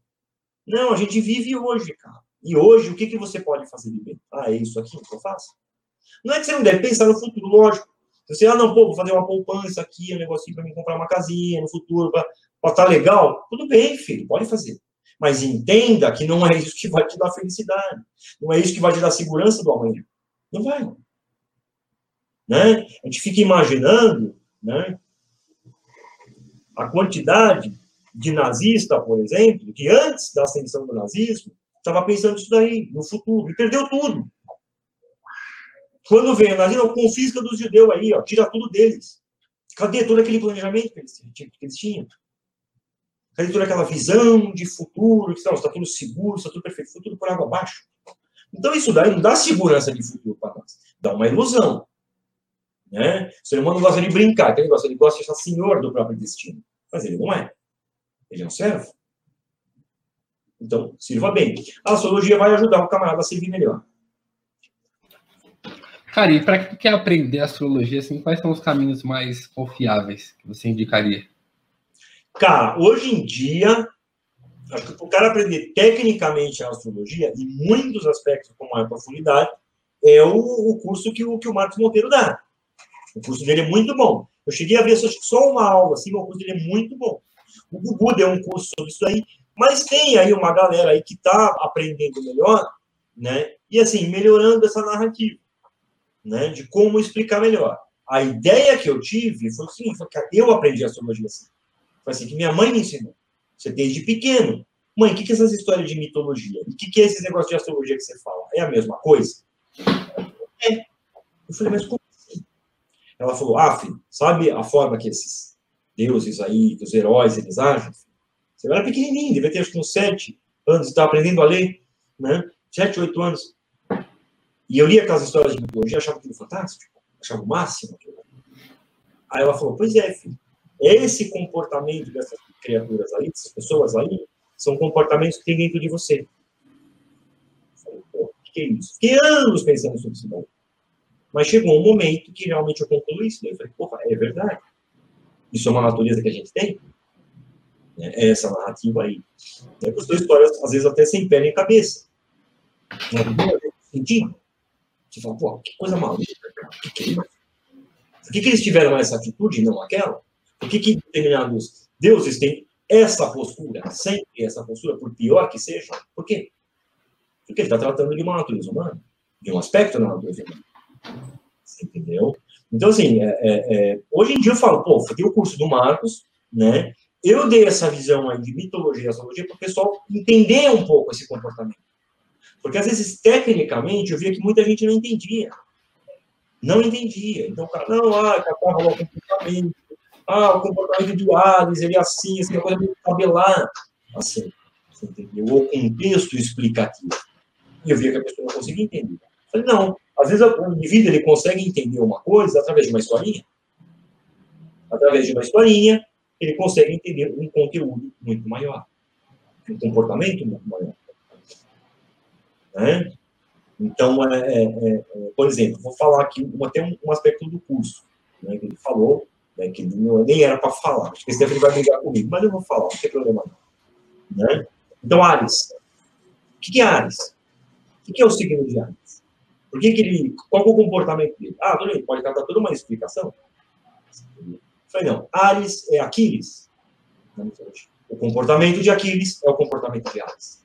Não, a gente vive hoje, cara. E hoje, o que, que você pode fazer de bem? Ah, é isso aqui que eu faço? Não é que você não deve pensar no futuro, lógico. Você, ah, não, pô, vou fazer uma poupança aqui, um negocinho para me comprar uma casinha no futuro, para estar tá legal. Tudo bem, filho, pode fazer. Mas entenda que não é isso que vai te dar felicidade. Não é isso que vai te dar segurança do amanhã. Não vai. Né? A gente fica imaginando, né? a quantidade de nazista, por exemplo, que antes da ascensão do nazismo, estava pensando isso daí, no futuro, e perdeu tudo. Quando vem a nazismo, confisca dos judeus aí, ó, tira tudo deles. Cadê todo aquele planejamento que eles, que eles tinham? Cadê toda aquela visão de futuro, que está tudo seguro, está tudo perfeito, tudo por água abaixo? Então, isso daí não dá segurança de futuro para nós, dá uma ilusão. Né? O ser humano gosta de brincar, ele gosta, ele gosta de ser senhor do próprio destino, mas ele não é. Ele é um servo. Então, sirva bem. A astrologia vai ajudar o camarada a servir melhor. Cara, e para quem quer aprender astrologia, assim, quais são os caminhos mais confiáveis que você indicaria? Cara, hoje em dia, acho que o cara aprender tecnicamente a astrologia, e muitos aspectos com maior profundidade, é o, o curso que o, que o Marcos Monteiro dá. O curso dele é muito bom. Eu cheguei a ver só uma aula, assim, mas o curso dele é muito bom. O Gugu deu um curso sobre isso aí, mas tem aí uma galera aí que está aprendendo melhor, né? E assim, melhorando essa narrativa, né? De como explicar melhor. A ideia que eu tive foi assim, foi que eu aprendi astrologia assim. Foi assim que minha mãe me ensinou. Você desde pequeno. Mãe, o que, que é essas histórias de mitologia? O que, que é esse negócio de astrologia que você fala? É a mesma coisa? É. Eu falei, mas como? Ela falou, ah, filho, sabe a forma que esses deuses aí, que os heróis, eles agem? Você era pequenininho, devia ter acho que uns sete anos, estava aprendendo a ler, né? Sete, oito anos. E eu lia aquelas histórias de mitologia, achava aquilo fantástico, achava o máximo. Aí ela falou, pois é, filho, esse comportamento dessas criaturas aí, dessas pessoas aí, são comportamentos que tem dentro de você. Eu falei, pô, o que é isso? Fiquei anos pensando sobre isso daí. Mas chegou um momento que realmente eu concluí isso. Eu falei, porra, é verdade. Isso é uma natureza que a gente tem? É essa narrativa aí. É as duas histórias, às vezes, até sem pé nem cabeça. Não sentido. Você fala, pô, que coisa maluca, cara. Que que é? Por que, que eles tiveram essa atitude e não aquela? Por que, que determinados deuses têm essa postura, sempre essa postura, por pior que seja? Por quê? Porque ele está tratando de uma natureza humana, de um aspecto da natureza humana. Entendeu? Então, assim, é, é, é, hoje em dia eu falo, pô, tem o curso do Marcos, né? Eu dei essa visão aí de mitologia e astrologia para o pessoal entender um pouco esse comportamento. Porque, às vezes, tecnicamente, eu via que muita gente não entendia. Não entendia. Então, o cara, não, ah, catava lá o comportamento. Ah, o comportamento de Hades, ele é assim, uma coisa meio tabelar. Assim, entendeu? O contexto explicativo. E eu via que a pessoa não conseguia entender. Eu falei, não, às vezes o indivíduo ele consegue entender uma coisa através de uma historinha. Através de uma historinha, ele consegue entender um conteúdo muito maior. Um comportamento muito maior. Né? Então, é, é, é, por exemplo, vou falar aqui até um, um aspecto do curso, né, que ele falou, né, que não, nem era para falar. Acho que esse ele vai brigar comigo, mas eu vou falar, não tem problema. Né? Então, Ares. O que é Ares? O que é o signo de Ares? Por que, que ele. Qual é o comportamento dele? Ah, tudo bem, pode dar toda uma explicação. Falei, não, Ares é Aquiles. O comportamento de Aquiles é o comportamento de Ares.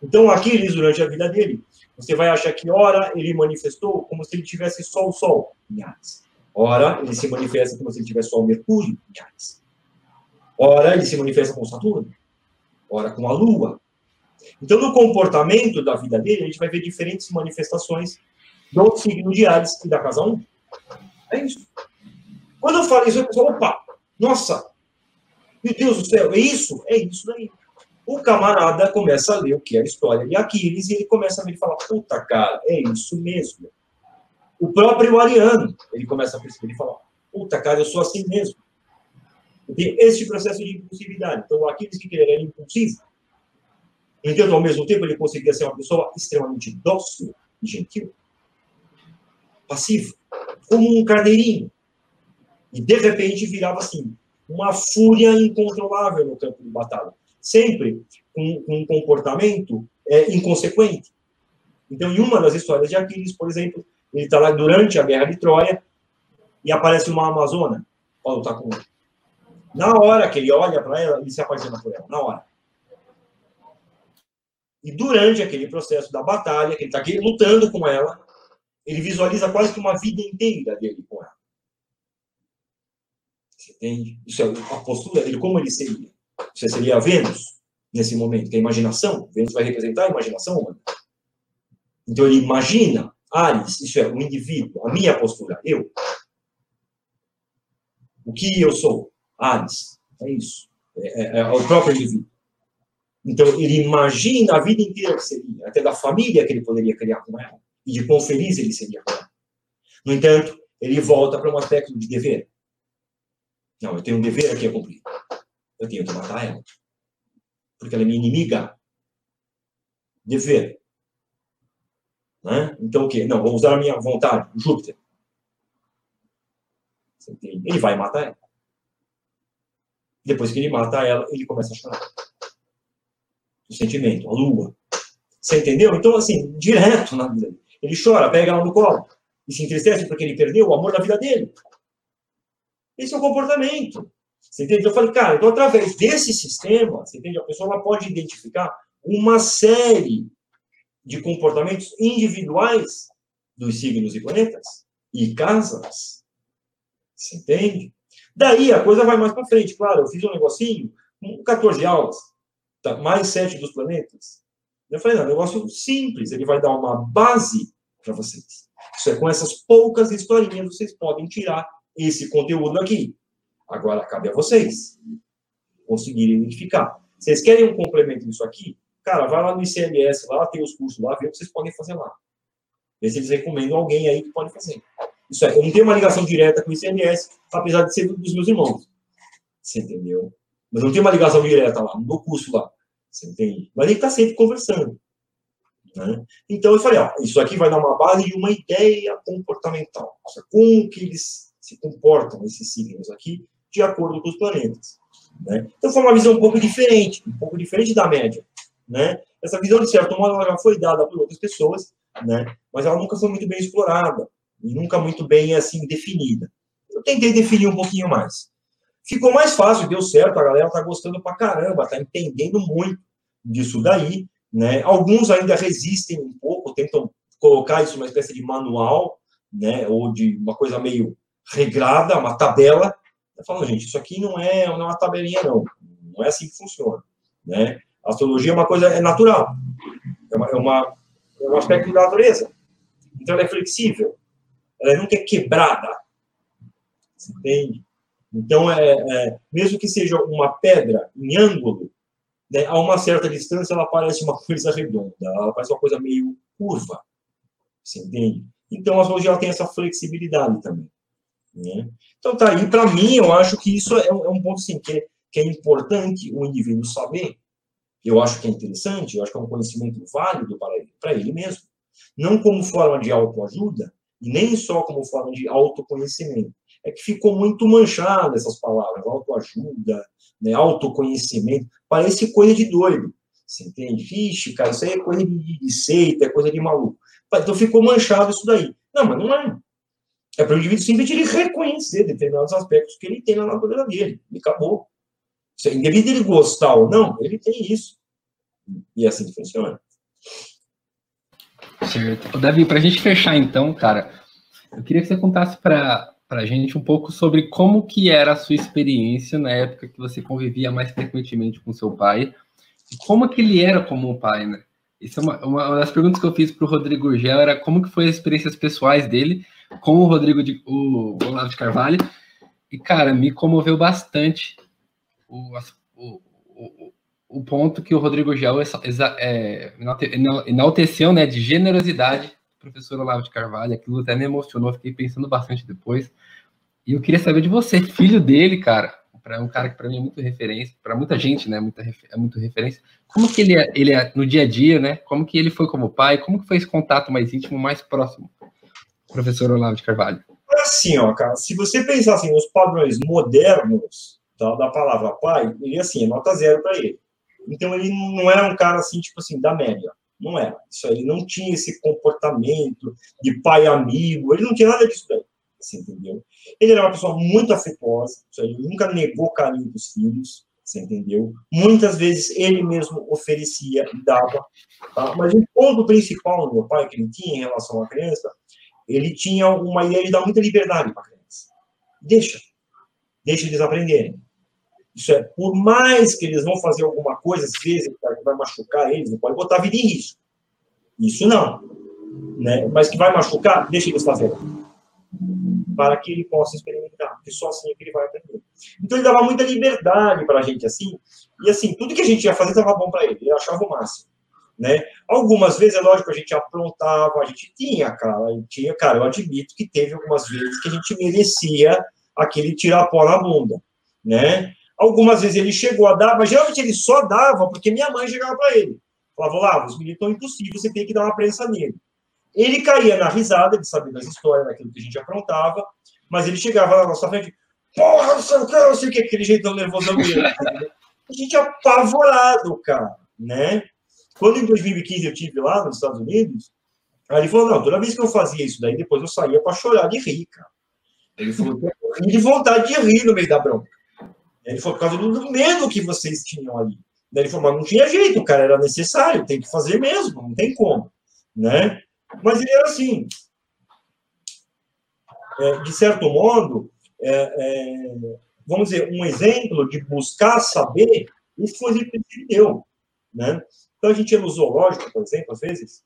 Então, Aquiles, durante a vida dele, você vai achar que, ora, ele manifestou como se ele tivesse só o Sol em Ares. Ora, ele se manifesta como se ele tivesse só o Mercúrio em Ares. Ora, ele se manifesta com Saturno. Ora, com a Lua. Então, no comportamento da vida dele, a gente vai ver diferentes manifestações do signo de Ares e da casa 1. É isso. Quando eu falo isso, eu penso, opa, nossa, meu Deus do céu, é isso? É isso daí. O camarada começa a ler o que é a história de Aquiles e ele começa a ver e falar, puta, cara, é isso mesmo. O próprio Ariano, ele começa a perceber e falar, puta, cara, eu sou assim mesmo. Tem esse processo de impulsividade. Então, Aquiles, que ele era impulsivo, no entanto, ao mesmo tempo, ele conseguia ser uma pessoa extremamente dócil e gentil, passivo, como um carneirinho. E, de repente, virava assim, uma fúria incontrolável no campo de batalha sempre com, com um comportamento é, inconsequente. Então, em uma das histórias de Aquiles, por exemplo, ele está lá durante a Guerra de Troia e aparece uma Amazona para lutar com ele. Na hora que ele olha para ela, ele se apaixona por ela, na hora. E durante aquele processo da batalha, que ele está aqui lutando com ela, ele visualiza quase que uma vida inteira dele com ela. Você entende? Isso é a postura dele, como ele seria. Você seria Vênus nesse momento, que é a imaginação. Vênus vai representar a imaginação humana. Então ele imagina Ares, isso é o indivíduo, a minha postura, eu. O que eu sou? Ares. É isso. É, é, é o próprio indivíduo. Então ele imagina a vida inteira que seria, até da família que ele poderia criar com ela, e de quão feliz ele seria. No entanto, ele volta para um aspecto de dever. Não, eu tenho um dever aqui a cumprir. Eu tenho que matar ela. Porque ela é minha inimiga. Dever. Né? Então o quê? Não, vou usar a minha vontade, Júpiter. Ele vai matar ela. Depois que ele mata ela, ele começa a chorar. O sentimento, a lua. Você entendeu? Então, assim, direto na vida. Ele chora, pega ela no colo. E se entristece porque ele perdeu o amor da vida dele. Esse é o comportamento. Você entende? Eu falei, cara, então através desse sistema, você entende? A pessoa ela pode identificar uma série de comportamentos individuais dos signos e planetas e casas. Você entende? Daí a coisa vai mais para frente. Claro, eu fiz um negocinho, 14 aulas, tá, mais 7 dos planetas. Eu falei, não, é um negócio simples, ele vai dar uma base para vocês. Isso é com essas poucas historinhas vocês podem tirar esse conteúdo aqui. Agora cabe a vocês conseguirem identificar. Vocês querem um complemento disso aqui? Cara, vai lá no ICLS, lá tem os cursos lá, vê o que vocês podem fazer lá. Vê se eles recomendam alguém aí que pode fazer. Isso é, eu não tenho uma ligação direta com o ICMS, apesar de ser dos meus irmãos. Você entendeu? Mas não tem uma ligação direta lá, no curso lá. Você entende? Mas gente está sempre conversando. Né? Então eu falei, ó, isso aqui vai dar uma base de uma ideia comportamental. Como que eles se comportam, esses signos aqui, de acordo com os planetas. Né? Então foi uma visão um pouco diferente, um pouco diferente da média. Né? Essa visão, de certo modo, ela já foi dada por outras pessoas, né? mas ela nunca foi muito bem explorada e nunca muito bem assim definida. Eu tentei definir um pouquinho mais. Ficou mais fácil, deu certo, a galera tá gostando pra caramba, tá entendendo muito disso daí, né? Alguns ainda resistem um pouco, tentam colocar isso numa espécie de manual, né, ou de uma coisa meio regrada, uma tabela. Falo, gente, isso aqui não é, não é uma tabelinha, não. Não é assim que funciona, né? A astrologia é uma coisa é natural, é, uma, é, uma, é um aspecto da natureza. Então ela é flexível, ela nunca é quebrada. Entende? Então, é, é, mesmo que seja uma pedra em ângulo, né, a uma certa distância ela parece uma coisa redonda, ela parece uma coisa meio curva. Você entende? Então, a astrologia tem essa flexibilidade também. Né? Então, tá aí, para mim, eu acho que isso é, um é ponto assim, que, é, que é importante o indivíduo saber. Eu acho que é interessante, eu acho que é um conhecimento válido para ele, para ele mesmo. Não como forma de autoajuda, e nem só como forma de autoconhecimento. É que ficou muito manchado essas palavras, autoajuda, né, autoconhecimento, parece coisa de doido. Você entende? Vixe, cara, isso aí é coisa de, seita, é coisa de maluco. Então ficou manchado isso daí. Não, mas não é. É para o indivíduo simplesmente ele reconhecer determinados aspectos que ele tem na natureza dele. E acabou. Independente dele gostar ou não, ele tem isso. E assim funciona. Certo. Davi, para a gente fechar então, cara, eu queria que você contasse para a gente um pouco sobre como que era a sua experiência na época que você convivia mais frequentemente com seu pai, e como que ele era como pai, né? Isso é uma, uma das perguntas que eu fiz para o Rodrigo Gel, era como que foi as experiências pessoais dele com o Rodrigo de, o Olavo de Carvalho, e, cara, me comoveu bastante o, o, o, o ponto que o Rodrigo Gel é, enalteceu né, de generosidade professor Olavo de Carvalho. Aquilo até me emocionou, fiquei pensando bastante depois. E eu queria saber de você, filho dele, cara, para um cara que para mim é muito referência, para muita gente, né, muita, é muito referência. Como que ele é, ele é no dia a dia, né? Como que ele foi como pai? Como que foi esse contato mais íntimo, mais próximo, professor Olavo de Carvalho? Assim, ó, cara, se você pensar assim, nos padrões modernos da palavra pai, ele assim, é nota zero para ele. Então ele não era um cara assim, tipo assim, da média. Não era. Isso aí, ele não tinha esse comportamento de pai amigo, ele não tinha nada disso daí. Você entendeu? Ele era uma pessoa muito afetuosa, ele nunca negou carinho dos filhos, você entendeu? Muitas vezes ele mesmo oferecia e dava. Tá? Mas o ponto principal do meu pai que ele tinha em relação à criança, ele tinha uma ideia de dar muita liberdade para a criança. Deixa. deixa eles aprenderem. Isso é, por mais que eles vão fazer alguma coisa, às vezes, que vai machucar eles, não pode botar a vida em risco. Isso não. Né? Mas que vai machucar, deixa eles fazerem. Para que ele possa experimentar, porque só assim é que ele vai aprender. Então ele dava muita liberdade para a gente assim, e assim, tudo que a gente ia fazer estava bom para ele, ele achava o máximo. Né? Algumas vezes, é lógico, a gente aprontava, a gente tinha, cara, tinha, cara, eu admito que teve algumas vezes que a gente merecia aquele tirar pó na bunda, né? Algumas vezes ele chegou a dar, mas geralmente ele só dava porque minha mãe chegava para ele. Falava, lá, os meninos estão impossíveis, você tem que dar uma prensa nele. Ele caía na risada, de saber das histórias, daquilo que a gente aprontava, mas ele chegava na nossa frente, porra, não sei o que, não sei o que, aquele jeitão nervoso dele. a gente apavorado, cara, né? Quando em 2015 eu tive lá nos Estados Unidos, aí ele falou, não, toda vez que eu fazia isso daí, depois eu saía para chorar de rir, cara. Ele falou, eu de vontade de rir no meio da bronca. Ele falou, por causa do medo que vocês tinham ali. Daí ele falou, mas não tinha jeito, cara era necessário, tem que fazer mesmo, não tem como, né? Mas ele era assim, é, de certo modo, é, é, vamos dizer, um exemplo de buscar saber, isso foi o que ele deu, né? Então a gente ia no zoológico, por exemplo, às vezes,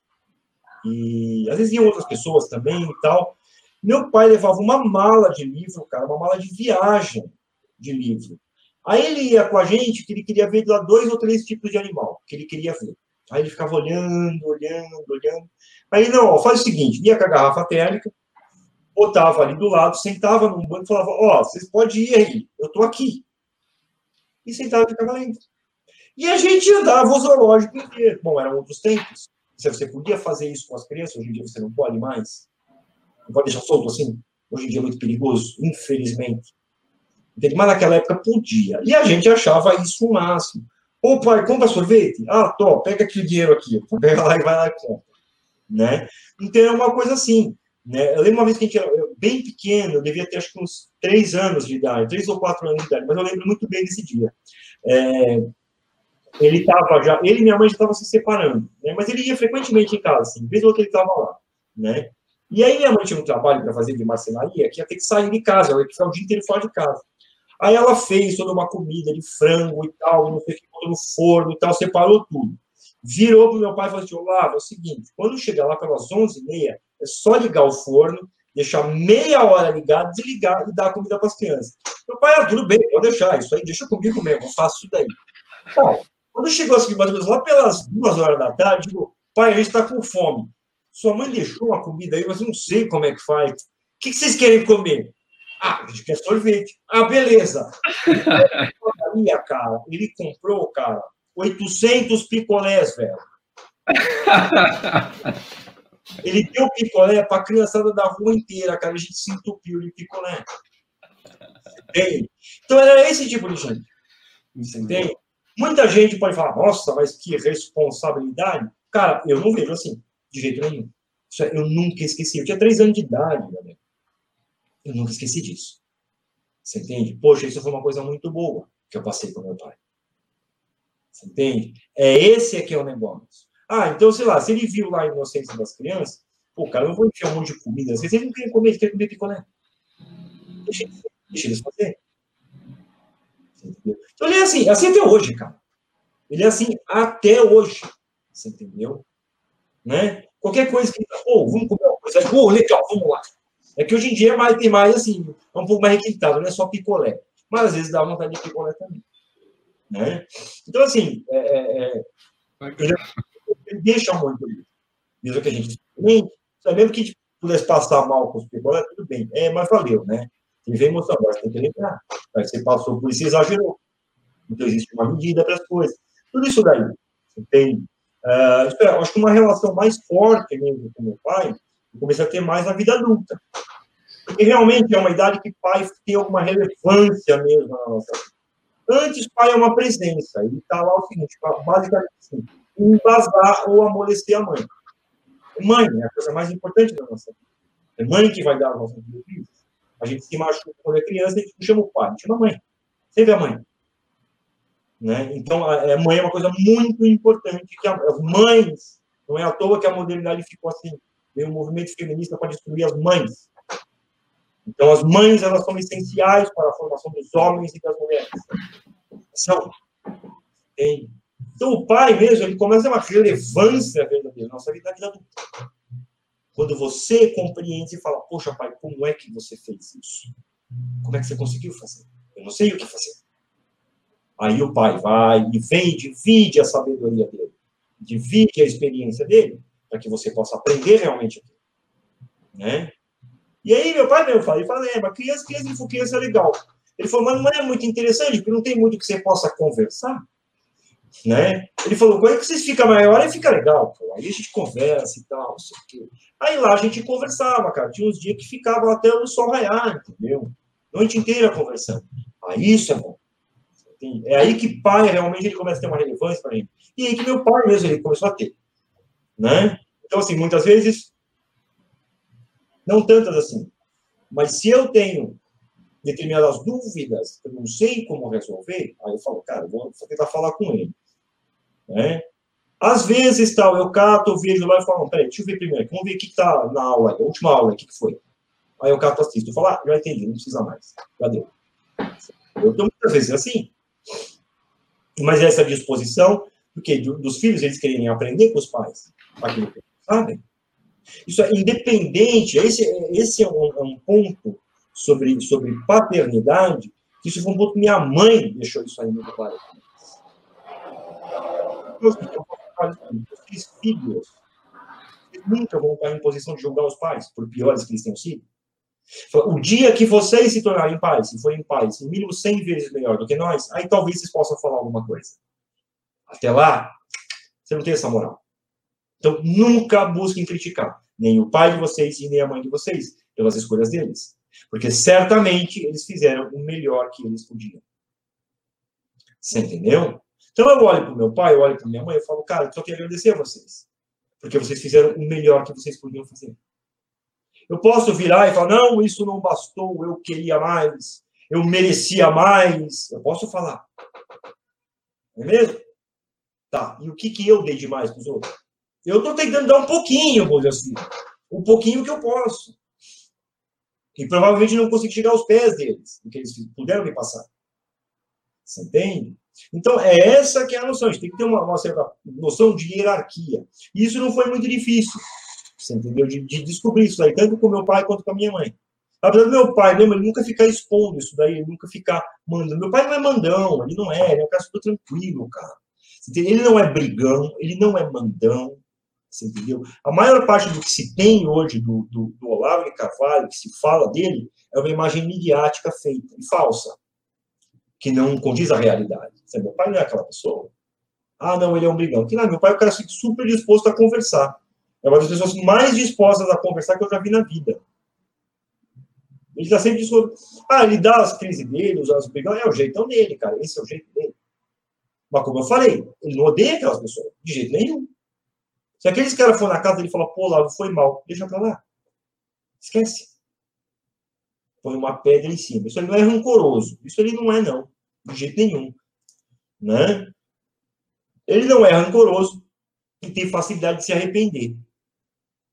e às vezes iam outras pessoas também e tal. Meu pai levava uma mala de livro, cara, uma mala de viagem de livro. Aí ele ia com a gente, que ele queria ver lá dois ou três tipos de animal, que ele queria ver. Aí ele ficava olhando, olhando, olhando. Aí, não, ó, faz o seguinte, ia com a garrafa térmica, botava ali do lado, sentava num banco e falava, ó, oh, vocês podem ir aí, eu tô aqui. E sentava e ficava lendo. E a gente andava o zoológico inteiro. Bom, eram outros tempos. Você podia fazer isso com as crianças, hoje em dia você não pode mais. Não pode deixar solto assim. Hoje em dia é muito perigoso, infelizmente. Mas naquela época podia. E a gente achava isso o máximo. Ô pai, compra sorvete? Ah, tô, pega aqui o dinheiro aqui. Pega lá e vai lá e compra. Né? Então é uma coisa assim. Né? Eu lembro uma vez que a gente era bem pequeno, eu devia ter acho que uns três anos de idade, três ou quatro anos de idade, mas eu lembro muito bem desse dia. É, ele estava já, ele e minha mãe já estavam se separando, né? mas ele ia frequentemente em casa, assim, vez ou outra ele estava lá, né? E aí minha mãe tinha um trabalho para fazer de marcenaria, que ia ter que sair de casa, ia ficar o dia inteiro fora de casa. Aí ela fez toda uma comida de frango e tal, não sei o que, no forno e tal, separou tudo. Virou para o meu pai e falou assim: Olá, é o seguinte, quando chegar lá pelas 11h30, é só ligar o forno, deixar meia hora ligado, desligar e dar a comida para as crianças. Meu pai, ah, tudo bem, pode deixar, isso aí deixa comigo mesmo, eu faço isso daí. Bom, quando chegou assim, mais ou menos lá pelas duas horas da tarde, digo, pai, a gente está com fome. Sua mãe deixou uma comida aí, mas eu não sei como é que faz. O que vocês querem comer? Ah, a gente quer sorvete. Ah, beleza. cara, ele comprou, cara, 800 picolés, velho. Ele deu picolé para a criançada da rua inteira, cara. A gente se entupiu de picolé. Entende? Então era esse tipo de gente. Entende? Muita gente pode falar, nossa, mas que responsabilidade. Cara, eu não vejo assim, de jeito nenhum. Isso é, eu nunca esqueci. Eu tinha três anos de idade, galera. Eu nunca esqueci disso. Você entende? Poxa, isso foi uma coisa muito boa que eu passei com meu pai. Você entende? É esse aqui é o negócio. Ah, então, sei lá, se ele viu lá a inocência das crianças, pô, cara, eu vou enfiar um monte de comida. Às vezes ele não quer comer, ele quer comer picolé. Deixa, eles fazer. Então ele é assim, é assim até hoje, cara. Ele é assim até hoje. Você entendeu? Né? Qualquer coisa que. Pô, vamos comer uma coisa. Pô, legal, vamos lá. É que hoje em dia é mais, tem mais assim, é um pouco mais requintado, não é só picolé. Mas às vezes dá vontade de picolé também. Né? Então, assim, é, é, é ele deixa muito. Mesmo que a gente experimente, sabendo que a gente pudesse passar mal com os picolé, tudo bem. É, mas valeu, né? Você vem mostrar, agora tem que lembrar. Aí você passou por isso e exagerou. Então, existe uma medida para as coisas. Tudo isso daí, você tem. Uh, é, acho que uma relação mais forte mesmo com meu pai, comecei a ter mais na vida adulta. Porque realmente é uma idade que pai tem alguma relevância mesmo na nossa vida. Antes, pai é uma presença. Ele está lá o seguinte, basicamente assim, embasar ou amolecer a mãe. Mãe é a coisa mais importante da nossa vida. É mãe que vai dar as nossas vidas. A gente se machuca quando é criança, a gente não chama o pai, a gente chama a mãe. Sempre a mãe. Né? Então, a, a mãe é uma coisa muito importante, que as mães, não é à toa que a modernidade ficou assim, veio um movimento feminista para destruir as mães. Então, as mães, elas são essenciais para a formação dos homens e das mulheres. São. Tem. Então, o pai mesmo, ele começa a ter uma relevância verdadeira na nossa vida, na vida adulta. Quando você compreende e fala, poxa, pai, como é que você fez isso? Como é que você conseguiu fazer? Eu não sei o que fazer. Aí o pai vai e vem divide a sabedoria dele, divide a experiência dele, para que você possa aprender realmente. Né? E aí meu pai mesmo fala, ele fala, é, mas criança, criança, criança é legal. Ele falou, mas não é muito interessante, porque não tem muito que você possa conversar. Né? Ele falou, quando é que vocês ficam maior, fica legal, pô. Aí a gente conversa e tal, sei o quê. Aí lá a gente conversava, cara. Tinha uns dias que ficava até o sol raiar, entendeu? Noite inteira conversando. Aí isso é bom. É aí que pai realmente ele começa a ter uma relevância para ele. E aí que meu pai mesmo ele começou a ter. Né? Então, assim, muitas vezes, não tantas assim, mas se eu tenho determinadas dúvidas, eu não sei como resolver, aí eu falo, cara, vou tentar falar com ele. Né? Às vezes, tal, eu cato, vejo lá e falo, peraí, deixa eu ver primeiro, vamos ver o que está na aula, a última aula, o que, que foi. Aí eu cato, assisto, eu falo, ah, já entendi, não precisa mais, já deu. Eu estou muitas vezes assim. Mas essa disposição, porque dos filhos eles querem aprender com os pais, sabem. Isso é independente, esse, esse é um, é um ponto sobre, sobre paternidade, que isso foi um ponto que minha mãe deixou isso aí muito claro. Os filhos nunca vão estar em posição de julgar os pais, por piores que eles tenham sido. O dia que vocês se tornarem pais, se forem pais, no mínimo 100 vezes melhor do que nós, aí talvez vocês possam falar alguma coisa. Até lá, você não tem essa moral. Então, nunca busquem criticar nem o pai de vocês e nem a mãe de vocês pelas escolhas deles. Porque certamente eles fizeram o melhor que eles podiam. Você entendeu? Então eu olho para o meu pai, eu olho para minha mãe, eu falo, cara, eu só quero agradecer a vocês. Porque vocês fizeram o melhor que vocês podiam fazer. Eu posso virar e falar, não, isso não bastou, eu queria mais, eu merecia mais. Eu posso falar. Não é mesmo? Tá, e o que, que eu dei demais para os outros? Eu estou tentando dar um pouquinho, vou dizer assim. Um pouquinho que eu posso. E provavelmente não consegui chegar aos pés deles, do que eles puderam me passar. Você entende? Então, é essa que é a noção. A gente tem que ter uma, uma certa noção de hierarquia. E isso não foi muito difícil. Você entendeu? De, de descobrir isso aí, tanto com meu pai quanto com a minha mãe. Apesar do meu pai mesmo, ele nunca ficar expondo isso daí, ele nunca ficar mandando. Meu pai não é mandão, ele não é, ele é um cara super tranquilo, cara. Ele não é brigão, ele não é mandão, você entendeu? A maior parte do que se tem hoje do, do, do Olavo de Carvalho, que se fala dele, é uma imagem midiática feita e falsa, que não condiz a realidade. Você, meu pai não é aquela pessoa. Ah, não, ele é um brigão. Que não, meu pai é um cara super disposto a conversar. É uma das pessoas mais dispostas a conversar que eu já vi na vida. Ele está sempre disposto. Ah, ele dá as crises dele, os brigão, é o jeitão dele, cara. Esse é o jeito dele. Mas como eu falei, ele não odeia aquelas pessoas, de jeito nenhum. Se aqueles caras for na casa dele e falar, pô, Lavo, foi mal, deixa pra lá. Esquece. Põe uma pedra em cima. Isso ele não é rancoroso. Isso ele não é, não. De jeito nenhum. Né? Ele não é rancoroso e tem facilidade de se arrepender.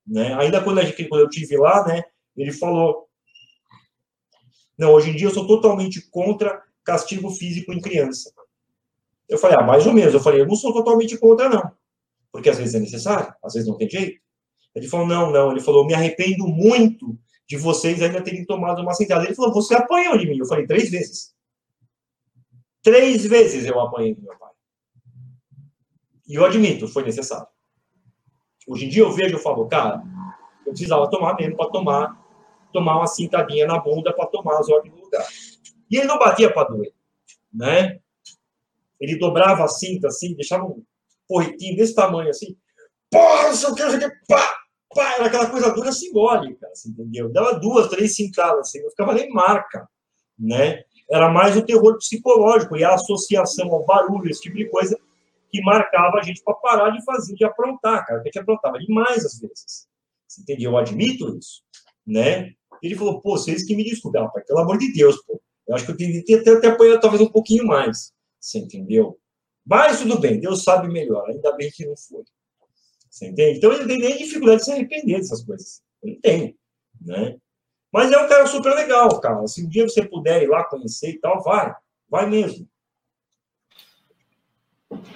Né? Ainda quando, gente, quando eu tive lá, né, ele falou: Não, hoje em dia eu sou totalmente contra castigo físico em criança. Eu falei: Ah, mais ou menos. Eu falei: Eu não sou totalmente contra, não. Porque às vezes é necessário, às vezes não tem jeito. Ele falou: Não, não. Ele falou: Me arrependo muito de vocês ainda terem tomado uma sentada. Ele falou: Você apanhou de mim. Eu falei: Três vezes. Três vezes eu apanhei do meu pai. E eu admito, foi necessário. Hoje em dia eu vejo e falo, cara, eu precisava tomar mesmo para tomar, tomar uma cintadinha na bunda para tomar as ordens do lugar. E ele não batia para doer, né? Ele dobrava a cinta assim, deixava um porretinho desse tamanho assim. Porra, não quero que, pá, pá, era aquela coisa dura simbólica, assim, entendeu? Dava duas, três cintadas, assim, não ficava nem marca, né? Era mais o terror psicológico e a associação ao barulho, esse tipo de coisa, que marcava a gente para parar de fazer, de aprontar, cara, que a gente aprontava demais às vezes. Você entendeu? Eu admito isso, né? Ele falou, pô, vocês que me desculpem, rapaz, pelo amor de Deus, pô. Eu acho que eu teria até, até apanhado talvez um pouquinho mais. Você entendeu? Mas tudo bem, Deus sabe melhor, ainda bem que não foi. Você entende? Então ele não tem nem dificuldade de se arrepender dessas coisas. Ele tem, né? Mas é um cara super legal, cara. Se um dia você puder ir lá conhecer e tal, vai. Vai mesmo.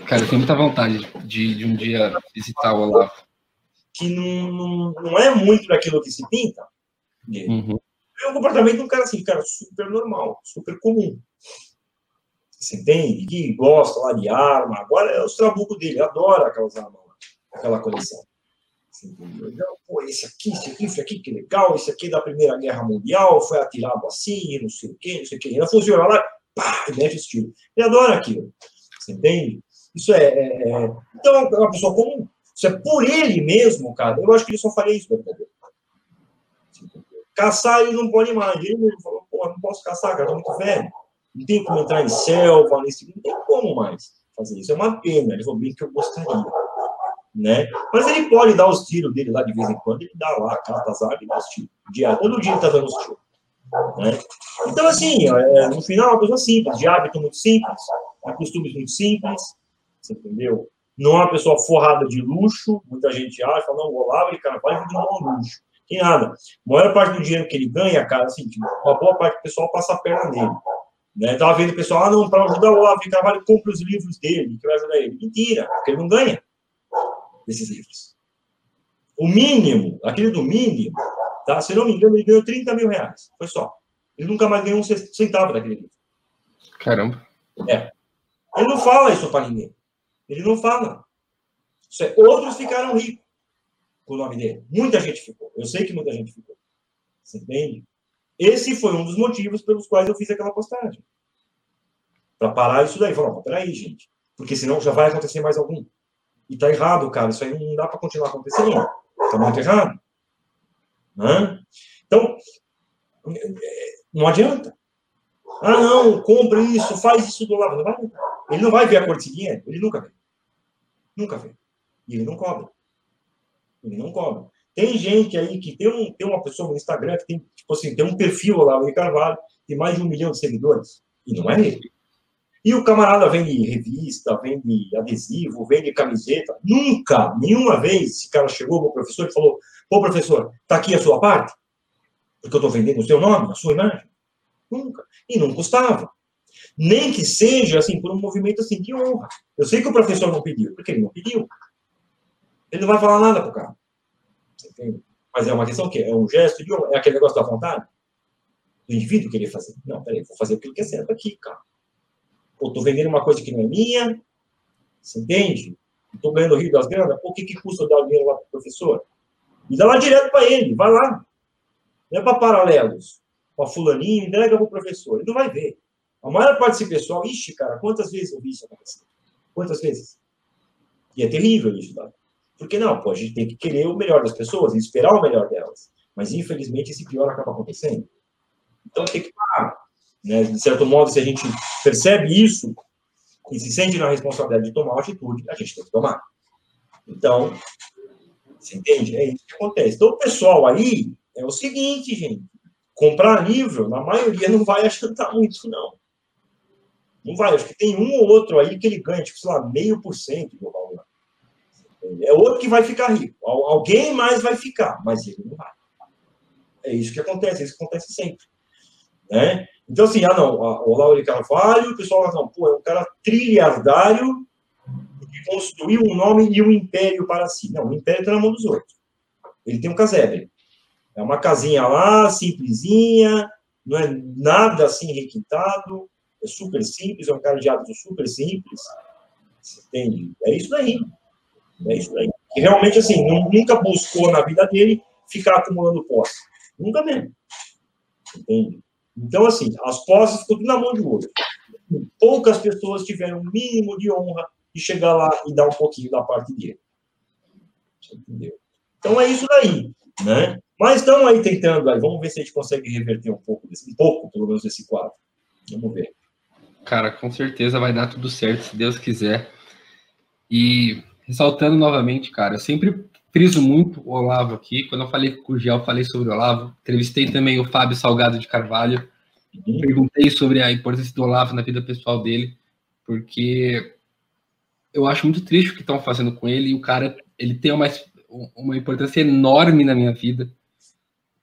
Cara, eu tenho muita vontade de, de um dia visitar o Olavo. Que não, não, não é muito daquilo que se pinta. Uhum. É um comportamento de um cara assim, cara, super normal, super comum. Você entende? Que gosta lá de arma. Agora é os trabucos dele, adora aquelas armas lá, aquela coleção. Pô, esse aqui, esse rifle aqui, que legal, esse aqui é da Primeira Guerra Mundial, foi atirado assim, não sei o quê, não sei o quê. Ainda funciona lá, pá, e mete o estilo. Ele adora aquilo. Você entende? Isso é, é, é, Então, é uma pessoa comum. Isso é por ele mesmo, cara. Eu acho que ele só faria isso, verdadeiro. Caçar ele não pode mais. Ele mesmo falou, pô, não posso caçar, cara, tô muito velho. Não tem como entrar em selva, nesse... não tem como mais fazer isso. É uma pena. Ele falou bem que eu gostaria né? Mas ele pode dar os tiros dele lá de vez em quando, ele dá lá, cata as águas e dá os tiros. Dia, todo dia ele tá dando os tiros. Né? Então, assim, é, no final, é uma coisa simples, de hábito muito simples, de costumes muito simples, você entendeu? Não é uma pessoa forrada de luxo, muita gente acha, não, o Olavo, ele, cara, vai viver um luxo. Que nada. A maior parte do dinheiro que ele ganha, cara, assim, tipo, uma boa parte do pessoal passa a perna nele. Né? Tava vendo o pessoal, ah, não, para ajudar o Olavo de Carvalho, compra os livros dele, que vai ajudar ele. Mentira, porque ele não ganha desses livros. O mínimo, aquele do mínimo, tá? se não me engano, ele ganhou 30 mil reais. Foi só. Ele nunca mais ganhou um centavo daquele livro. Caramba. É. Ele não fala isso para ninguém. Ele não fala. É, outros ficaram ricos com o nome dele. Muita gente ficou. Eu sei que muita gente ficou. Você entende? Esse foi um dos motivos pelos quais eu fiz aquela postagem. Para parar isso daí. Falar, peraí, gente. Porque senão já vai acontecer mais algum. E tá errado, cara. Isso aí não dá para continuar acontecendo. Tá muito errado. Então, não adianta. Ah, não, compra isso, faz isso do lado. Não vai, ele não vai ver a cor desse dinheiro. Ele nunca vê. Nunca vê. E ele não cobra. Ele não cobra. Tem gente aí que tem, um, tem uma pessoa no Instagram que tem, tipo assim, tem um perfil lá, o Carvalho, tem mais de um milhão de seguidores. E não é ele. E o camarada vende revista, vende adesivo, vende camiseta. Nunca, nenhuma vez, esse cara chegou para o professor e falou: Ô professor, tá aqui a sua parte? Porque eu estou vendendo o seu nome, a sua imagem. Nunca. E não custava. Nem que seja, assim, por um movimento assim de honra. Eu sei que o professor não pediu, porque ele não pediu. Ele não vai falar nada para o cara. Mas é uma questão que é um gesto de. É aquele negócio da vontade. Do indivíduo querer fazer. Não, peraí, vou fazer aquilo que é certo aqui, cara ou estou vendendo uma coisa que não é minha, você entende? Estou ganhando o rio das grandas, por que, que custa dar o dinheiro lá para o professor? E dá lá direto para ele, vai lá. Não é para paralelos. Para fulaninho, entrega para o professor. Ele não vai ver. A maior parte desse pessoal, ixi, cara, quantas vezes eu vi isso acontecer? Quantas vezes? E é terrível isso, tá? Porque não, pô, a gente tem que querer o melhor das pessoas e esperar o melhor delas. Mas, infelizmente, esse pior acaba acontecendo. Então, tem que parar. Né? De certo modo, se a gente percebe isso e se sente na responsabilidade de tomar uma atitude, a gente tem que tomar. Então, você entende? É isso que acontece. Então, o pessoal aí é o seguinte, gente. Comprar livro, na maioria, não vai adiantar muito, não. Não vai. Acho que tem um ou outro aí que ele ganha, tipo, sei lá, meio por cento do. É outro que vai ficar rico. Alguém mais vai ficar, mas ele não vai. É isso que acontece, é isso que acontece sempre. Né? Então, assim, ah, não, o Lauro Carvalho, o pessoal fala, não, pô, é um cara trilhardário que construiu um nome e um império para si. Não, o império está na mão dos outros. Ele tem um casebre. É uma casinha lá, simplesinha, não é nada assim requintado, é super simples, é um cara de hábitos super simples. Entende? É isso daí. É isso daí. E realmente, assim, nunca buscou na vida dele ficar acumulando posse. Nunca mesmo. Entende? Então, assim, as posses ficam tudo na mão de outro. Poucas pessoas tiveram o mínimo de honra de chegar lá e dar um pouquinho da parte dele. Entendeu? Então é isso daí, né? Mas estamos aí tentando, aí, vamos ver se a gente consegue reverter um pouco, desse, um pouco, pelo menos, desse quadro. Vamos ver. Cara, com certeza vai dar tudo certo, se Deus quiser. E ressaltando novamente, cara, eu sempre friso muito o Olavo aqui. Quando eu falei com o Gel, falei sobre o Olavo. Entrevistei também o Fábio Salgado de Carvalho. Uhum. Perguntei sobre a importância do Olavo na vida pessoal dele, porque eu acho muito triste o que estão fazendo com ele. E o cara, ele tem uma, uma importância enorme na minha vida.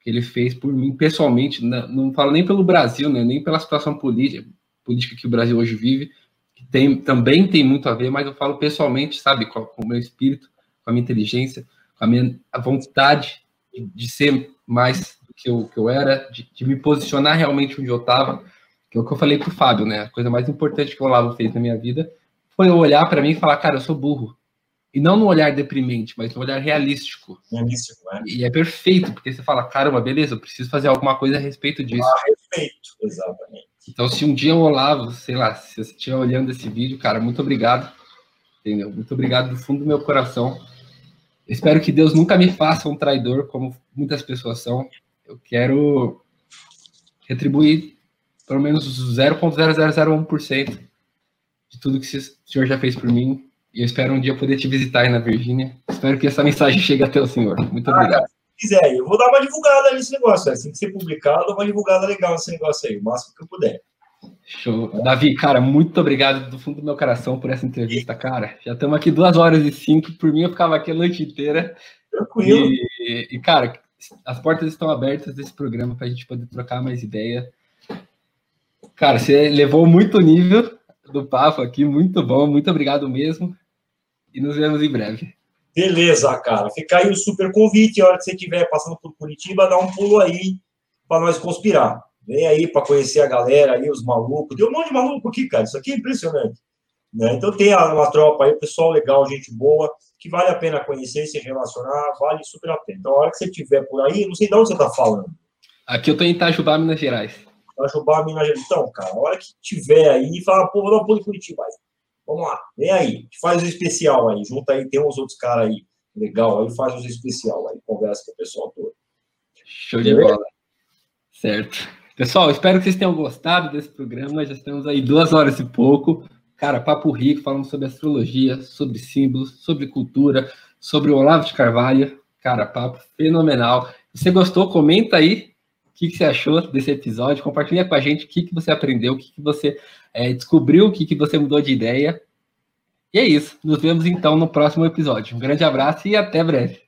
que ele fez por mim pessoalmente, não, não falo nem pelo Brasil, né, nem pela situação política, política que o Brasil hoje vive, que tem, também tem muito a ver, mas eu falo pessoalmente, sabe, com, com o meu espírito, com a minha inteligência, com a minha a vontade de, de ser mais do que eu, que eu era, de, de me posicionar realmente onde eu estava, que é o que eu falei para o Fábio, né? A coisa mais importante que o Olavo fez na minha vida foi eu olhar para mim e falar, cara, eu sou burro. E não no olhar deprimente, mas no olhar realístico. Realístico, né? E é perfeito, porque você fala, caramba, beleza, eu preciso fazer alguma coisa a respeito disso. A respeito, exatamente. Então, se um dia o Olavo, sei lá, se você estiver olhando esse vídeo, cara, muito obrigado. Entendeu? Muito obrigado do fundo do meu coração. espero que Deus nunca me faça um traidor, como muitas pessoas são. Eu quero retribuir pelo menos 0,0001% de tudo que o senhor já fez por mim. E eu espero um dia poder te visitar aí na Virgínia. Espero que essa mensagem chegue até o senhor. Muito obrigado. Se quiser, eu vou dar uma divulgada nesse negócio. Assim que ser publicado, eu dou uma divulgada legal nesse negócio aí, o máximo que eu puder. Show. Davi, cara, muito obrigado do fundo do meu coração por essa entrevista, cara. Já estamos aqui duas horas e cinco. Por mim, eu ficava aqui a noite inteira. Tranquilo. E, e cara, as portas estão abertas desse programa para a gente poder trocar mais ideia. Cara, você levou muito nível do papo aqui, muito bom, muito obrigado mesmo. E nos vemos em breve. Beleza, cara. Fica aí o super convite. A hora que você estiver passando por Curitiba, dá um pulo aí para nós conspirar. Vem aí para conhecer a galera aí, os malucos. Tem um monte de maluco aqui, cara. Isso aqui é impressionante. Né? Então tem uma tropa aí, pessoal legal, gente boa, que vale a pena conhecer, se relacionar, vale super a pena. Então, a hora que você estiver por aí, não sei de onde você está falando. Aqui eu estou em Itajubá, Minas Gerais. Itajubá, Minas Gerais. Então, cara, a hora que tiver aí, fala, pô, vou dar um pulo em Curitiba aí. Vamos lá, vem aí, faz o especial aí, junta aí, tem uns outros caras aí, legal, aí faz os especial aí, conversa com o pessoal todo. Show de bola. Certo. Pessoal, espero que vocês tenham gostado desse programa. Já estamos aí duas horas e pouco. Cara, papo rico, falando sobre astrologia, sobre símbolos, sobre cultura, sobre o Olavo de Carvalho. Cara, papo fenomenal. Se você gostou, comenta aí o que, que você achou desse episódio. Compartilha com a gente o que, que você aprendeu, o que, que você é, descobriu, o que, que você mudou de ideia. E é isso. Nos vemos então no próximo episódio. Um grande abraço e até breve.